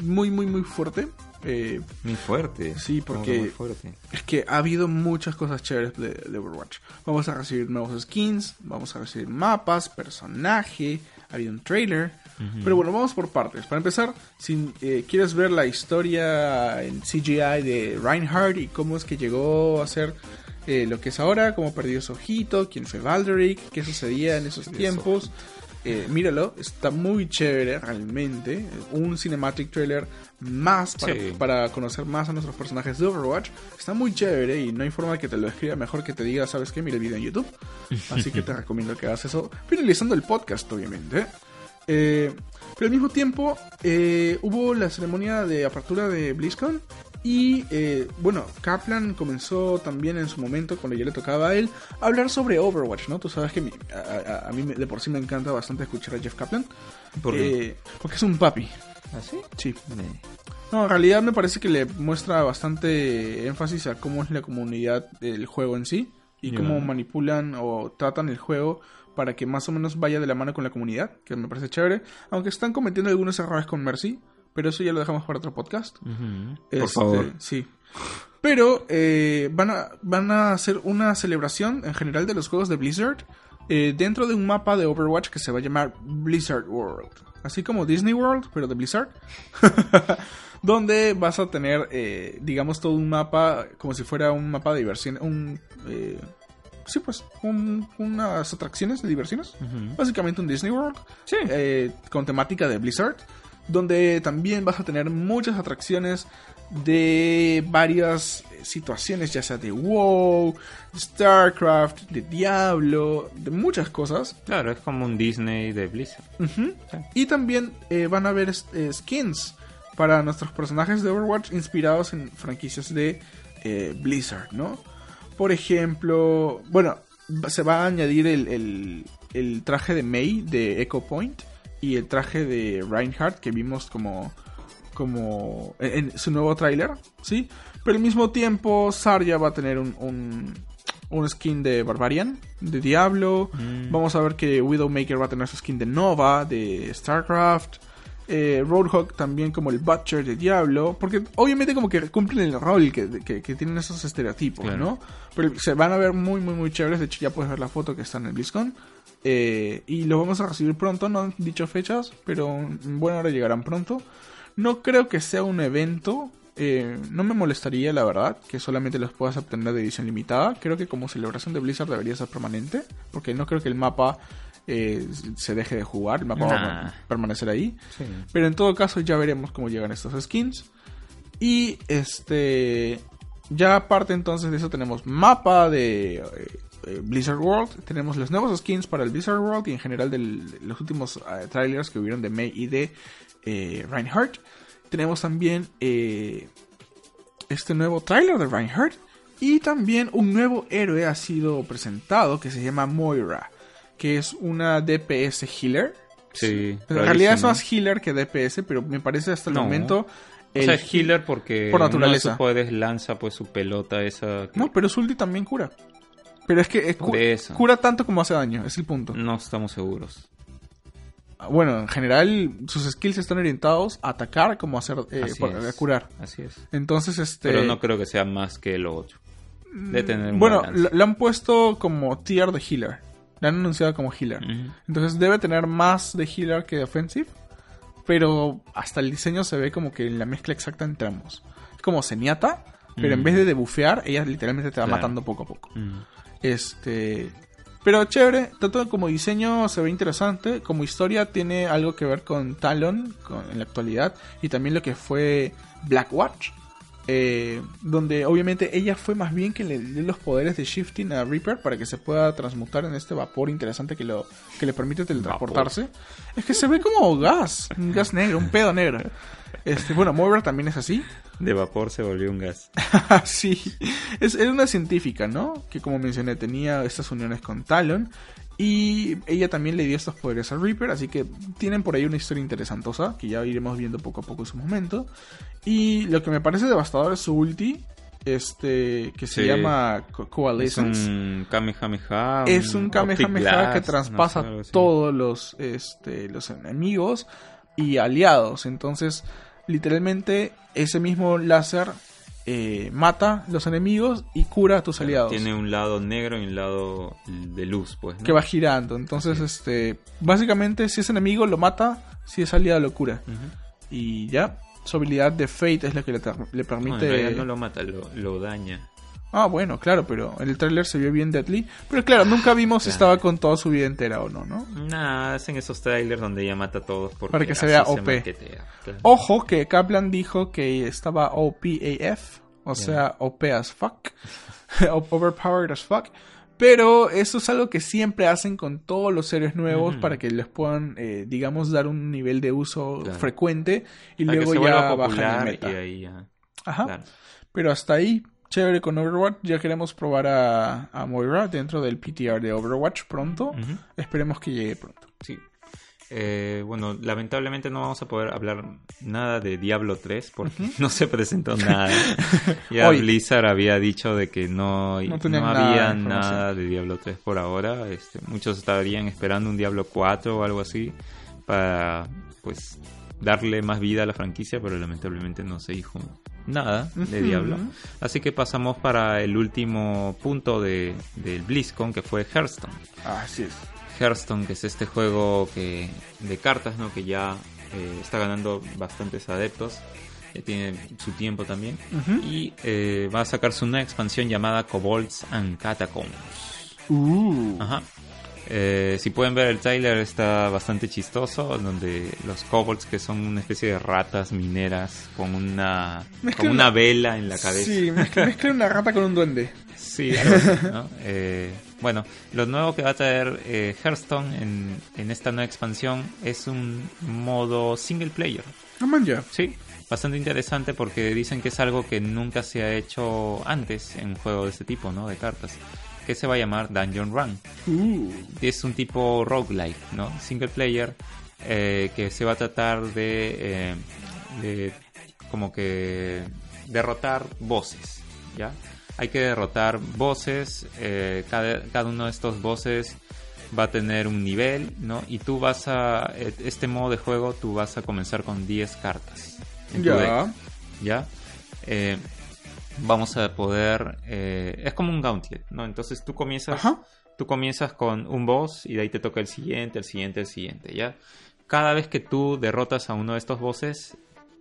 muy, muy, muy fuerte. Eh, Muy fuerte. Sí, porque- que muy fuerte. es que ha habido muchas cosas chéveres de, de Overwatch. Vamos a recibir nuevos skins, vamos a recibir mapas, personaje, ha habido un trailer. Pero bueno, vamos por partes. Para empezar, si eh, quieres ver la historia en CGI de Reinhardt y cómo es que llegó a ser eh, lo que es ahora, cómo perdió su ojito, quién fue Valderic, qué sucedía en esos tiempos. Eh, míralo, está muy chévere realmente. Un cinematic trailer más para, Sí. para conocer más a nuestros personajes de Overwatch. Está muy chévere y no hay forma de que te lo escriba mejor que te diga, ¿sabes qué? Mira el video en YouTube. Así que te recomiendo que hagas eso. Finalizando el podcast, obviamente. Eh, pero al mismo tiempo eh, hubo la ceremonia de apertura de BlizzCon y eh, bueno, Kaplan comenzó también en su momento, cuando ya le tocaba a él, a hablar sobre Overwatch, ¿no? Tú sabes que mi- a, a- a mí de por sí me encanta bastante escuchar a Jeff Kaplan. ¿Por qué? Eh, porque es un papi. ¿Ah, sí? Sí. Me- No, en realidad me parece que le muestra bastante énfasis a cómo es la comunidad del juego en sí y cómo manipulan o tratan el juego para que más o menos vaya de la mano con la comunidad, que me parece chévere, aunque están cometiendo algunos errores con Mercy, pero eso ya lo dejamos para otro podcast. Este, Por favor. Sí. Pero eh, van, a, van a hacer una celebración en general de los juegos de Blizzard eh, dentro de un mapa de Overwatch que se va a llamar Blizzard World. Así como Disney World, pero de Blizzard. donde vas a tener, eh, digamos, todo un mapa como si fuera un mapa de diversión. Un, eh, sí, pues, un- unas atracciones de diversiones. Básicamente un Disney World Sí. eh, con temática de Blizzard, donde también vas a tener muchas atracciones de varias eh, situaciones, ya sea de WoW, de StarCraft, de Diablo, de muchas cosas. Claro, es como un Disney de Blizzard. Sí. Y también eh, van a haber eh, skins para nuestros personajes de Overwatch inspirados en franquicias de eh, Blizzard, ¿no? Por ejemplo, bueno, se va a añadir el, el- el traje de Mei de Echo Point y el traje de Reinhardt que vimos como, como en, su nuevo tráiler, ¿sí? Pero al mismo tiempo Zarya va a tener un, un, un skin de Barbarian, de Diablo. Mm. Vamos a ver que Widowmaker va a tener su skin de Nova, de StarCraft. eh, Roadhog también como el Butcher de Diablo, porque obviamente como que cumplen el rol que, que- que tienen esos estereotipos, Claro. ¿no? Pero se van a ver muy, muy, muy chéveres, de hecho ya puedes ver la foto que está en el BlizzCon. Eh, y los vamos a recibir pronto, no han dicho fechas, pero en buena hora llegarán pronto. No creo que sea un evento, eh, no me molestaría la verdad que solamente los puedas obtener de edición limitada. Creo que como celebración de Blizzard debería ser permanente, porque no creo que el mapa eh, se deje de jugar, el mapa va a permanecer ahí. Sí. Pero en todo caso ya veremos cómo llegan estos skins. Y este... Ya aparte entonces de eso tenemos mapa de eh, Blizzard World. Tenemos los nuevos skins para el Blizzard World y en general de los últimos eh, trailers que hubieron de May y de eh, Reinhardt. Tenemos también este nuevo trailer de Reinhardt. Y también un nuevo héroe ha sido presentado que se llama Moira. Que es una DPS healer. Sí, En realidad es más healer que DPS, pero me parece hasta el No. momento. O sea, es healer porque por naturaleza. poderes lanza pues su pelota esa. No, pero su ulti también cura. Pero es que es cu- Por eso. cura tanto como hace daño, es el punto. No estamos seguros. Bueno, en general sus skills están orientados a atacar como a, hacer, eh, Así por- es. a curar. Así es. Entonces, este... Pero no creo que sea más que lo otro. De tener Bueno, lo han puesto como tier de healer. Le han anunciado como healer. Entonces debe tener más de healer que de offensive. Pero hasta el diseño se ve como que en la mezcla exacta entre ambos. Es como Zenyatta, pero en Mm. vez de debufear, ella literalmente te va Claro. matando poco a poco. Mm. Este. Pero chévere, tanto como diseño se ve interesante, como historia tiene algo que ver con Talon con- en la actualidad y también lo que fue Blackwatch, eh, donde obviamente ella fue más bien que le dio los poderes de shifting a Reaper para que se pueda transmutar en este vapor interesante que, lo, que le permite teletransportarse. Es que se ve como gas, un gas negro, un pedo negro. Este, bueno, Moira también es así. De vapor se volvió un gas. sí, es, era una científica, ¿no? Que como mencioné tenía estas uniones con Talon y ella también le dio estos poderes a Reaper, así que tienen por ahí una historia interesantosa que ya iremos viendo poco a poco en su momento. Y lo que me parece devastador es su ulti, este, que se Sí. llama Co- Es Coalescence. un Kamehameha. Es un Kamehameha Blast, que no traspasa sé, todos los, este, los enemigos y aliados. Entonces, literalmente, ese mismo láser eh, mata los enemigos y cura a tus aliados. Tiene un lado negro y un lado de luz, pues. ¿no? Que va girando. Entonces, este, básicamente, si es enemigo, lo mata. Si es aliado, lo cura. Y ya, su habilidad de Fate es la que le, No, en permite... realidad no lo mata, lo, lo daña. Ah, bueno, claro, pero en el tráiler se vio bien Deadly. Pero claro, nunca vimos si Claro. estaba con toda su vida entera o no, ¿no? Nah, hacen esos trailers donde ella mata a todos porque Para que se vea OP. claro. Ojo que Kaplan dijo que estaba OPAF, o sea, OP as fuck, overpowered as fuck. Pero eso es algo que siempre hacen con todos los seres nuevos para que les puedan, eh, digamos, dar un nivel de uso Claro. frecuente y Para luego ya bajan el meta. ahí. Ajá. Pero hasta ahí, chévere con Overwatch. Ya queremos probar a, a Moira dentro del PTR de Overwatch pronto. Ujú. Esperemos que llegue pronto. Sí. Eh, bueno, lamentablemente no vamos a poder hablar nada de Diablo 3 porque no se presentó nada. Ya Hoy. Blizzard había dicho de que no, No no, nada había información. nada de Diablo 3 por ahora. Este, muchos estarían esperando un Diablo 4 o algo así para pues darle más vida a la franquicia, pero lamentablemente no se dijo nada de. Diablo. Así que pasamos para el último punto de, del BlizzCon que fue Hearthstone. Así es. Hearthstone, que es este juego que de cartas, ¿no? Que ya eh, está ganando bastantes adeptos. Ya tiene su tiempo también. Y eh, va a sacar su nueva expansión llamada Kobolds and Catacombs. Uh. Ajá. Eh, si pueden ver el trailer está bastante chistoso, donde los kobolds que son una especie de ratas mineras con una, con una una- vela en la cabeza. Sí, mezcla, mezcla una rata con un duende. Sí, algo así, ¿no? Eh, bueno, lo nuevo que va a traer eh, Hearthstone en, en esta nueva expansión es un modo single player. No man. Sí, bastante interesante porque dicen que es algo que nunca se ha hecho antes en un juego de este tipo, ¿no? De cartas. Que se va a llamar Dungeon Run. Uh. Es un tipo roguelike, ¿no? Single player eh, que se va a tratar de, eh, de como que derrotar bosses, ¿ya? Hay que derrotar bosses, eh, cada, cada uno de estos bosses va a tener un nivel, ¿no? Y tú vas a, este modo de juego, tú vas a comenzar con 10 cartas. en tu Ya. deck, ¿Ya? Vamos a poder, eh, es como un gauntlet, ¿no? Entonces tú comienzas, Ajá. tú comienzas con un boss y de ahí te toca el siguiente, el siguiente, el siguiente, ¿ya? Cada vez que tú derrotas a uno de estos bosses,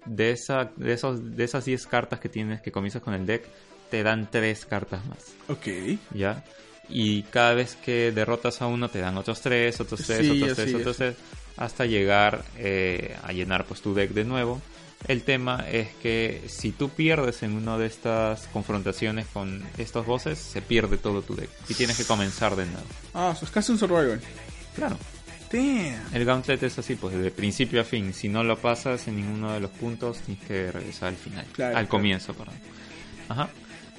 de, esa, de, esos, de esas 10 cartas que tienes que comienzas con el deck, te dan 3 cartas más. Ok. ¿ya? Y cada vez que derrotas a uno te dan otros tres, otros tres, Sí, otros así tres, es. otros tres, hasta llegar eh, a llenar pues tu deck de nuevo. El tema es que si tú pierdes en una de estas confrontaciones con estos bosses, se pierde todo tu deck y tienes que comenzar de nuevo. Ah, eso es casi un survival. Claro, Damn. el Gauntlet es así, pues de principio a fin. Si no lo pasas en ninguno de los puntos, tienes que regresar al final, Claro, al claro. comienzo, perdón. Ajá.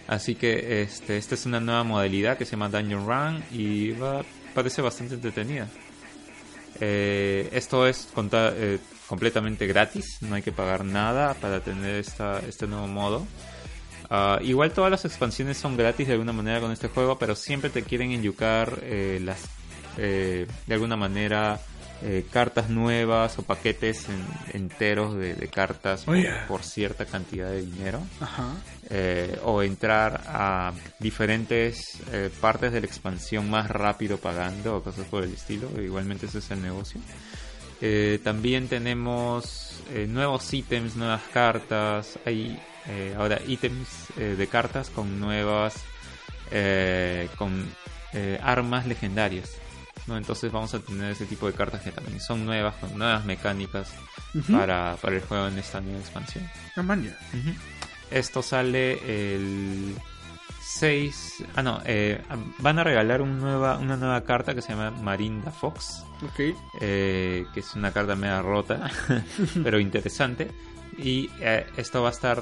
Así que este, esta es una nueva modalidad que se llama Dungeon Run y va, parece bastante entretenida. Eh, esto es conta- eh, completamente gratis, no hay que pagar nada para tener esta, este nuevo modo. Ah, igual todas las expansiones son gratis de alguna manera con este juego, pero siempre te quieren enyucar eh, las eh, de alguna manera eh, cartas nuevas o paquetes en- enteros de, de cartas por, Oye. por cierta cantidad de dinero Ajá. eh, o entrar a diferentes eh, partes de la expansión más rápido pagando o cosas por el estilo. Igualmente ese es el negocio. Eh, también tenemos eh, nuevos ítems, nuevas cartas. Hay eh, ahora ítems de cartas con nuevas, con armas legendarias. ¿no? Entonces vamos a tener ese tipo de cartas que también son nuevas, con nuevas mecánicas para, para el juego en esta nueva expansión. Man. Esto sale el 6. Ah, no. eh, van a regalar un nueva, una nueva carta que se llama Marinda Fox. Ok. eh, que es una carta media rota, pero interesante. Y eh, esto va a estar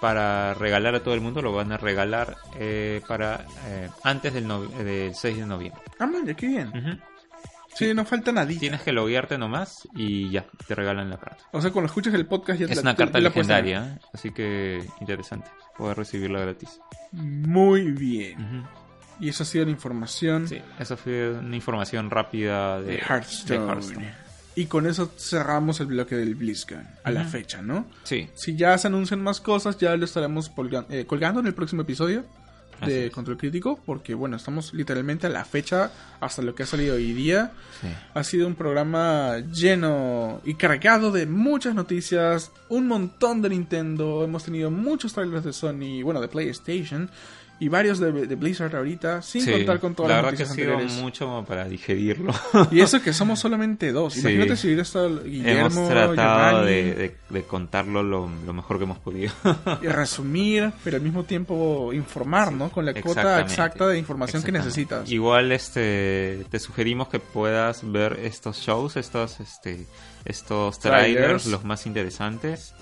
para regalar a todo el mundo. Lo van a regalar eh, para eh, antes del, del 6 de noviembre. Ah, man, qué bien. Sí, no falta nadita. Tienes que loguearte nomás y ya, te regalan la carta. O sea, cuando escuchas el podcast ya te Es la- una carta legendaria, ¿eh? así que interesante. Poder recibirla gratis. Muy bien. Y esa ha sido la información Sí, esa fue una información rápida de, de Hearthstone. de Hearthstone. Y con eso cerramos el bloque del BlizzCon a la fecha, ¿no? Sí, Si ya se anuncian más cosas, ya lo estaremos eh, colgando en el próximo episodio de es. Control Crítico, porque bueno, estamos literalmente a la fecha hasta lo que ha salido hoy día. sí. Ha sido un programa lleno y cargado de muchas noticias, un montón de Nintendo, hemos tenido muchos trailers de Sony, bueno, de PlayStation y varios de, de Blizzard ahorita, sin Sí, contar con todas la las verdad que ha noticias sido anteriores. mucho para digerirlo. Y eso que somos solamente dos. Sí. Imagínate si hubiera estado Guillermo, hemos tratado Giovanni, de, de- de contarlo lo, lo mejor que hemos podido. y resumir, pero al mismo tiempo informar, ¿no? Con la cuota exacta de información que necesitas. Igual este te sugerimos que puedas ver estos shows, estos este estos trailers, Trailers. los más interesantes.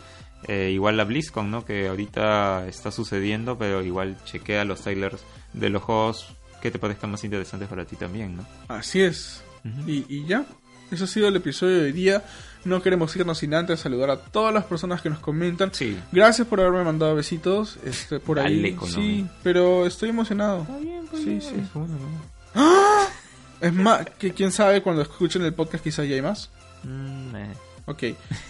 Eh, igual la BlizzCon, ¿no? Que ahorita está sucediendo, pero igual chequea los trailers de los juegos que te parezcan más interesantes para ti también, ¿no? Así es. Y, y ya, eso ha sido el episodio de hoy día. No queremos irnos sin antes saludar a todas las personas que nos comentan. Sí. Gracias por haberme mandado besitos este, por ahí. Sí, pero estoy emocionado. pues, Sí, sí. Es bueno, ¿no? Es más, que quién sabe cuando escuchen el podcast quizás ya hay más. Mm, eh. Ok.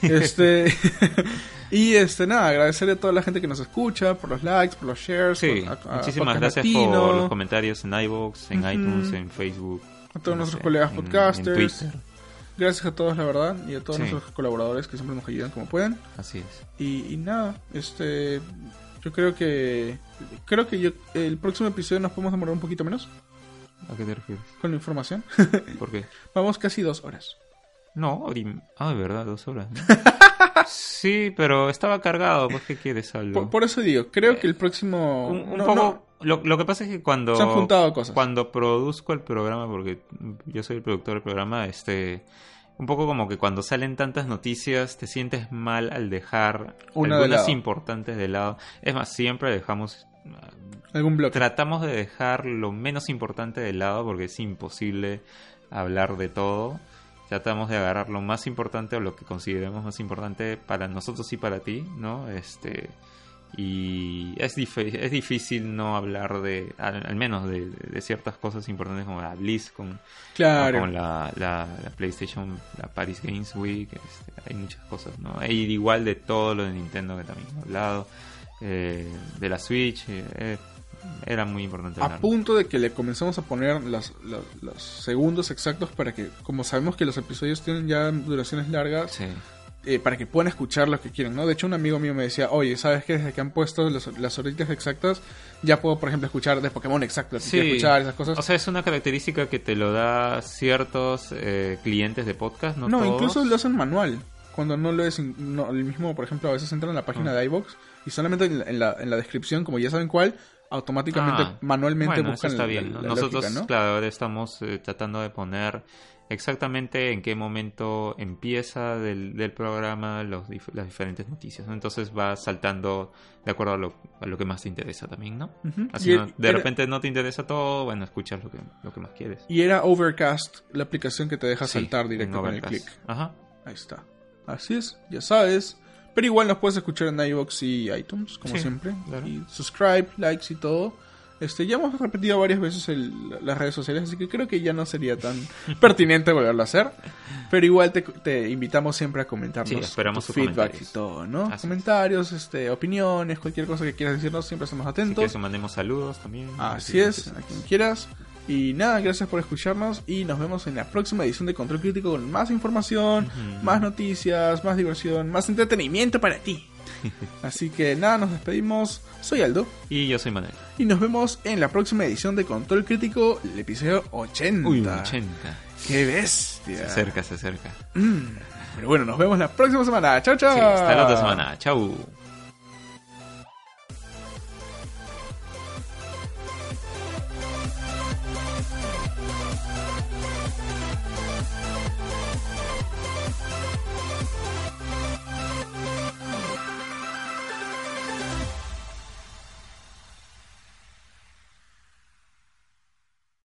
Este. y este, nada, agradecerle a toda la gente que nos escucha, por los likes, por los shares. Sí, por- a- a muchísimas gracias Latino, por los comentarios en iVoox, en iTunes, en Facebook. A todos no nuestros sé, colegas en- podcasters. En. Gracias a todos, la verdad, y a todos Sí. nuestros colaboradores que siempre nos ayudan como pueden. Así es. Y, y nada, este. Yo creo que. Creo que yo, el próximo episodio nos podemos demorar un poquito menos ¿A qué te refieres? con la información. ¿Por qué? Vamos casi dos horas. No, hora y- ah, de verdad, dos horas. ¿no? sí, pero estaba cargado, pues ¿qué quieres algo? Por, por eso digo, creo que el próximo. un, un no, poco. no, Lo, lo que pasa es que cuando se han juntado cosas. cuando produzco el programa, porque yo soy el productor del programa, este, un poco como que cuando salen tantas noticias te sientes mal al dejar Una de algunas importantes de lado. Es más, siempre dejamos Algún bloque. Tratamos de dejar lo menos importante de lado porque es imposible hablar de todo. Tratamos de agarrar lo más importante o lo que consideremos más importante para nosotros y para ti, ¿no? Este Y es, dif- es difícil no hablar de, al, al menos de, de ciertas cosas importantes como la BlizzCon, Claro. o como la, la, la PlayStation, la Paris Games Week, este, hay muchas cosas, ¿no? E igual de todo lo de Nintendo que también he hablado, eh, de la Switch, eh, era muy importante A punto de que le comenzamos a poner las- las- los segundos exactos para que, como sabemos que los episodios tienen ya duraciones largas, Sí. eh, para que puedan escuchar lo que quieren, ¿no? De hecho, un amigo mío me decía, oye, ¿sabes qué? Desde que han puesto los- las horitas exactas, ya puedo, por ejemplo, escuchar de Pokémon exacto, quiero escuchar esas cosas. O sea, es una característica que te lo da ciertos eh, clientes de podcast, ¿no? no, todos. incluso lo hacen manual. Cuando no lo es, no, el mismo, por ejemplo, a veces entran en la página Ah. de iBox y solamente en la, en la, en la descripción, como ya saben cuál, automáticamente, Ah, manualmente bueno, buscan está la- bien. la- la Nosotros, lógica, ¿no? claro, ahora estamos eh, tratando de poner exactamente en qué momento empieza del, del programa los las diferentes noticias. ¿no? Entonces va saltando de acuerdo a lo, a lo que más te interesa también, ¿no? Ujú. Así Y no- de era- repente no te interesa todo, bueno, escuchas lo que, lo que más quieres. Y era Overcast, la aplicación que te deja Sí, saltar directo con el clic. Ajá. Ahí está. Así es, ya sabes. Pero igual nos puedes escuchar en iVoox y iTunes, como Sí, siempre. claro. Y subscribe, likes y todo. Este, ya hemos repetido varias veces el- las redes sociales, así que creo que ya no sería tan pertinente volverlo a hacer. Pero igual te, te invitamos siempre a comentarnos Sí, esperamos sus feedback y todo, ¿no? Así es. comentarios, este, opiniones, cualquier cosa que quieras decirnos, siempre estamos atentos. que mandemos saludos también. Así es, a quien quieras. Y nada, gracias por escucharnos y nos vemos en la próxima edición de Control Crítico con más información, más noticias, más diversión, más entretenimiento para ti. Así que nada, nos despedimos. Soy Aldo Y yo soy Manuel. y nos vemos en la próxima edición de Control Crítico, el episodio 80. Uy, 80. ¡Qué bestia! Se acerca, se acerca. Mm. Pero bueno, nos vemos la próxima semana. ¡Chao, chao! Sí, hasta la otra semana. Chau.